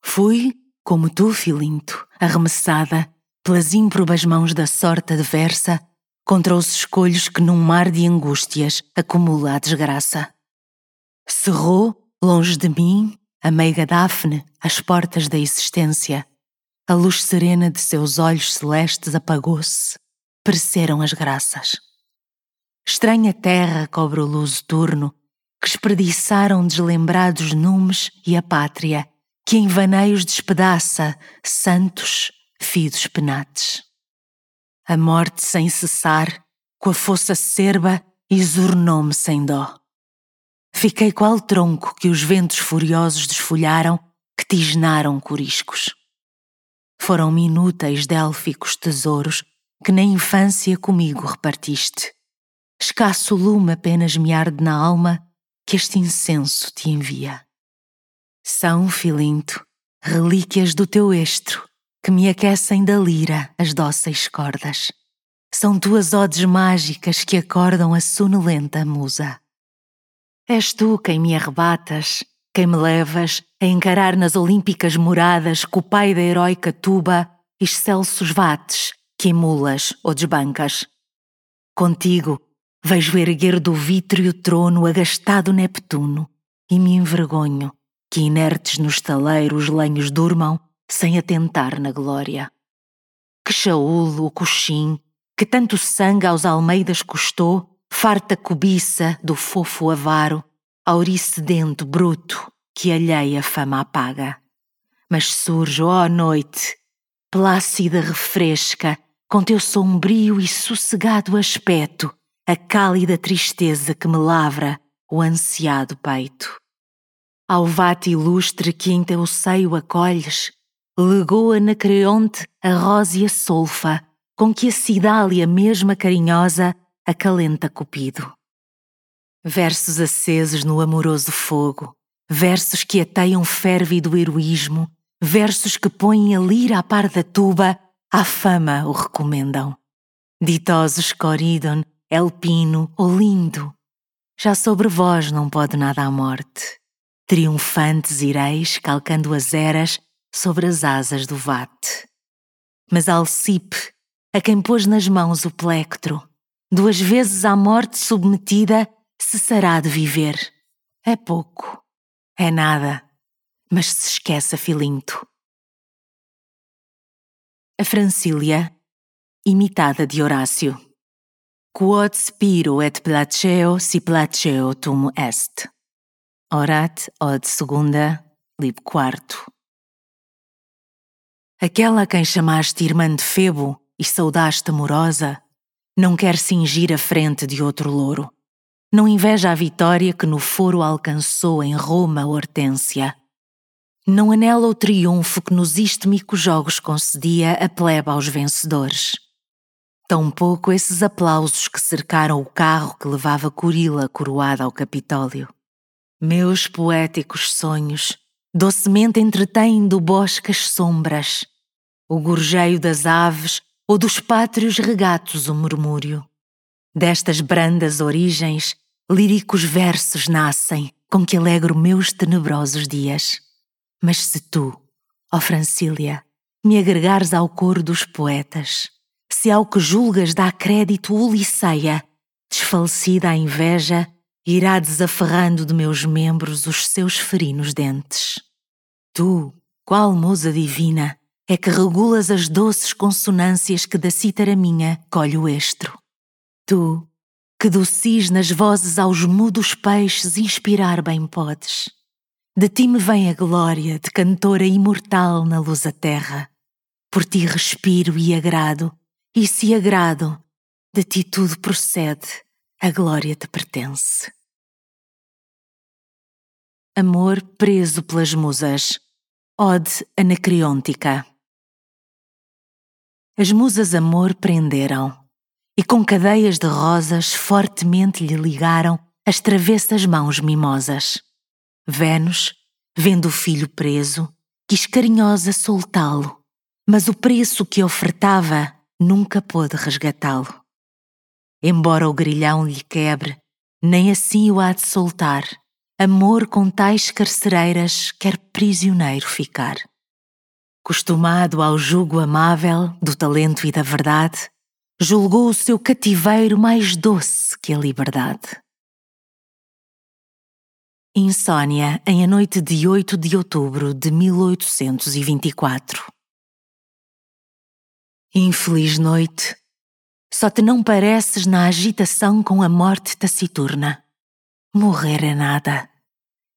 Fui, como tu, filinto, arremessada pelas ímprobas mãos da sorte adversa contra os escolhos que num mar de angústias acumula a desgraça. Cerrou, longe de mim, a meiga Daphne, as portas da existência. A luz serena de seus olhos celestes apagou-se. Pereceram as graças. Estranha terra cobre o luso turno, que espreguiçaram deslembrados numes e a pátria, que em vaneios despedaça santos, fidos penates. A morte sem cessar, com a força serba, exornou-me sem dó. Fiquei qual tronco que os ventos furiosos desfolharam, que tisnaram coriscos. Foram-me inúteis délficos tesouros que na infância comigo repartiste. Escasso lume apenas me arde na alma que este incenso te envia. São, filinto, relíquias do teu estro, que me aquecem da lira as dóceis cordas. São tuas odes mágicas que acordam a sonolenta musa. És tu quem me arrebatas, quem me levas a encarar nas olímpicas moradas com o pai da heroica tuba excelsos vates que emulas ou desbancas. Contigo vejo erguer do vítreo trono agastado Neptuno e me envergonho que inertes no estaleiro os lenhos durmam sem atentar na glória. Que Shaul, o coxim, que tanto sangue aos almeidas custou, farta cobiça do fofo avaro, aurice dento bruto que alheia fama apaga. Mas surge, ó noite, plácida refresca, com teu sombrio e sossegado aspecto, a cálida tristeza que me lavra o ansiado peito. Ao vate ilustre que em teu seio acolhes, legou a Creonte a rósea solfa, com que a Cidália mesma carinhosa acalenta Cupido. Versos acesos no amoroso fogo, versos que ateiam férvido heroísmo, versos que põem a lira à par da tuba, à fama o recomendam. Ditosos Coridon, Elpino, Olindo, já sobre vós não pode nada a morte. Triunfantes ireis calcando as eras sobre as asas do vate. Mas Alcipe, a quem pôs nas mãos o plectro, duas vezes à morte submetida, cessará de viver. É pouco, é nada, mas se esquece a Filinto. A Francília, imitada de Horácio. Quod spiro et placeo si placeo tum est. Orat od segunda, lib quarto. Aquela a quem chamaste irmã de Febo e saudaste amorosa, não quer cingir a frente de outro louro. Não inveja a vitória que no foro alcançou em Roma Hortência. Não anela o triunfo que nos istmicos jogos concedia a plebe aos vencedores. Tampouco esses aplausos que cercaram o carro que levava Curila coroada ao Capitólio. Meus poéticos sonhos docemente entretêm do bosque as sombras, o gorjeio das aves ou dos pátrios regatos o murmúrio. Destas brandas origens, líricos versos nascem com que alegro meus tenebrosos dias. Mas se tu, ó Francília, me agregares ao coro dos poetas, se ao que julgas dá crédito Uliceia, desfalecida a inveja, irá desaferrando de meus membros os seus ferinos dentes. Tu, qual musa divina, é que regulas as doces consonâncias que da cítara minha colhe o estro. Tu, que docis nas vozes aos mudos peixes inspirar bem podes. De ti me vem a glória de cantora imortal na luz da terra. Por ti respiro e agrado, e se agrado, de ti tudo procede, a glória te pertence. Amor preso pelas musas. Ode Anacreôntica as musas amor prenderam e com cadeias de rosas fortemente lhe ligaram as travessas mãos mimosas. Vênus, vendo o filho preso, quis carinhosa soltá-lo, mas o preço que ofertava nunca pôde resgatá-lo. embora o grilhão lhe quebre, nem assim o há de soltar. Amor com tais carcereiras quer prisioneiro ficar. Costumado ao jugo amável do talento e da verdade, julgou o seu cativeiro mais doce que a liberdade. Insônia em a noite de 8 de outubro de 1824. Infeliz noite, só te não pareces na agitação com a morte taciturna. Morrer é nada.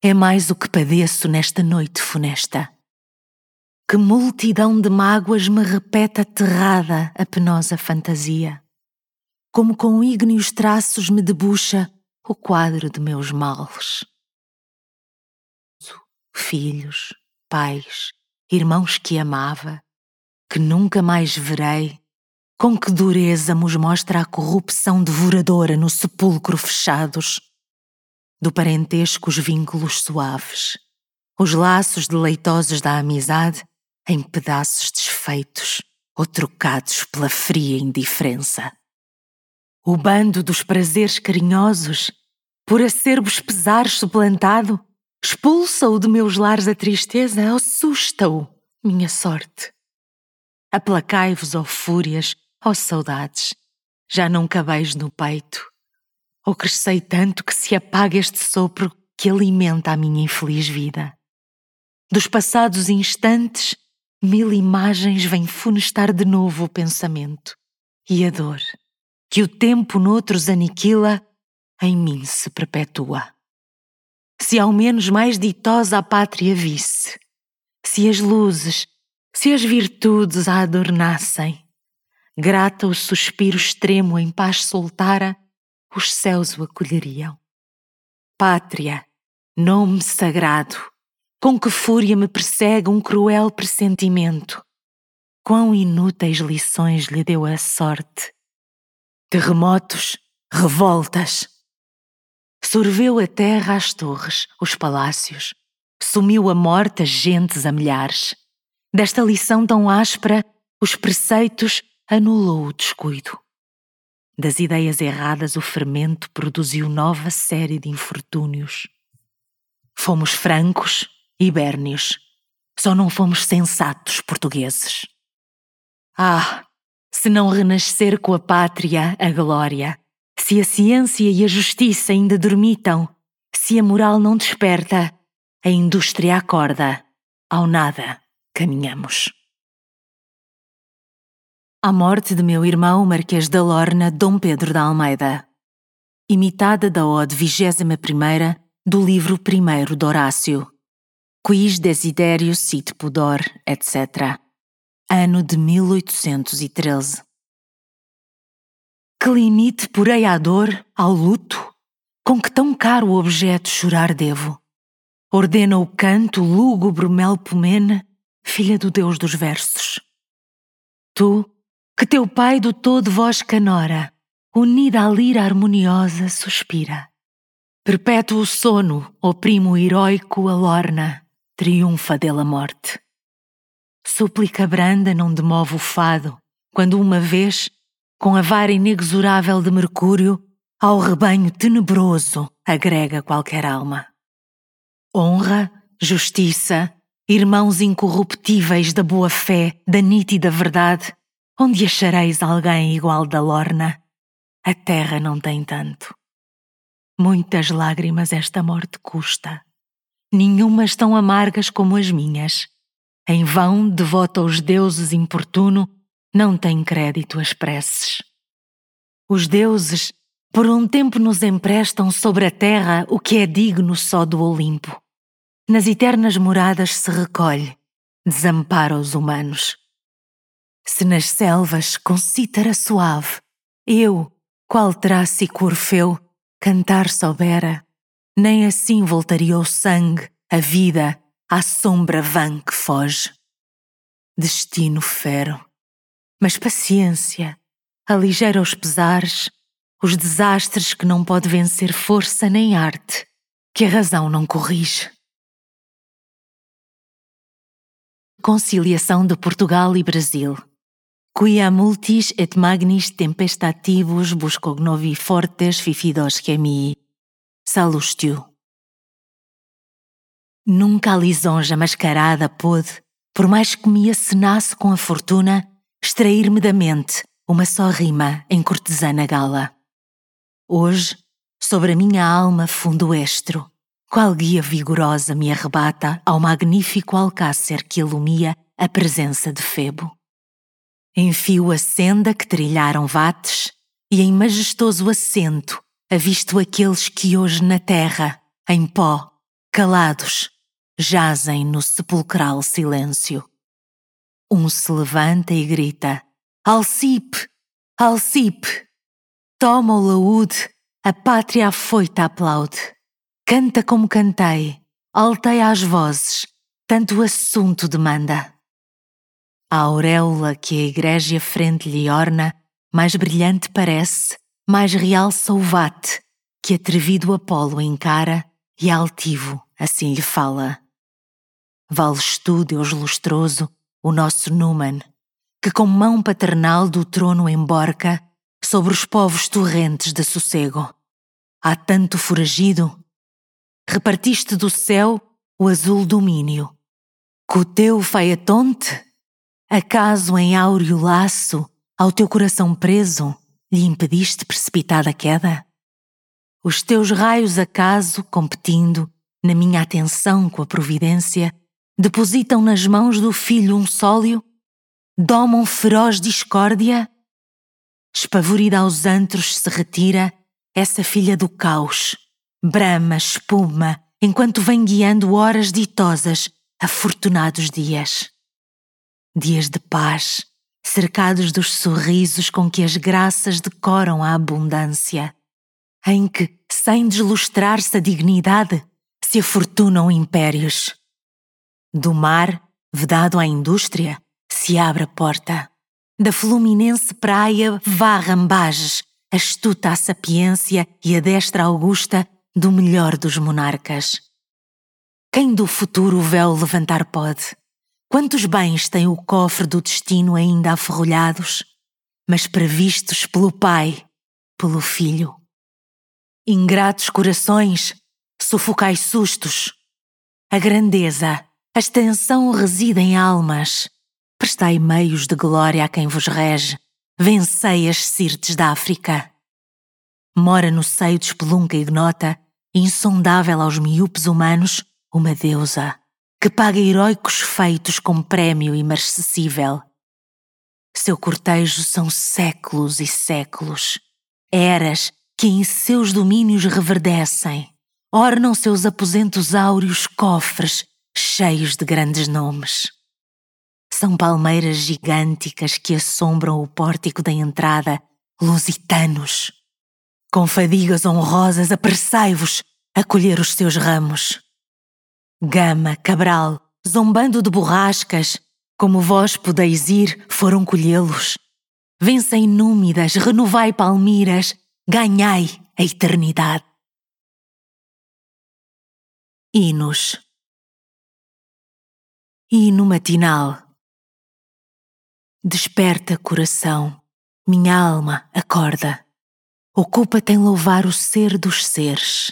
É mais o que padeço nesta noite funesta. Que multidão de mágoas me repete aterrada a penosa fantasia. Como com ígneos traços me debuxa o quadro de meus males. Filhos, pais, irmãos que amava, que nunca mais verei, com que dureza nos mostra a corrupção devoradora no sepulcro fechados. Do parentesco os vínculos suaves, os laços deleitosos da amizade em pedaços desfeitos ou trocados pela fria indiferença. O bando dos prazeres carinhosos, por acerbos pesares suplantado, expulsa-o de meus lares a tristeza, assusta-o, minha sorte. Aplacai-vos, ó fúrias, ó saudades, já não cabeis no peito, ou crescei tanto que se apaga este sopro que alimenta a minha infeliz vida. Dos passados instantes, mil imagens vêm funestar de novo o pensamento e a dor, que o tempo noutros aniquila, em mim se perpetua. Se ao menos mais ditosa a pátria visse, se as luzes, se as virtudes a adornassem, grata o suspiro extremo em paz soltara, os céus o acolheriam. Pátria, nome sagrado, com que fúria me persegue um cruel pressentimento. Quão inúteis lições lhe deu a sorte. Terremotos, revoltas. Sorveu a terra as torres, os palácios. Sumiu a morte as gentes a milhares Desta lição tão áspera, os preceitos anulou o descuido. Das ideias erradas, o fermento produziu nova série de infortúnios. Fomos francos e só não fomos sensatos portugueses. Ah, se não renascer com a pátria a glória, se a ciência e a justiça ainda dormitam, se a moral não desperta, a indústria acorda, ao nada caminhamos. A morte de meu irmão Marquês da Lorna Dom Pedro da Almeida. Imitada da Ode 21 do livro 1 de Horácio. Quis desiderio sit pudor, etc. Ano de 1813. Que limite porei à dor, ao luto, com que tão caro objeto chorar devo? Ordena o canto lúgubre Melpomene filha do Deus dos versos. Tu, que teu pai dotou de voz canora, unida à lira harmoniosa, suspira. Perpétuo sono, oprimo heróico a lorna, triunfa dele a morte. Súplica branda não demove o fado, quando uma vez, com a vara inexorável de Mercúrio, ao rebanho tenebroso agrega qualquer alma. Honra, justiça, irmãos incorruptíveis da boa fé, da nítida verdade, onde achareis alguém igual da Lorna? A terra não tem tanto. Muitas lágrimas esta morte custa, nenhumas tão amargas como as minhas. Em vão, devoto aos deuses importuno, não tem crédito as preces. Os deuses, por um tempo, nos emprestam sobre a terra o que é digno só do Olimpo nas eternas moradas se recolhe, desampara os humanos. Se nas selvas com cítara suave, eu, qual traço e corfeu, cantar soubera, nem assim voltaria o sangue, a vida, à sombra vã que foge. Destino fero, mas paciência, aligeira os pesares, os desastres que não pode vencer força nem arte, que a razão não corrige. Conciliação de Portugal e Brasil. quia multis et magnis tempestativus buscognovi fortes fifidos chemii. Salustio. Nunca a lisonja mascarada pôde, por mais que me acenasse com a fortuna, extrair-me da mente uma só rima em cortesana gala. Hoje, sobre a minha alma fundo estro, qual guia vigorosa me arrebata ao magnífico alcácer que ilumia a presença de Febo. Enfio a senda que trilharam vates e em majestoso assento avisto aqueles que hoje na terra, em pó, calados, jazem no sepulcral silêncio. Um se levanta e grita: Alcipe! Alcipe! Toma o laúde, a pátria afoita aplaude. Canta como cantei, alteia as vozes, tanto o assunto demanda. A auréola que a igreja frente lhe orna, mais brilhante parece, mais realça o vate, que atrevido Apolo encara e altivo assim lhe fala. Vales tu, Deus lustroso, o nosso Numan, que com mão paternal do trono emborca sobre os povos torrentes de sossego. Há tanto foragido, repartiste do céu o azul domínio. Com o teu faiatonte Acaso em áureo laço, ao teu coração preso, lhe impediste precipitada queda? Os teus raios acaso, competindo, na minha atenção com a providência, depositam nas mãos do filho um sólio? Domam feroz discórdia? Espavorida aos antros se retira essa filha do caos, brama, espuma, enquanto vem guiando horas ditosas, afortunados dias dias de paz, cercados dos sorrisos com que as graças decoram a abundância, em que, sem deslustrar-se a dignidade, se afortunam impérios. Do mar, vedado à indústria, se abre a porta. Da fluminense praia vá rambages, astuta a sapiência e a destra augusta do melhor dos monarcas. Quem do futuro o véu levantar pode? Quantos bens tem o cofre do destino ainda aferrolhados, mas previstos pelo Pai, pelo Filho? Ingratos corações, sufocais sustos. A grandeza, a extensão reside em almas. Prestai meios de glória a quem vos rege. Vencei as sirtes da África. Mora no seio de espelunca ignota, insondável aos miúpes humanos, uma deusa que paga heróicos feitos com prémio imarcessível. Seu cortejo são séculos e séculos, eras que em seus domínios reverdecem, ornam seus aposentos áureos cofres cheios de grandes nomes. São palmeiras gigânticas que assombram o pórtico da entrada, lusitanos. Com fadigas honrosas, apressai-vos a colher os seus ramos. Gama, Cabral, zombando de borrascas, como vós podeis ir, foram colhê-los. Vencem númidas, renovai palmiras, ganhai a eternidade. Hinos Hino matinal Desperta, coração, minha alma, acorda. Ocupa-te em louvar o ser dos seres.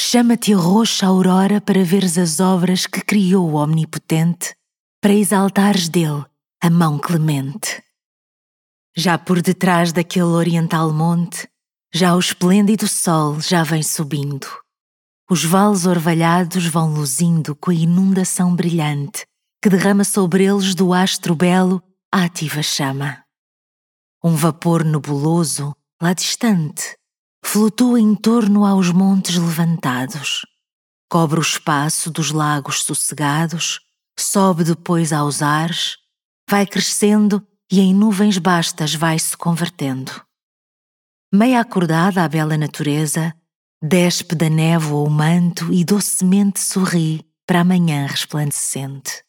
Chama-te a roxa aurora para veres as obras que criou o Omnipotente, para exaltares dele a mão clemente. Já por detrás daquele oriental monte, já o esplêndido sol já vem subindo. Os vales orvalhados vão luzindo com a inundação brilhante que derrama sobre eles do astro belo a ativa chama. Um vapor nebuloso, lá distante, flutua em torno aos montes levantados, cobre o espaço dos lagos sossegados, sobe depois aos ares, vai crescendo e em nuvens bastas vai-se convertendo. Meia acordada à bela natureza, despe da névoa o manto e docemente sorri para a manhã resplandecente,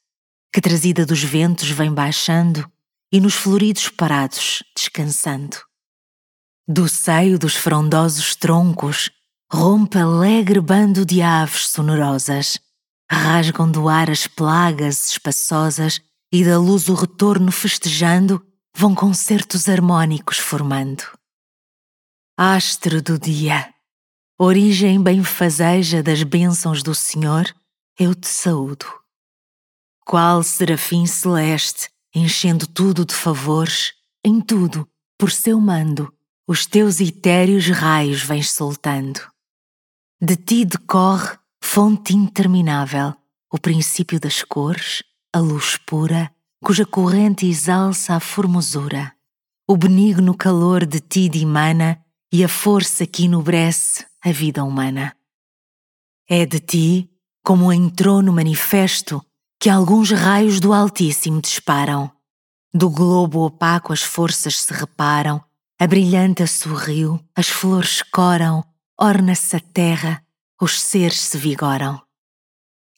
que trazida dos ventos vem baixando e nos floridos parados descansando. Do seio dos frondosos troncos rompe alegre bando de aves sonorosas, rasgam do ar as plagas espaçosas e da luz o retorno festejando vão concertos harmônicos formando. Astro do dia, origem benfazeja das bênçãos do Senhor, eu te saúdo. Qual serafim celeste, enchendo tudo de favores, em tudo, por seu mando, os teus etéreos raios vens soltando. De ti decorre, fonte interminável, o princípio das cores, a luz pura, cuja corrente exalça a formosura. O benigno calor de ti dimana e a força que enobrece a vida humana. É de ti, como em trono manifesto, que alguns raios do Altíssimo disparam. Do globo opaco as forças se reparam, a brilhante sorriu, as flores coram, orna-se a terra, os seres se vigoram.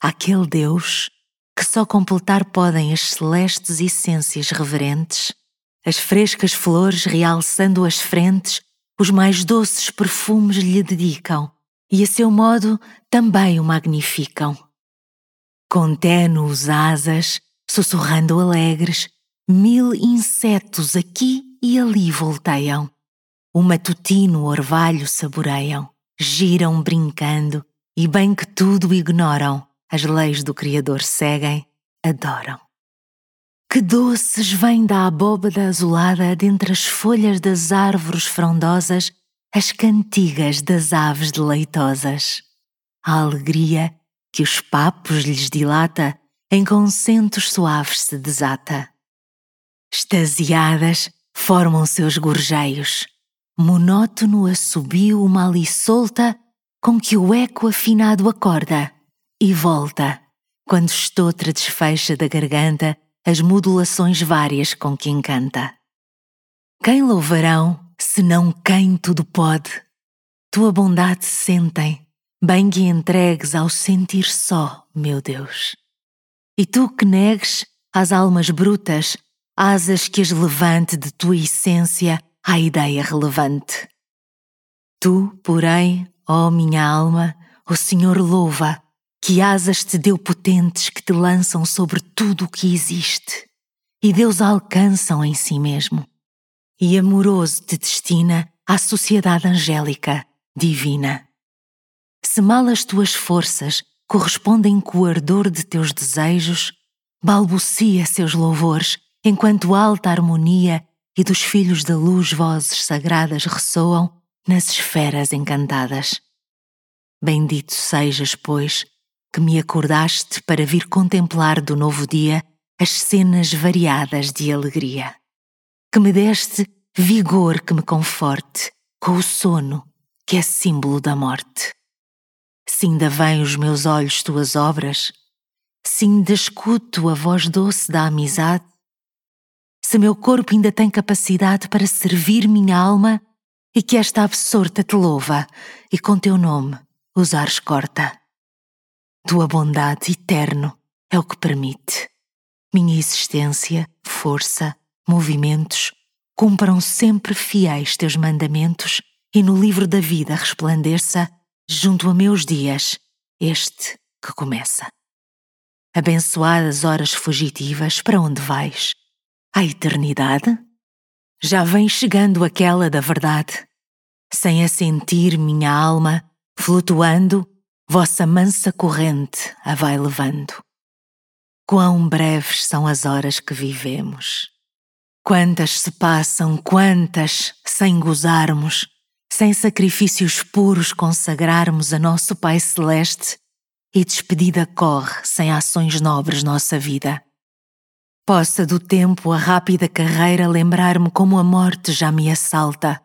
Aquele Deus que só completar podem as celestes essências reverentes, as frescas flores realçando as frentes, os mais doces perfumes lhe dedicam e a seu modo também o magnificam. Com ténues asas, sussurrando alegres, mil insetos aqui e ali volteiam. O matutino orvalho saboreiam, giram brincando e bem que tudo ignoram, as leis do Criador seguem, adoram. Que doces vêm da abóbada azulada dentre as folhas das árvores frondosas as cantigas das aves deleitosas. A alegria que os papos lhes dilata em consentos suaves se desata. Extasiadas formam seus gorjeios, monótono assobio uma ali solta com que o eco afinado acorda e volta, quando estotra desfecha da garganta as modulações várias com que encanta. Quem louvarão, senão quem tudo pode? Tua bondade sentem, bem que entregues ao sentir só, meu Deus. E tu que negues às almas brutas asas que as levante de tua essência à ideia relevante. Tu, porém, ó minha alma, o Senhor louva que asas te deu potentes que te lançam sobre tudo o que existe, e Deus alcançam em si mesmo, e amoroso te destina à sociedade angélica, divina. Se mal as tuas forças correspondem com o ardor de teus desejos, balbucia seus louvores, enquanto alta harmonia e dos filhos da luz vozes sagradas ressoam nas esferas encantadas. Bendito sejas, pois, que me acordaste para vir contemplar do novo dia as cenas variadas de alegria. Que me deste vigor que me conforte com o sono que é símbolo da morte. Se ainda os meus olhos tuas obras, se ainda escuto a voz doce da amizade, se meu corpo ainda tem capacidade para servir minha alma e que esta absorta te louva e com teu nome usares corta. Tua bondade eterno é o que permite. Minha existência, força, movimentos cumpram sempre fiéis teus mandamentos e no livro da vida resplandeça, junto a meus dias, este que começa. Abençoadas horas fugitivas, para onde vais? À eternidade? Já vem chegando aquela da verdade, sem a sentir minha alma, flutuando vossa mansa corrente a vai levando. Quão breves são as horas que vivemos. Quantas se passam, quantas, sem gozarmos, sem sacrifícios puros consagrarmos a nosso Pai Celeste, e despedida corre sem ações nobres nossa vida. Possa do tempo a rápida carreira lembrar-me como a morte já me assalta,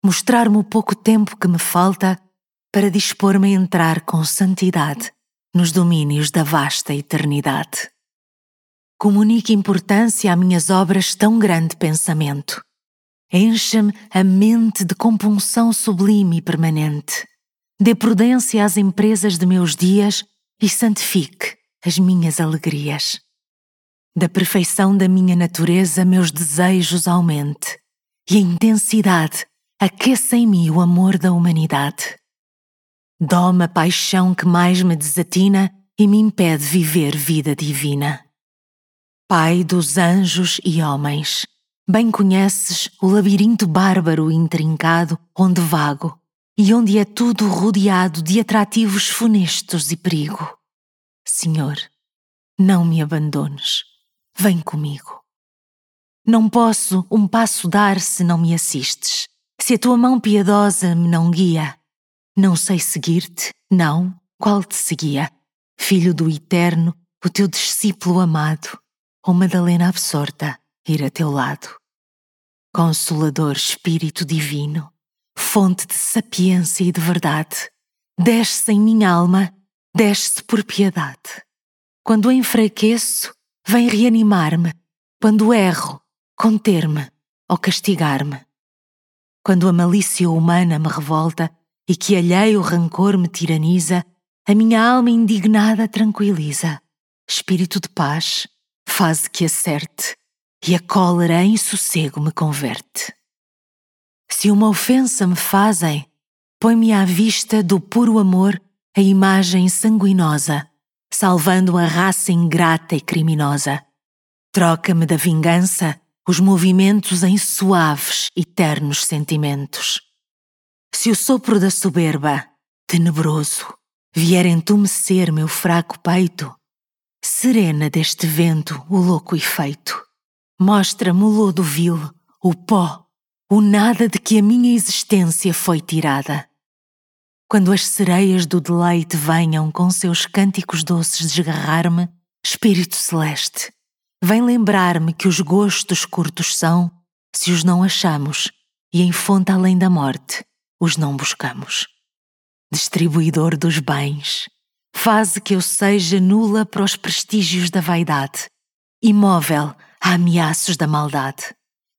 mostrar-me o pouco tempo que me falta para dispor-me a entrar com santidade nos domínios da vasta eternidade. Comunique importância a minhas obras tão grande pensamento. Encha-me a mente de compunção sublime e permanente. Dê prudência às empresas de meus dias e santifique as minhas alegrias. Da perfeição da minha natureza, meus desejos aumente, e a intensidade aqueça em mim o amor da humanidade. Doma a paixão que mais me desatina e me impede viver vida divina. Pai dos anjos e homens, Bem conheces o labirinto bárbaro e intrincado onde vago e onde é tudo rodeado de atrativos funestos e perigo. Senhor, não me abandones, vem comigo. Não posso um passo dar se não me assistes, se a tua mão piedosa me não guia. Não sei seguir-te, não, qual te seguia? Filho do Eterno, o teu discípulo amado, ou Madalena absorta, ir a teu lado. Consolador Espírito Divino, fonte de sapiência e de verdade, desce em minha alma, desce por piedade. Quando enfraqueço, vem reanimar-me. Quando erro, conter-me ou castigar-me. Quando a malícia humana me revolta e que alheio rancor me tiraniza, a minha alma indignada tranquiliza. Espírito de paz, faz que acerte e a cólera em sossego me converte. Se uma ofensa me fazem, põe-me à vista do puro amor a imagem sanguinosa, salvando a raça ingrata e criminosa. Troca-me da vingança os movimentos em suaves e ternos sentimentos. Se o sopro da soberba, tenebroso, vier entumecer meu fraco peito, serena deste vento o louco efeito Mostra-me o lodo vil, o pó, o nada de que a minha existência foi tirada. Quando as sereias do deleite venham com seus cânticos doces desgarrar-me, Espírito Celeste, vem lembrar-me que os gostos curtos são, se os não achamos, e em fonte além da morte, os não buscamos. Distribuidor dos bens, faze que eu seja nula para os prestígios da vaidade, imóvel a ameaços da maldade,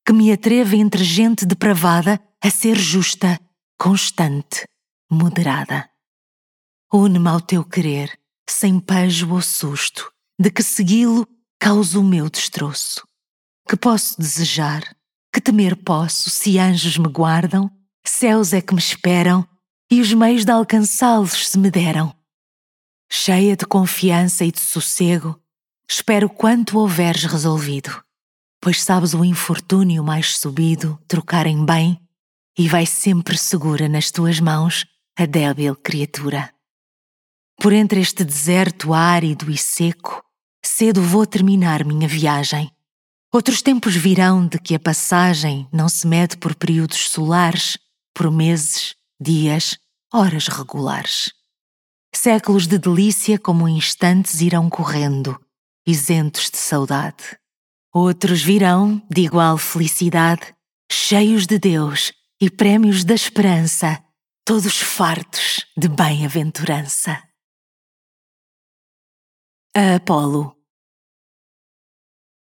que me atreve entre gente depravada a ser justa, constante, moderada. Une-me ao teu querer, sem pejo ou susto, de que segui-lo causa o meu destroço. Que posso desejar, que temer posso, se anjos me guardam, céus é que me esperam e os meios de alcançá-los se me deram. Cheia de confiança e de sossego, Espero quanto houveres resolvido, pois sabes o infortúnio mais subido trocar em bem e vai sempre segura nas tuas mãos a débil criatura. Por entre este deserto árido e seco, cedo vou terminar minha viagem. Outros tempos virão de que a passagem não se mede por períodos solares, por meses, dias, horas regulares. Séculos de delícia como instantes irão correndo, isentos de saudade. Outros virão de igual felicidade, cheios de Deus e prémios da esperança, todos fartos de bem-aventurança. A Apolo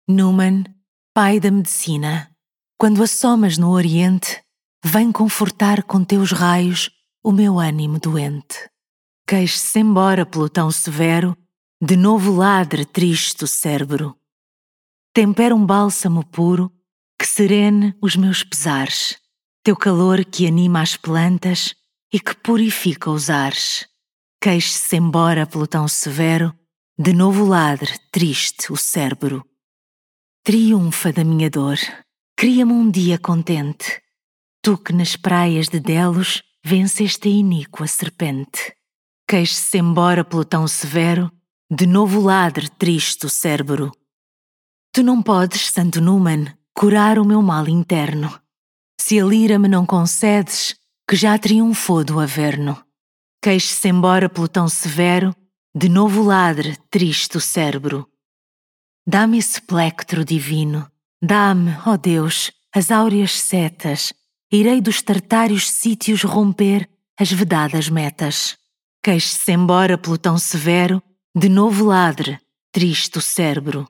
Numan, pai da medicina, quando assomas no Oriente, vem confortar com teus raios o meu ânimo doente. Queixe-se embora pelo tão severo de novo ladre triste o cérebro. Tempera um bálsamo puro que serene os meus pesares, teu calor que anima as plantas e que purifica os ares. Queixe-se embora pelo tão severo, de novo ladre triste o cérebro. Triunfa da minha dor, cria-me um dia contente, tu que nas praias de Delos venceste a iníqua serpente. Queixe-se embora pelo tão severo, de novo ladre triste o cérebro. Tu não podes, Santo Numan, curar o meu mal interno. Se a lira me não concedes, que já triunfou do averno. Queixe-se embora pelo tão severo, de novo ladre triste o cérebro. Dá-me esse plectro divino, dá-me, ó oh Deus, as áureas setas, irei dos tartários sítios romper as vedadas metas. Queixe-se embora pelo tão severo, de novo ladre, triste o cérebro.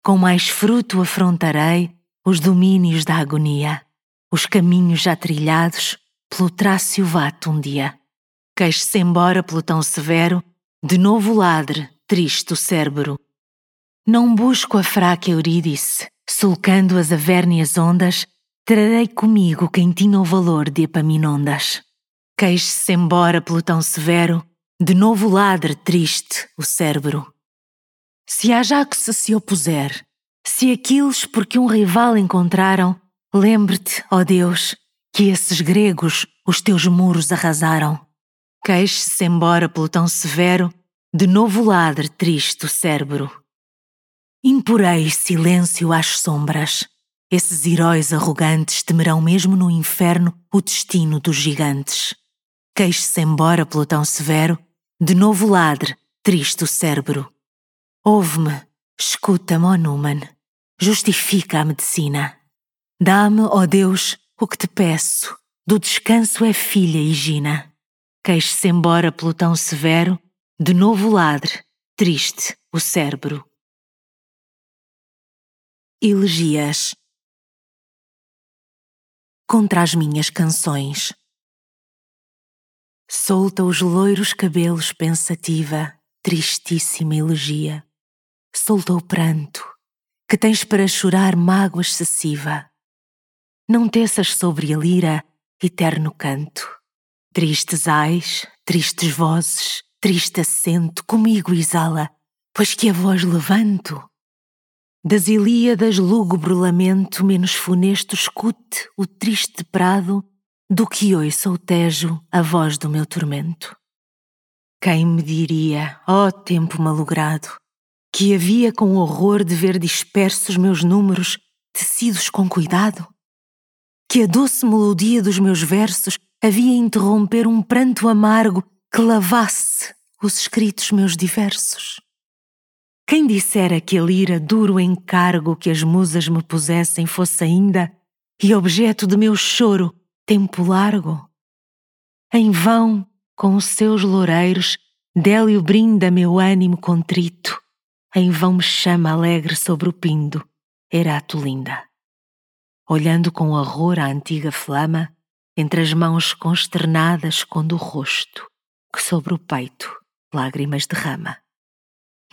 Com mais fruto afrontarei os domínios da agonia, os caminhos já trilhados pelo trácio vato um dia. Queixe-se embora pelo tão severo, de novo ladre, triste o cérebro. Não busco a fraca Eurídice, sulcando as avérnias ondas, trarei comigo quem tinha o valor de Epaminondas. Queixe-se embora pelo tão severo, de novo ladre triste o cérebro. Se Ajax se opuser, Se Aquiles porque um rival encontraram, lembre-te, ó Deus, que esses gregos os teus muros arrasaram. Queixe-se embora pelo severo, de novo ladre triste o cérebro. Imporei silêncio às sombras. Esses heróis arrogantes temerão mesmo no inferno o destino dos gigantes. Queixe-se embora pelo severo, de novo ladre, triste o cérebro. Ouve-me, escuta-me, ó Numan, justifica a medicina. Dá-me, ó Deus, o que te peço, do descanso é filha Higina. Queixe-se embora pelo tão severo, de novo ladre, triste o cérebro. Elegias Contra as minhas canções Solta os loiros cabelos pensativa, tristíssima elegia. Solta o pranto, que tens para chorar mágoa excessiva. Não teças sobre a lira eterno canto. Tristes ais, tristes vozes, triste acento, comigo exala, pois que a voz levanto das Ilíadas lúgubre lamento menos funesto escute o triste prado do que ouça o tejo a voz do meu tormento. Quem me diria, ó oh tempo malogrado, que havia com horror de ver dispersos meus números tecidos com cuidado? Que a doce melodia dos meus versos havia interromper um pranto amargo que lavasse os escritos meus diversos? Quem dissera que a lira duro encargo que as musas me pusessem fosse ainda e objeto de meu choro tempo largo? Em vão, com os seus loureiros, Délio brinda meu ânimo contrito, em vão me chama alegre sobre o pindo, Erato linda. Olhando com horror a antiga flama, entre as mãos consternadas escondo o rosto, que sobre o peito lágrimas derrama.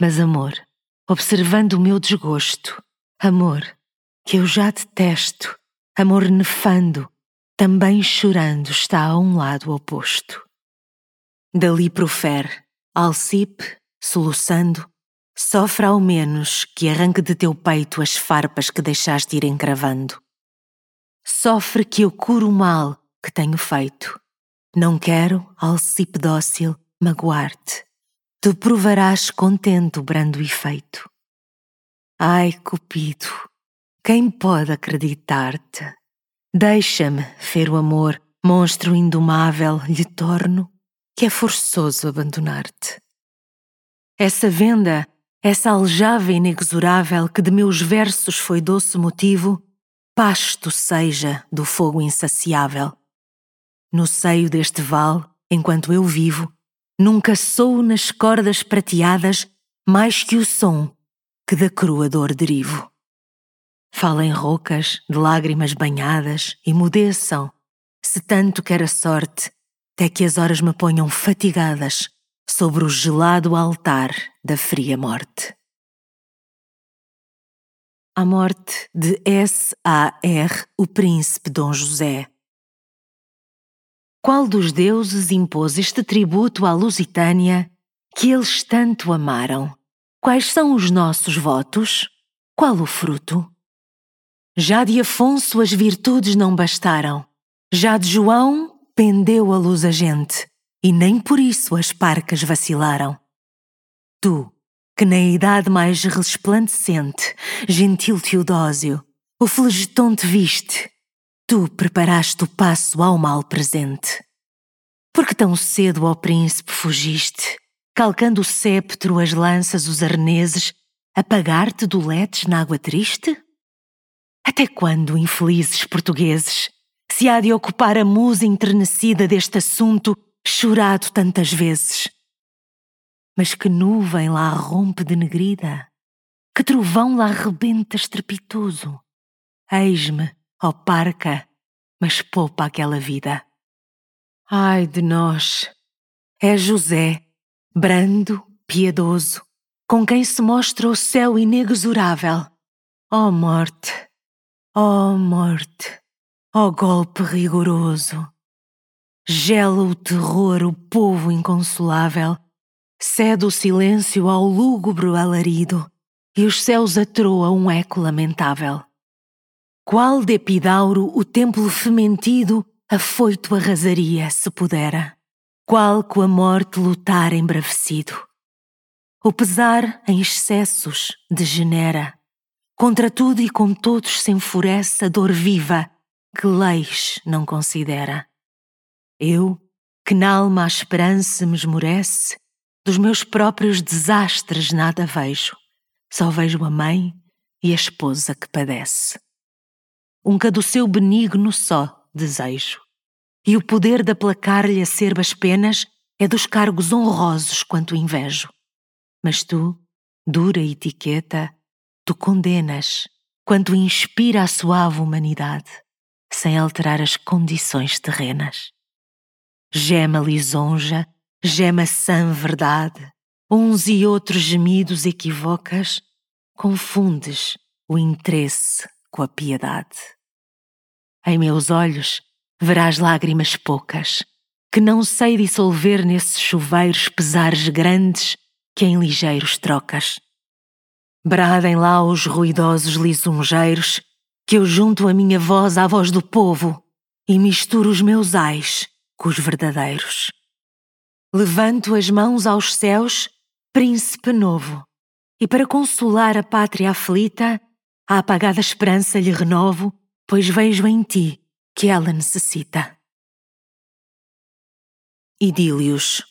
Mas amor, observando o meu desgosto, amor, que eu já detesto, amor nefando, também chorando está a um lado oposto. Dali profere, Alcipe, soluçando, sofre ao menos que arranque de teu peito as farpas que deixaste ir encravando. Sofre que eu curo o mal que tenho feito. Não quero, Alcipe dócil, magoar-te tu provarás contente o brando efeito. Ai, Cupido, quem pode acreditar-te? Deixa-me, fer o amor, monstro indomável, lhe torno, que é forçoso abandonar-te. Essa venda, essa aljava inexorável que de meus versos foi doce motivo, pasto seja do fogo insaciável. No seio deste val, enquanto eu vivo, Nunca sou nas cordas prateadas mais que o som que da crua dor derivo. Falem roucas, de lágrimas banhadas, e mudeçam, se tanto quer a sorte, até que as horas me ponham fatigadas sobre o gelado altar da fria morte. A morte de S.A.R., o príncipe Dom José, qual dos deuses impôs este tributo à Lusitânia que eles tanto amaram? Quais são os nossos votos? Qual o fruto? Já de Afonso as virtudes não bastaram, já de João pendeu a luz a gente, e nem por isso as parcas vacilaram. Tu, que na idade mais resplandecente, gentil Teodósio, o flegetonte viste, Tu preparaste o passo ao mal presente. Porque tão cedo ao príncipe fugiste, calcando o sceptro, as lanças, os arneses, apagar-te doletes na água triste? Até quando, infelizes portugueses, se há de ocupar a musa enternecida deste assunto chorado tantas vezes? Mas que nuvem lá rompe de negrida, que trovão lá rebenta estrepitoso. Eis-me, ó parca, mas poupa aquela vida. Ai de nós! É José, brando, piedoso, com quem se mostra o céu inexorável. Ó oh, morte! Ó oh, morte! Ó golpe rigoroso! Gela o terror o povo inconsolável, cede o silêncio ao lúgubre alarido e os céus atroa um eco lamentável. Qual de Epidauro o templo fementido afoito arrasaria, se pudera? Qual com a morte lutar embravecido? O pesar em excessos degenera, contra tudo e com todos se enfurece a dor viva que leis não considera. Eu, que na alma a esperança me esmorece, dos meus próprios desastres nada vejo, só vejo a mãe e a esposa que padece. Um seu benigno só desejo, e o poder de aplacar-lhe acerbas penas é dos cargos honrosos quanto invejo. Mas tu, dura etiqueta, tu condenas quanto inspira a suave humanidade, sem alterar as condições terrenas gema lisonja, gema sã verdade, uns e outros gemidos equivocas, confundes o interesse com a piedade. Em meus olhos verás lágrimas poucas, que não sei dissolver nesses chuveiros pesares grandes que em ligeiros trocas. Bradem lá os ruidosos lisonjeiros, que eu junto a minha voz à voz do povo e misturo os meus ais com os verdadeiros. Levanto as mãos aos céus, príncipe novo, e para consolar a pátria aflita, a apagada esperança lhe renovo, pois vejo em ti que ela necessita. Idílios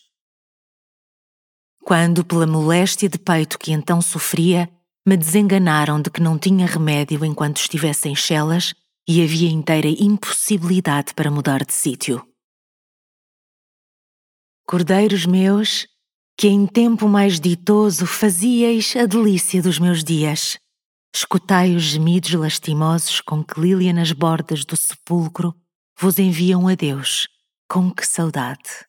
Quando, pela moléstia de peito que então sofria, me desenganaram de que não tinha remédio enquanto estivesse em chelas e havia inteira impossibilidade para mudar de sítio. Cordeiros meus, que em tempo mais ditoso fazíeis a delícia dos meus dias, escutai os gemidos lastimosos com que Lília nas bordas do sepulcro vos enviam a Deus. Com que saudade!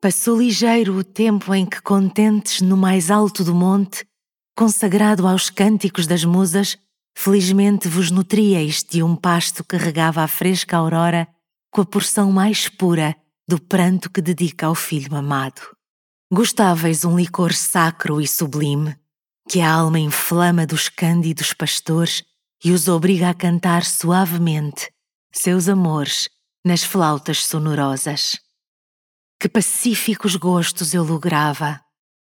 Passou ligeiro o tempo em que, contentes no mais alto do monte, consagrado aos cânticos das musas, felizmente vos nutríeis de um pasto que regava a fresca aurora com a porção mais pura do pranto que dedica ao filho amado. Gostáveis um licor sacro e sublime, que a alma inflama dos cândidos pastores e os obriga a cantar suavemente seus amores nas flautas sonorosas. Que pacíficos gostos eu lograva,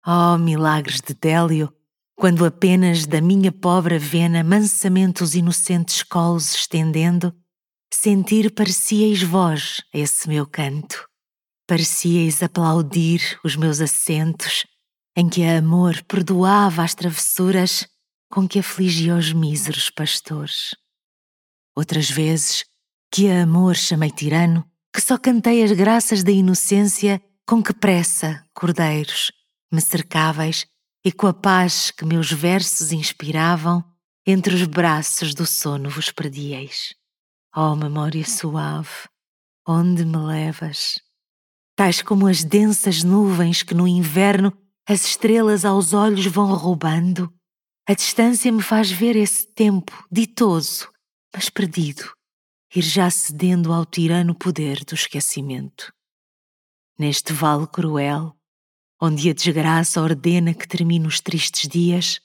oh milagres de Délio, quando apenas da minha pobre vena mansamente os inocentes colos estendendo, sentir parecieis vós esse meu canto. Parecieis aplaudir os meus assentos, em que a amor perdoava as travessuras com que afligia os míseros pastores. Outras vezes, que a amor chamei tirano, que só cantei as graças da inocência com que pressa, cordeiros, me cercáveis e com a paz que meus versos inspiravam, entre os braços do sono vos perdieis. Ó oh, memória suave, onde me levas? Tais como as densas nuvens que no inverno as estrelas aos olhos vão roubando, a distância me faz ver esse tempo ditoso, mas perdido, ir já cedendo ao tirano poder do esquecimento. Neste vale cruel, onde a desgraça ordena que termine os tristes dias,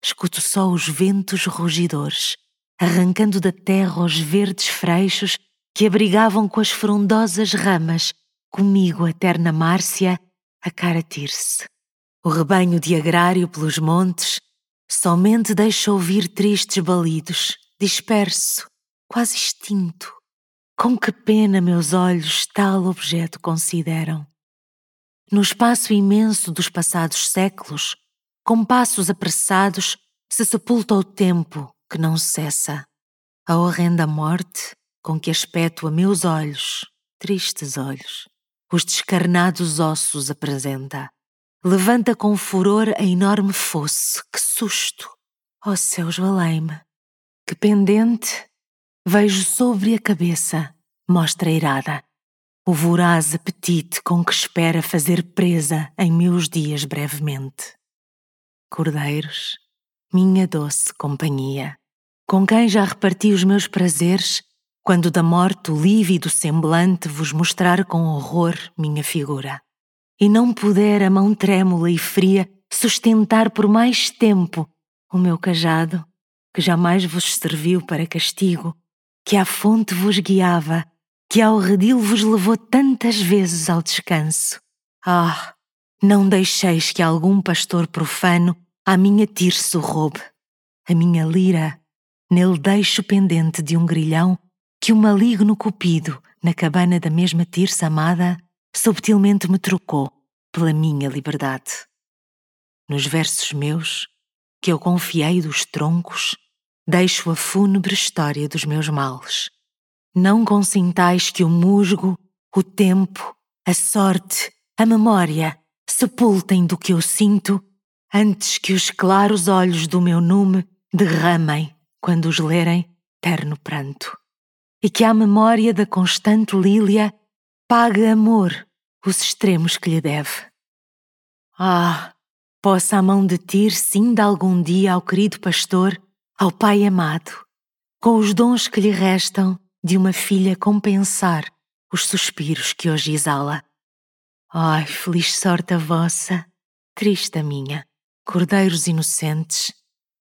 escuto só os ventos rugidores arrancando da terra os verdes freixos que abrigavam com as frondosas ramas, comigo a terna Márcia a caratir-se. O rebanho de agrário pelos montes somente deixa ouvir tristes balidos, disperso, quase extinto. Com que pena meus olhos tal objeto consideram. No espaço imenso dos passados séculos, com passos apressados, se sepulta o tempo que não cessa, a horrenda morte com que aspeto a meus olhos, tristes olhos, os descarnados ossos apresenta. Levanta com furor a enorme fosse, que susto! Ó oh, céus, valei-me! Que pendente vejo sobre a cabeça, mostra irada, o voraz apetite com que espera fazer presa em meus dias brevemente. Cordeiros, minha doce companhia, com quem já reparti os meus prazeres, quando da morte o lívido semblante vos mostrar com horror minha figura. E não puder a mão trêmula e fria sustentar por mais tempo o meu cajado, que jamais vos serviu para castigo, que à fonte vos guiava, que ao redil vos levou tantas vezes ao descanso. Ah, não deixeis que algum pastor profano a minha tirso roube. A minha lira, nele deixo pendente de um grilhão que o maligno cupido, na cabana da mesma tirsa amada, subtilmente me trocou pela minha liberdade. Nos versos meus, que eu confiei dos troncos, deixo a fúnebre história dos meus males. Não consintais que o musgo, o tempo, a sorte, a memória sepultem do que eu sinto antes que os claros olhos do meu nume derramem, quando os lerem, terno pranto. E que a memória da constante lília pague amor os extremos que lhe deve. Ah, possa a mão de Tir de algum dia ao querido pastor, ao pai amado, com os dons que lhe restam de uma filha compensar os suspiros que hoje exala. Ai, feliz sorte a vossa, triste a minha cordeiros inocentes,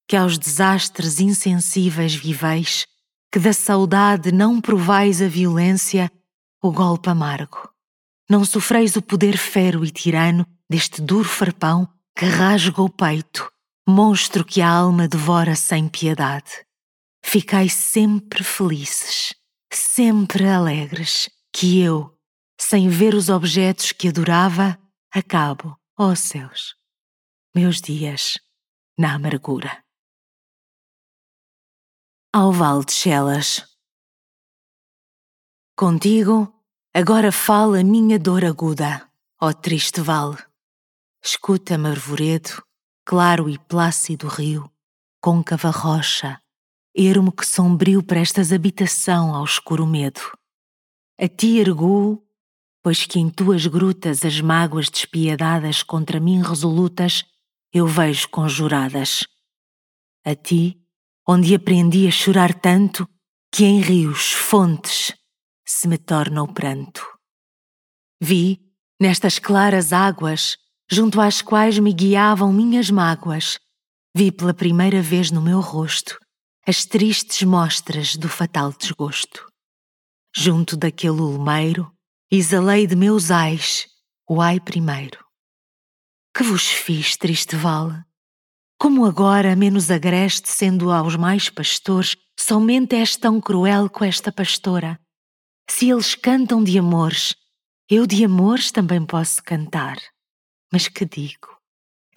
que aos desastres insensíveis viveis, que da saudade não provais a violência, o golpe amargo. Não sofreis o poder fero e tirano deste duro farpão que rasga o peito, monstro que a alma devora sem piedade. Ficai sempre felizes, sempre alegres, que eu, sem ver os objetos que adorava, acabo, ó oh céus, meus dias na amargura. Ao Val de Chelas. Contigo, agora fala minha dor aguda, ó triste vale. Escuta-me, arvoredo, claro e plácido rio, côncava rocha, ermo que sombrio prestas habitação ao escuro medo. A ti erguo, pois que em tuas grutas as mágoas despiedadas contra mim resolutas eu vejo conjuradas. A ti, onde aprendi a chorar tanto que em rios, fontes, se me torna o pranto. Vi, nestas claras águas, junto às quais me guiavam minhas mágoas, vi pela primeira vez no meu rosto as tristes mostras do fatal desgosto. Junto daquele ulmeiro, exalei de meus ais o ai primeiro. Que vos fiz, triste vale? Como agora, menos agreste, sendo aos mais pastores, somente és tão cruel com esta pastora? Se eles cantam de amores, eu de amores também posso cantar. Mas que digo?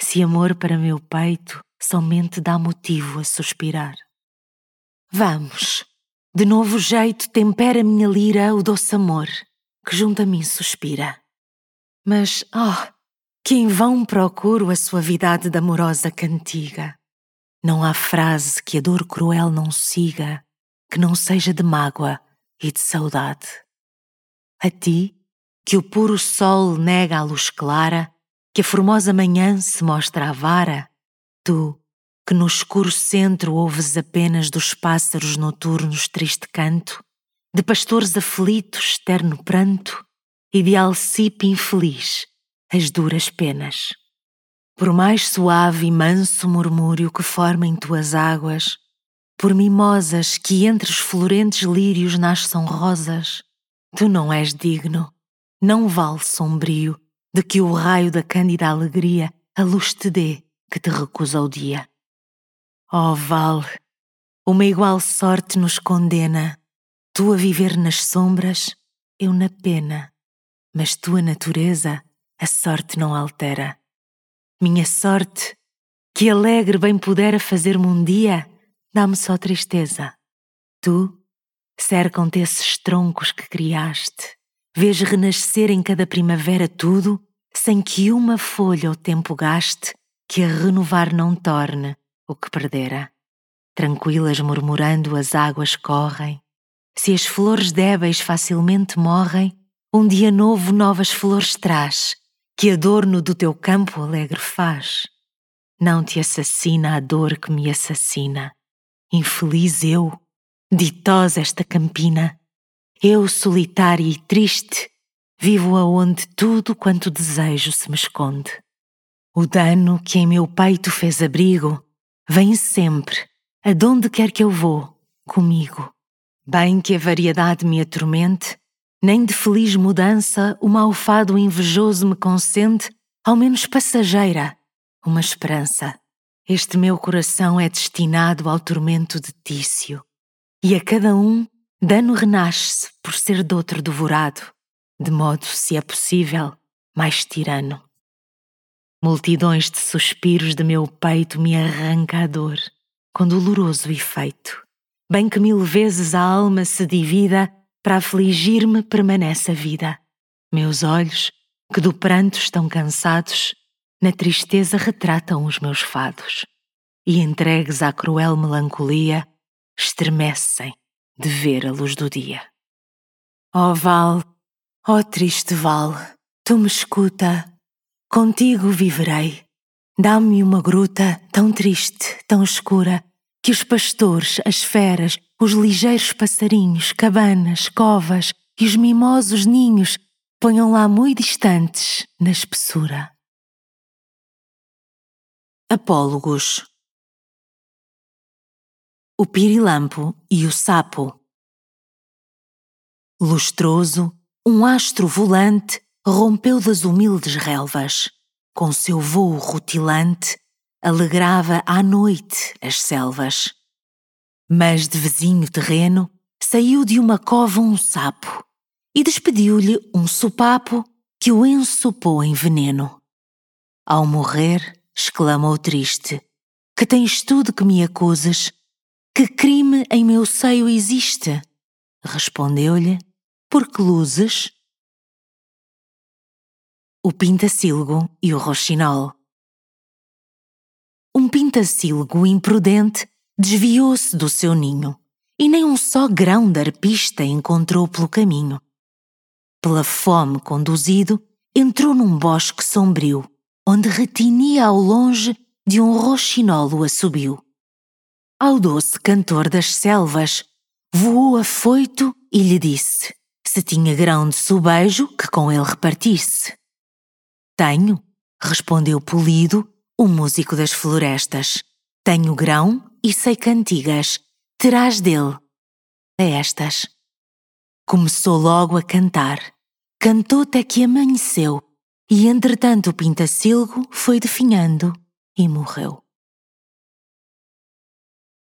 Se amor para meu peito somente dá motivo a suspirar. Vamos, de novo jeito tempera minha lira o doce amor, que junto a mim suspira. Mas, oh, que em vão procuro a suavidade da amorosa cantiga. Não há frase que a dor cruel não siga, que não seja de mágoa e de saudade. A ti, que o puro sol nega a luz clara, que a formosa manhã se mostra avara, tu, que no escuro centro ouves apenas dos pássaros noturnos triste canto, de pastores aflitos terno pranto e de alcipe infeliz as duras penas. Por mais suave e manso murmúrio que formem tuas águas, por mimosas que entre os florentes lírios nasçam rosas, tu não és digno, não vale sombrio de que o raio da cândida alegria a luz te dê que te recusa o dia. Ó oh, vale, uma igual sorte nos condena, tu a viver nas sombras, eu na pena, mas tua natureza a sorte não altera. Minha sorte, que alegre bem pudera fazer-me um dia, dá-me só tristeza. Tu, cercam-te esses troncos que criaste, vês renascer em cada primavera tudo, sem que uma folha o tempo gaste, que a renovar não torne o que perdera. Tranquilas murmurando as águas correm, se as flores débeis facilmente morrem, um dia novo novas flores traz, que adorno do teu campo alegre faz. Não te assassina a dor que me assassina. Infeliz eu, ditosa esta campina, eu solitária e triste, vivo aonde tudo quanto desejo se me esconde. O dano que em meu peito fez abrigo, vem sempre, adonde quer que eu vou, comigo. Bem que a variedade me atormente, nem de feliz mudança o mau fado invejoso me consente, ao menos passageira, uma esperança. Este meu coração é destinado ao tormento de Tício, e a cada um dano renasce por ser doutro devorado, de modo, se é possível, mais tirano. Multidões de suspiros de meu peito me arranca a dor, com doloroso efeito. Bem que mil vezes a alma se divida, para afligir-me permanece a vida. Meus olhos, que do pranto estão cansados, na tristeza retratam os meus fados, e entregues à cruel melancolia, estremecem de ver a luz do dia. Ó oh, Val, ó oh, triste Val, tu me escuta, Contigo viverei. Dá-me uma gruta tão triste, tão escura, que os pastores, as feras, os ligeiros passarinhos, cabanas, covas e os mimosos ninhos ponham lá muito distantes na espessura. Apólogos O pirilampo e o sapo Lustroso, um astro volante rompeu das humildes relvas, com seu vôo rutilante, alegrava à noite as selvas. Mas de vizinho terreno saiu de uma cova um sapo e despediu-lhe um sopapo que o ensopou em veneno. Ao morrer, exclamou triste: Que tens tudo que me acusas? Que crime em meu seio existe? Respondeu-lhe: Porque luzes o pintacílgo e o roxinol. Um pintacílgo imprudente desviou-se do seu ninho e nem um só grão de arpista encontrou pelo caminho. Pela fome conduzido, entrou num bosque sombrio, onde retinia ao longe de um roxinol o assobiu. Ao doce cantor das selvas, voou afoito e lhe disse se tinha grão de sobejo que com ele repartisse. Tenho, respondeu Polido, o músico das florestas. Tenho grão e sei cantigas. Terás dele. A estas. Começou logo a cantar. Cantou até que amanheceu, e entretanto o pintacilgo foi definhando e morreu.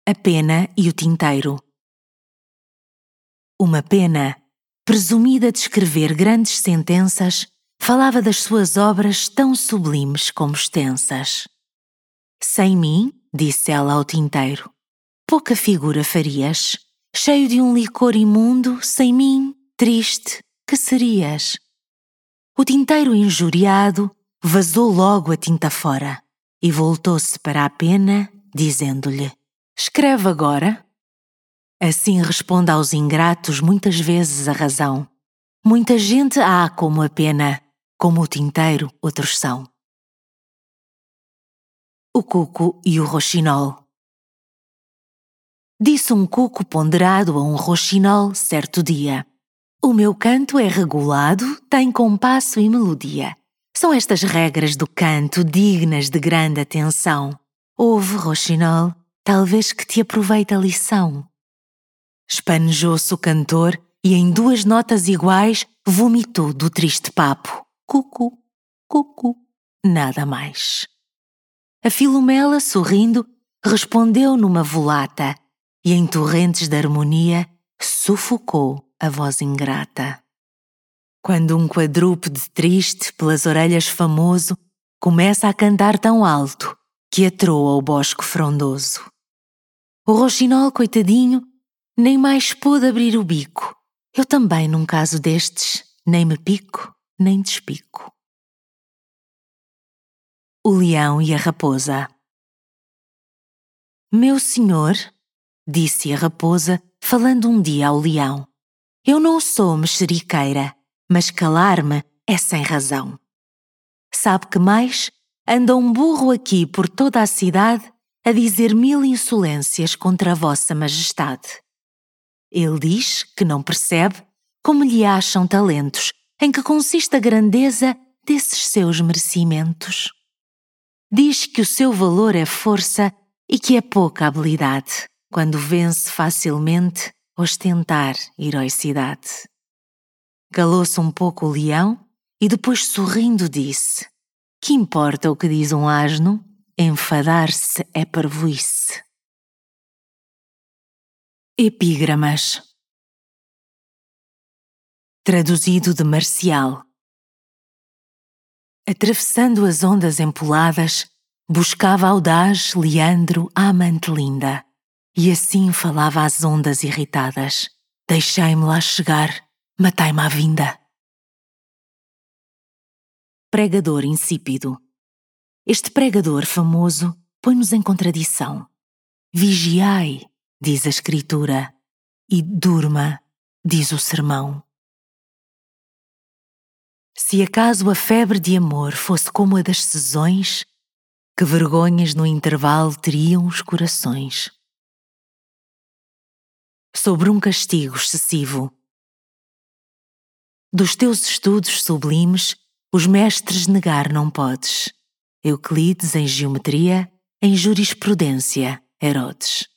A pena e o tinteiro. Uma pena, presumida de escrever grandes sentenças, falava das suas obras tão sublimes como extensas. Sem mim, disse ela ao tinteiro, pouca figura farias, cheio de um licor imundo, sem mim, triste, que serias? O tinteiro injuriado vazou logo a tinta fora e voltou-se para a pena, dizendo-lhe: Escreve agora. Assim responde aos ingratos muitas vezes a razão. Muita gente há como a pena, como o tinteiro, outros são. O cuco e o roxinol. Disse um cuco ponderado a um roxinol certo dia: O meu canto é regulado, tem compasso e melodia. São estas regras do canto dignas de grande atenção. Ouve, roxinol, talvez que te aproveite a lição. Espanejou-se o cantor e em duas notas iguais vomitou do triste papo cucu, cucu, nada mais. A Filomela, sorrindo, respondeu numa volata e em torrentes de harmonia sufocou a voz ingrata. Quando um quadrúpede triste, pelas orelhas famoso, começa a cantar tão alto que atroa o bosque frondoso. O roxinol, coitadinho, nem mais pôde abrir o bico. Eu também, num caso destes, nem me pico nem despico. O leão e a raposa. Meu senhor, disse a raposa, falando um dia ao leão, eu não sou mexeriqueira, mas calar-me é sem razão. Sabe que mais? Anda um burro aqui por toda a cidade a dizer mil insolências contra a vossa majestade. Ele diz que não percebe como lhe acham talentos em que consiste a grandeza desses seus merecimentos. Diz que o seu valor é força e que é pouca habilidade quando vence facilmente ostentar heroicidade. Calou-se um pouco o leão e depois sorrindo disse: Que importa o que diz um asno? Enfadar-se é parvoíce. Epígramas Traduzido de Marcial Atravessando as ondas empoladas, buscava audaz Leandro a amante linda, e assim falava às ondas irritadas: Deixai-me lá chegar, matai-me à vinda. Pregador insípido. Este pregador famoso põe-nos em contradição. Vigiai, diz a Escritura, e durma, diz o sermão. Se acaso a febre de amor fosse como a das sezões, que vergonhas no intervalo teriam os corações. Sobre um castigo excessivo. Dos teus estudos sublimes, os mestres negar não podes. Euclides em geometria, em jurisprudência, Herodes.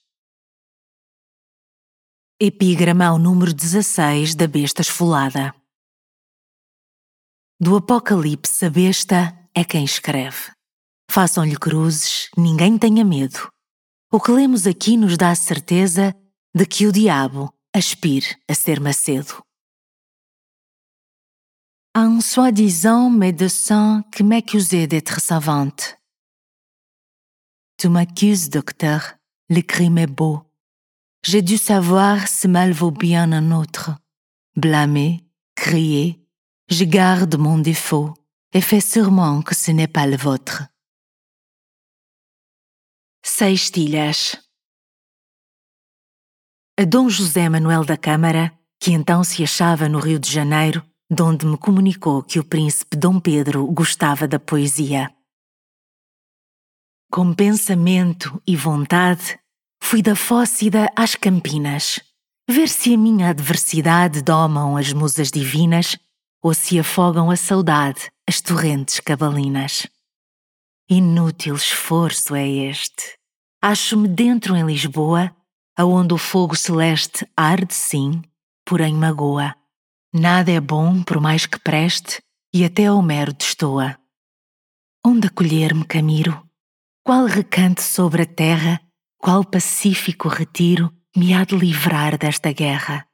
Epígrama ao número 16 da besta esfolada. Do Apocalipse a besta é quem escreve. Façam-lhe cruzes, ninguém tenha medo. O que lemos aqui nos dá a certeza de que o diabo aspire a ser macedo. Un soi-disant médecin qui m'accusait d'être savante. Tu m'accuses, docteur, le crime est beau. J'ai dû savoir ce mal vaut bien un autre. Blâmer, crier, je garde mon défaut et fais sûrement que ce n'est pas le vôtre. Seis Tilhas A Dom José Manuel da Câmara, que então se achava no Rio de Janeiro, donde me comunicou que o príncipe Dom Pedro gostava da poesia. Com pensamento e vontade, fui da Fócida às Campinas, ver se a minha adversidade domam as musas divinas ou se afogam a saudade as torrentes cabalinas. Inútil esforço é este. Acho-me dentro em Lisboa, aonde o fogo celeste arde sim, porém magoa. Nada é bom por mais que preste, e até Homero destoa. Onde acolher-me, Camiro? Qual recanto sobre a terra, qual pacífico retiro me há de livrar desta guerra?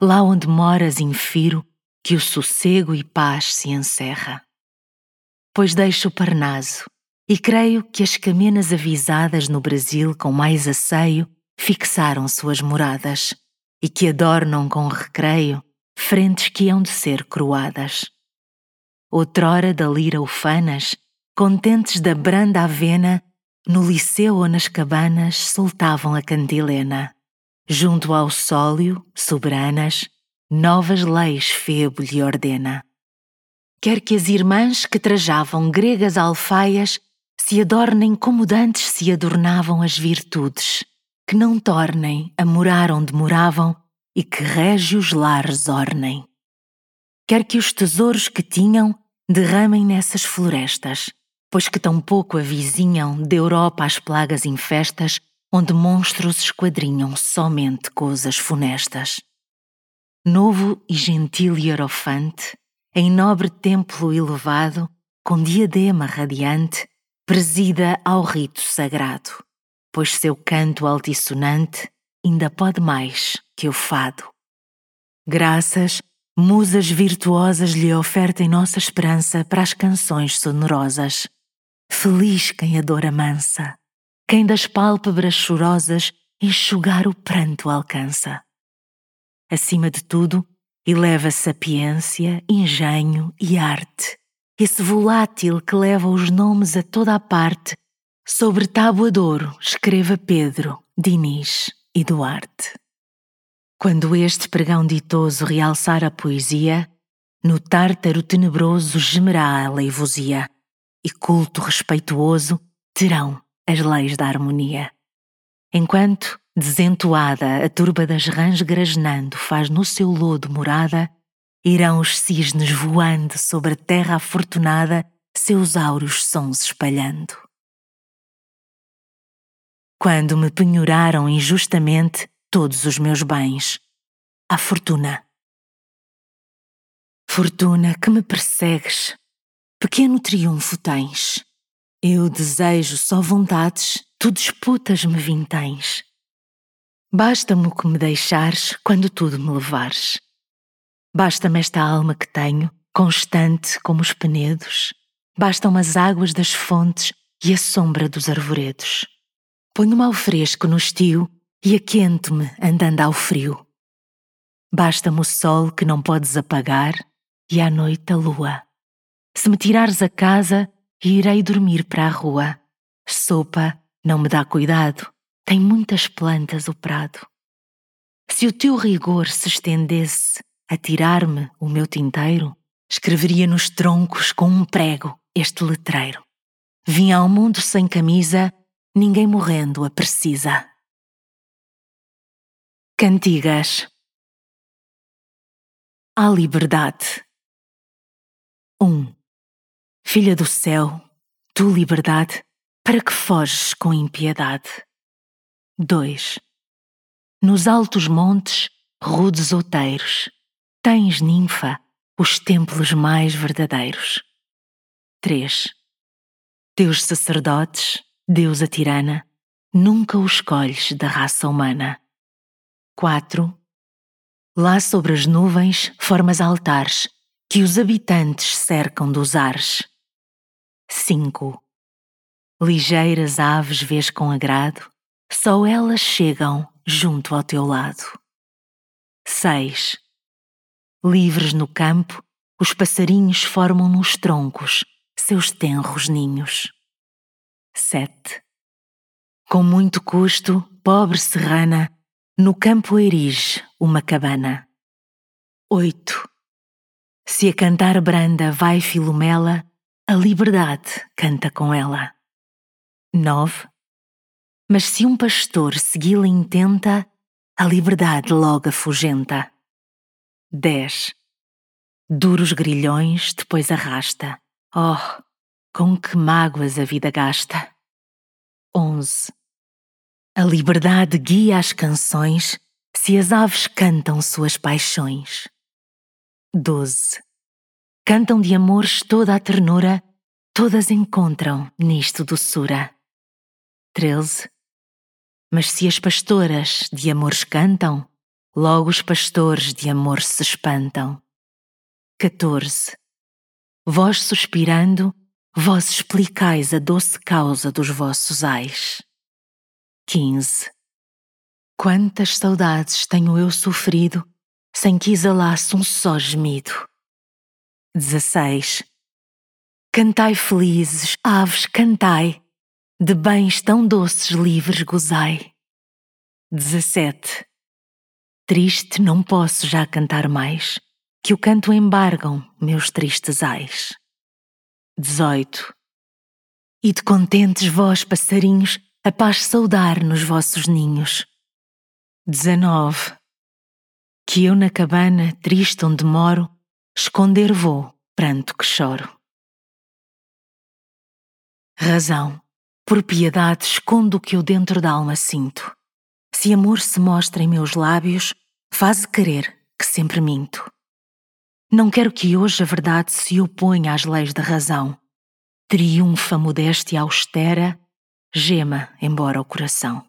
Lá onde moras, infiro, que o sossego e paz se encerra. Pois deixo o Parnaso e creio que as camenas avisadas no Brasil com mais asseio fixaram suas moradas e que adornam com recreio frentes que hão de ser croadas. Outrora da lira ufanas, contentes da branda avena, no liceu ou nas cabanas soltavam a cantilena. Junto ao sólio, soberanas, novas leis Febo lhe ordena. Quer que as irmãs que trajavam gregas alfaias se adornem como dantes se adornavam as virtudes, que não tornem a morar onde moravam e que régios lares ornem. Quer que os tesouros que tinham derramem nessas florestas, pois que tão pouco avizinham da Europa as plagas infestas, onde monstros esquadrinham somente coisas funestas novo e gentil hierofante, em nobre templo elevado, com diadema radiante, presida ao rito sagrado, pois seu canto altissonante ainda pode mais que o fado. Graças, musas virtuosas lhe ofertem nossa esperança para as canções sonorosas. Feliz quem a dor amansa, quem das pálpebras chorosas enxugar o pranto alcança acima de tudo, eleva sapiência, engenho e arte, esse volátil que leva os nomes a toda a parte, sobre tábua de ouro escreva Pedro, Dinis e Duarte. Quando este pregão ditoso realçar a poesia, no tártaro tenebroso gemerá a leivosia, e culto respeituoso terão as leis da harmonia. Enquanto, Desentoada, a turba das rãs grasnando faz no seu lodo morada, irão os cisnes voando sobre a terra afortunada, seus áureos sons espalhando. quando me penhoraram injustamente todos os meus bens. A fortuna. Fortuna que me persegues, pequeno triunfo tens. Eu desejo só vontades, tu disputas-me vinténs. Basta-me o que me deixares quando tudo me levares. Basta-me esta alma que tenho, constante como os penedos. Bastam as águas das fontes e a sombra dos arvoredos. Ponho-me ao fresco no estio e aquento-me andando ao frio. Basta-me o sol que não podes apagar e à noite a lua. Se me tirares a casa, irei dormir para a rua. Sopa não me dá cuidado, tem muitas plantas o prado. Se o teu rigor se estendesse a tirar-me o meu tinteiro, escreveria nos troncos com um prego este letreiro. Vim ao mundo sem camisa, ninguém morrendo a precisa. Cantigas À liberdade 1. Um, filha do céu, tu liberdade, para que foges com impiedade? 2. Nos altos montes, rudes outeiros, tens, ninfa, os templos mais verdadeiros. 3. Teus sacerdotes, deusa tirana, nunca os escolhes da raça humana. 4. Lá sobre as nuvens formas altares que os habitantes cercam dos ares. 5. Ligeiras aves vês com agrado, só elas chegam junto ao teu lado. 6. Livres no campo, os passarinhos formam nos troncos seus tenros ninhos. 7. Com muito custo, pobre serrana, no campo erige uma cabana. 8. Se a cantar branda vai Filomela, a liberdade canta com ela. 9. Mas se um pastor segui-la intenta, a liberdade logo afugenta. 10. Duros grilhões depois arrasta. Oh, com que mágoas a vida gasta. 11. A liberdade guia as canções se as aves cantam suas paixões. 12. Cantam de amores toda a ternura, todas encontram nisto doçura. 13. Mas se as pastoras de amores cantam, logo os pastores de amor se espantam. 14. Vós suspirando, vós explicais a doce causa dos vossos ais. 15. Quantas saudades tenho eu sofrido sem que exalasse um só gemido. 16. Cantai felizes, aves, cantai, de bens tão doces livres gozai. 17. Triste não posso já cantar mais, que o canto embargam meus tristes ais. 18. E de contentes vós, passarinhos, a paz saudar nos vossos ninhos. 19 que eu na cabana triste onde moro, esconder vou pranto que choro. Razão, por piedade escondo o que eu dentro da alma sinto. Se amor se mostra em meus lábios, faz querer que sempre minto. Não quero que hoje a verdade se oponha às leis da razão. Triunfa modéstia austera, gema embora o coração.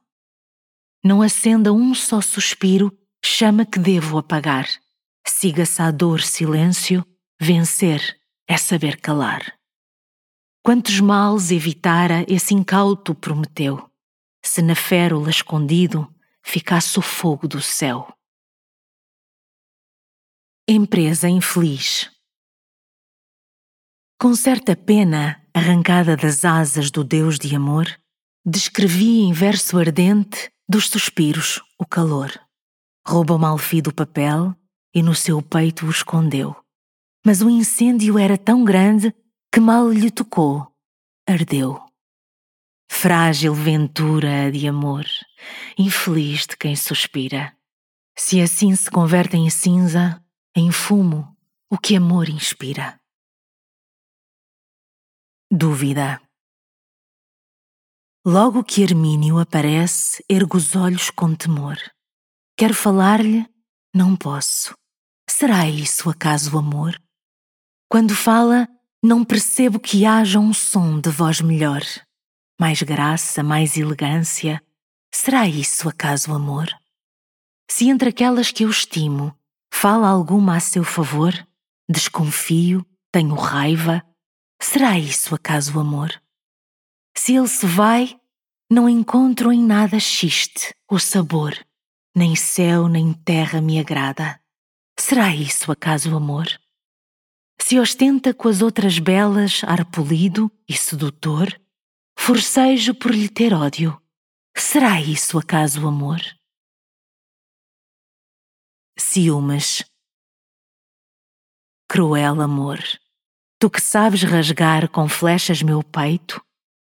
Não acenda um só suspiro chama que devo apagar. Siga-se a dor silêncio, vencer é saber calar. Quantos males evitara esse incauto prometeu, se na férula escondido ficasse o fogo do céu. Empresa infeliz Com certa pena, arrancada das asas do Deus de amor, descrevi em verso ardente dos suspiros o calor roubou Malfi do papel e no seu peito o escondeu. Mas o incêndio era tão grande que mal lhe tocou, ardeu. Frágil ventura de amor, infeliz de quem suspira. Se assim se converte em cinza, em fumo, o que amor inspira. Dúvida. Logo que Hermínio aparece, ergo os olhos com temor. Quero falar-lhe, não posso. Será isso acaso amor? Quando fala, não percebo que haja um som de voz melhor. Mais graça, mais elegância. Será isso acaso amor? Se entre aquelas que eu estimo, fala alguma a seu favor, desconfio, tenho raiva, será isso acaso amor? Se ele se vai, não encontro em nada xiste o sabor, nem céu nem terra me agrada. Será isso acaso amor? Se ostenta com as outras belas ar polido e sedutor, forcejo por lhe ter ódio. Será isso acaso amor? Ciúmes. Cruel amor, tu que sabes rasgar com flechas meu peito,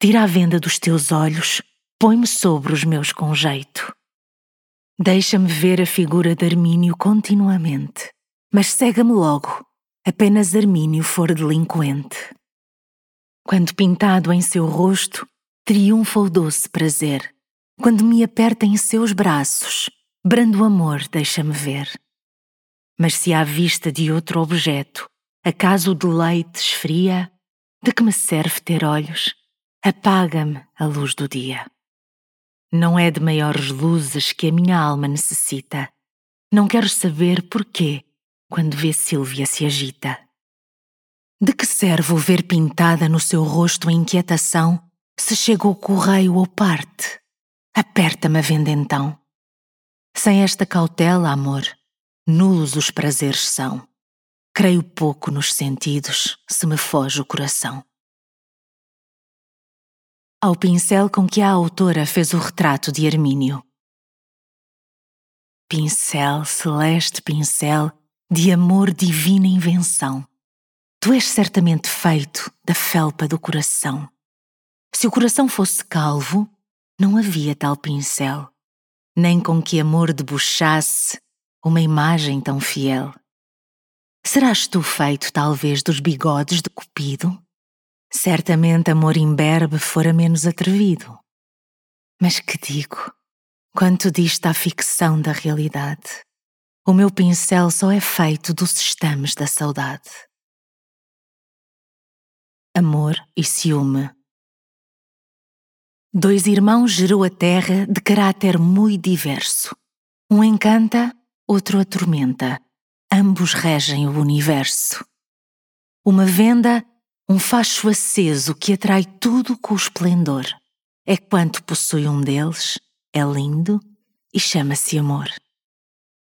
tira a venda dos teus olhos, põe-me sobre os meus com jeito. Deixa-me ver a figura de Armínio continuamente, mas cega-me logo, apenas Armínio for delinquente. Quando pintado em seu rosto, triunfa o doce prazer. Quando me aperta em seus braços, brando amor deixa-me ver. Mas se à vista de outro objeto, acaso o deleite esfria, de que me serve ter olhos? Apaga-me a luz do dia. Não é de maiores luzes que a minha alma necessita. Não quero saber porquê quando vê Silvia se agita. De que serve o ver pintada no seu rosto a inquietação se chega o correio ou parte? Aperta-me a venda então. Sem esta cautela, amor, nulos os prazeres são. Creio pouco nos sentidos se me foge o coração ao pincel com que a autora fez o retrato de Hermínio. Pincel, celeste pincel, de amor divina invenção. Tu és certamente feito da felpa do coração. Se o coração fosse calvo, não havia tal pincel, nem com que amor debuxasse uma imagem tão fiel. Serás tu feito, talvez, dos bigodes de Cupido? Certamente amor imberbe fora menos atrevido. Mas que digo, quanto dista a ficção da realidade, o meu pincel só é feito dos estames da saudade. Amor e ciúme. Dois irmãos gerou a terra de caráter muito diverso. Um encanta, outro atormenta. Ambos regem o universo. Uma venda um facho aceso que atrai tudo com esplendor. É quanto possui um deles, é lindo e chama-se amor.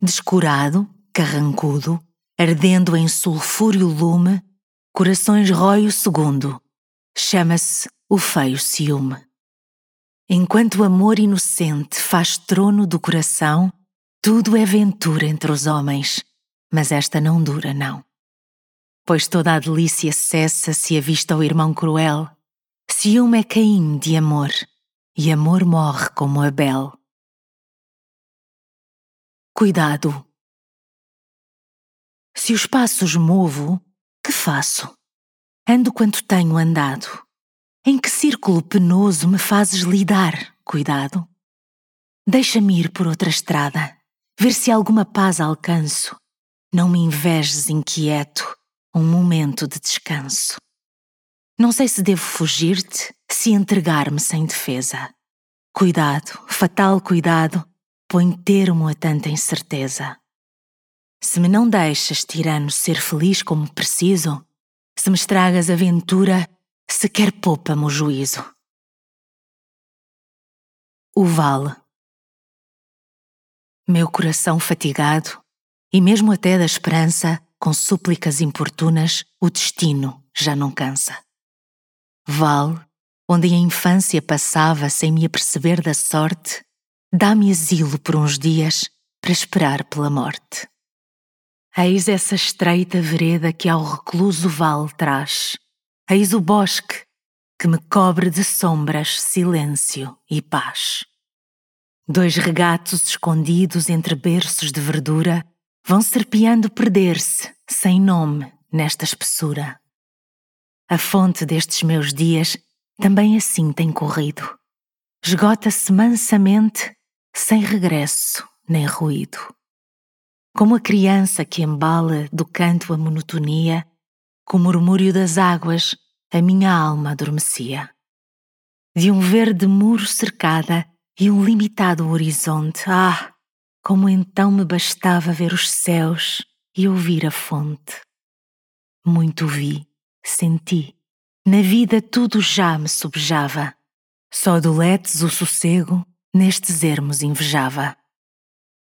Descurado, carrancudo, ardendo em sulfúrio lume, corações rói o segundo, chama-se o feio ciúme. Enquanto o amor inocente faz trono do coração, tudo é ventura entre os homens, mas esta não dura, não pois toda a delícia cessa se avista o irmão cruel. Ciúme é Caim de amor, e amor morre como Abel. Cuidado. Se os passos movo, que faço? Ando quanto tenho andado. Em que círculo penoso me fazes lidar, cuidado? Deixa-me ir por outra estrada, ver se alguma paz alcanço. Não me invejes inquieto, um momento de descanso. Não sei se devo fugir-te, se entregar-me sem defesa. Cuidado, fatal cuidado, põe termo a tanta incerteza. Se me não deixas, tirano, ser feliz como preciso, se me estragas a ventura, sequer poupa-me o juízo. O vale. Meu coração fatigado, e mesmo até da esperança, com súplicas importunas, o destino já não cansa. Vale, onde a infância passava sem me aperceber da sorte, dá-me asilo por uns dias para esperar pela morte. Eis essa estreita vereda que ao recluso vale traz. Eis o bosque que me cobre de sombras, silêncio e paz. Dois regatos escondidos entre berços de verdura vão serpeando perder-se, sem nome, nesta espessura. A fonte destes meus dias também assim tem corrido. esgota-se mansamente, sem regresso nem ruído. Como a criança que embala do canto a monotonia, com o murmúrio das águas, a minha alma adormecia. De um verde muro cercada e um limitado horizonte, ah, como então me bastava ver os céus e ouvir a fonte. Muito vi, senti, na vida tudo já me subjava, só doletes o sossego nestes ermos invejava.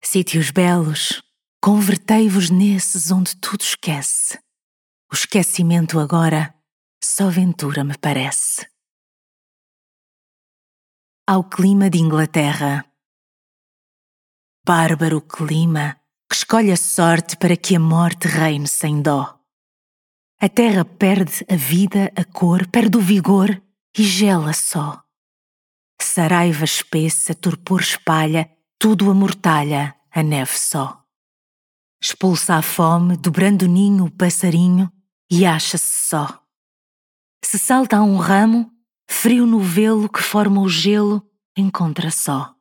Sítios belos, convertei-vos nesses onde tudo esquece. O esquecimento agora só ventura me parece. Ao clima de Inglaterra. Bárbaro clima que escolhe a sorte para que a morte reine sem dó. A terra perde a vida, a cor, perde o vigor e gela só. Saraiva espessa, torpor espalha, tudo amortalha, a neve só. Expulsa a fome, dobrando o ninho o passarinho e acha-se só. Se salta a um ramo, frio no velo que forma o gelo, encontra só.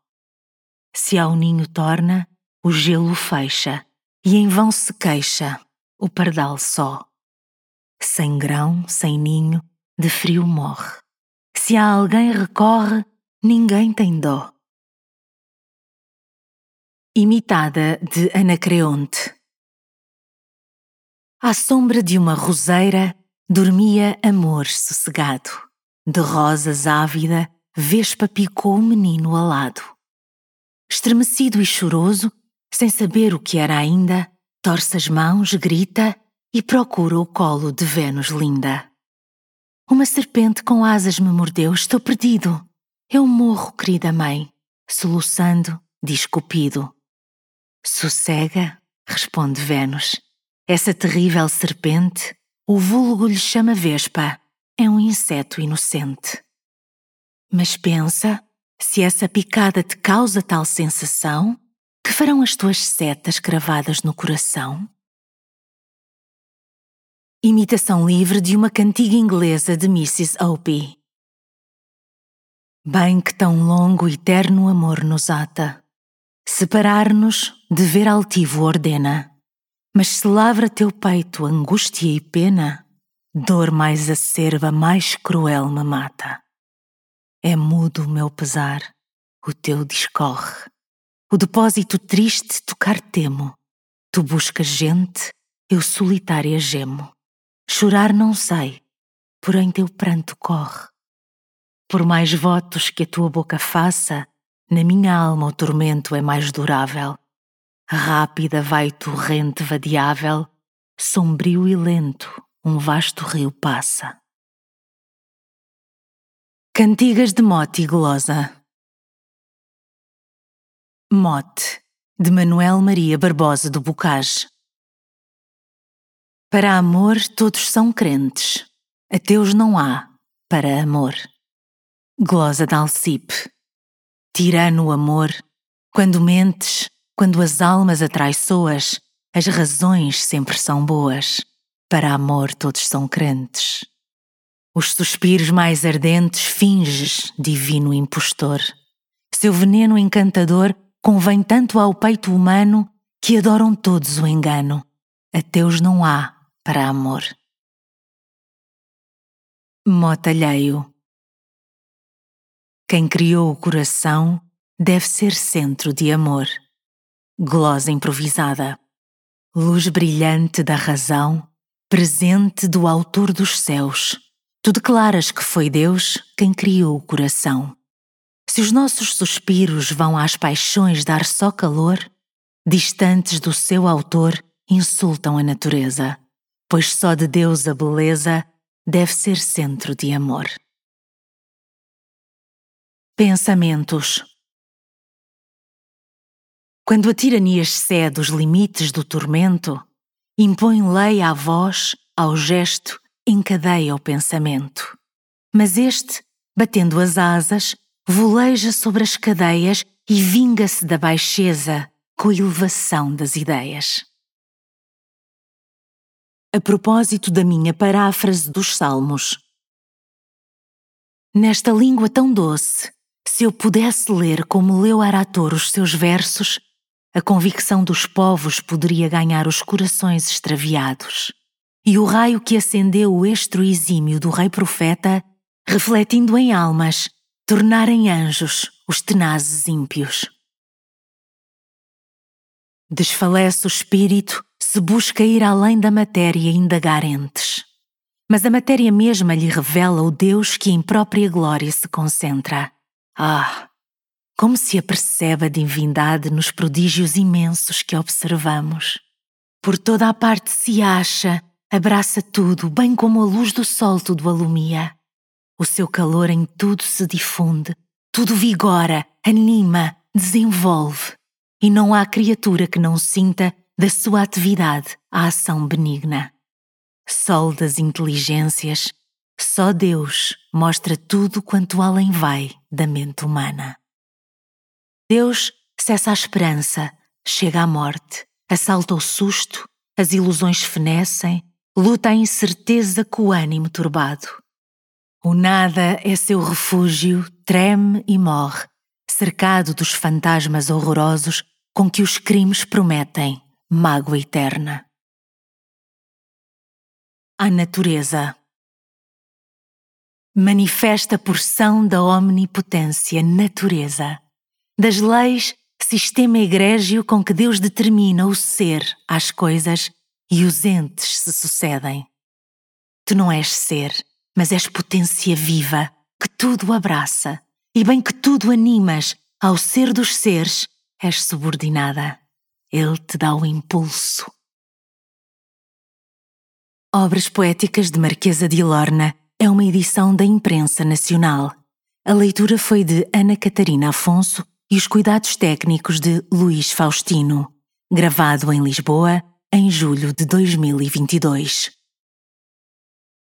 Se ao ninho torna, o gelo fecha e em vão se queixa o pardal só. Sem grão, sem ninho, de frio morre. Se a alguém recorre, ninguém tem dó. Imitada de Anacreonte. À sombra de uma roseira dormia amor sossegado. De rosas ávida, Vespa picou o menino alado. Estremecido e choroso, sem saber o que era ainda, torce as mãos, grita e procura o colo de Vênus linda. Uma serpente com asas me mordeu, estou perdido. Eu morro, querida mãe, soluçando, diz Cupido. Sossega, responde Vênus. Essa terrível serpente, o vulgo lhe chama Vespa, é um inseto inocente. Mas pensa, se essa picada te causa tal sensação, que farão as tuas setas cravadas no coração? Imitação livre de uma cantiga inglesa de Mrs. Opie. Bem que tão longo e terno amor nos ata, separar-nos, dever altivo ordena. Mas se lavra teu peito angústia e pena, dor mais acerba, mais cruel me mata. É mudo o meu pesar, o teu discorre. O depósito triste tocar temo. Tu buscas gente, eu solitária gemo. Chorar não sei, porém teu pranto corre. Por mais votos que a tua boca faça, na minha alma o tormento é mais durável. Rápida vai torrente vadiável, sombrio e lento um vasto rio passa. Cantigas de Mote e Glosa Mote, de Manuel Maria Barbosa do Bocage Para amor todos são crentes, ateus não há, para amor. Glosa de Alcipe. Tirano amor, quando mentes, quando as almas atraiçoas, as razões sempre são boas. Para amor todos são crentes. Os suspiros mais ardentes finges, divino impostor. Seu veneno encantador convém tanto ao peito humano que adoram todos o engano. Ateus não há para amor. Motalheio quem criou o coração deve ser centro de amor. Glosa improvisada. Luz brilhante da razão, presente do Autor dos céus. Tu declaras que foi Deus quem criou o coração. Se os nossos suspiros vão às paixões dar só calor, distantes do seu autor, insultam a natureza, pois só de Deus a beleza deve ser centro de amor. Pensamentos Quando a tirania excede os limites do tormento, impõe lei à voz, ao gesto, encadeia o pensamento. Mas este, batendo as asas, voleja sobre as cadeias e vinga-se da baixeza com a elevação das ideias. A propósito da minha paráfrase dos Salmos. Nesta língua tão doce, Se eu pudesse ler como leu Arator os seus versos, a convicção dos povos poderia ganhar os corações extraviados. E o raio que acendeu o estro exímio do rei profeta, refletindo em almas, tornar em anjos os tenazes ímpios. Desfalece o espírito se busca ir além da matéria e indagar entes. Mas a matéria mesma lhe revela o Deus que em própria glória se concentra. Ah, como se apercebe a divindade nos prodígios imensos que observamos. Por toda a parte se acha, abraça tudo, bem como a luz do sol tudo alumia. O seu calor em tudo se difunde, tudo vigora, anima, desenvolve, e não há criatura que não sinta da sua atividade a ação benigna. Sol das inteligências, só Deus mostra tudo quanto além vai da mente humana. Deus cessa a esperança, chega à morte, assalta o susto, as ilusões fenecem, luta a incerteza com o ânimo turbado. O nada é seu refúgio, treme e morre, cercado dos fantasmas horrorosos com que os crimes prometem mágoa eterna. A natureza manifesta a porção da omnipotência natureza, das leis, sistema egrégio com que Deus determina o ser às coisas e os entes se sucedem. Tu não és ser, mas és potência viva que tudo abraça, e bem que tudo animas, ao ser dos seres, és subordinada. Ele te dá o impulso. Obras Poéticas de Marquesa de Lorna é uma edição da Imprensa Nacional. A leitura foi de Ana Catarina Afonso e os cuidados técnicos de Luís Faustino, gravado em Lisboa em julho de 2022.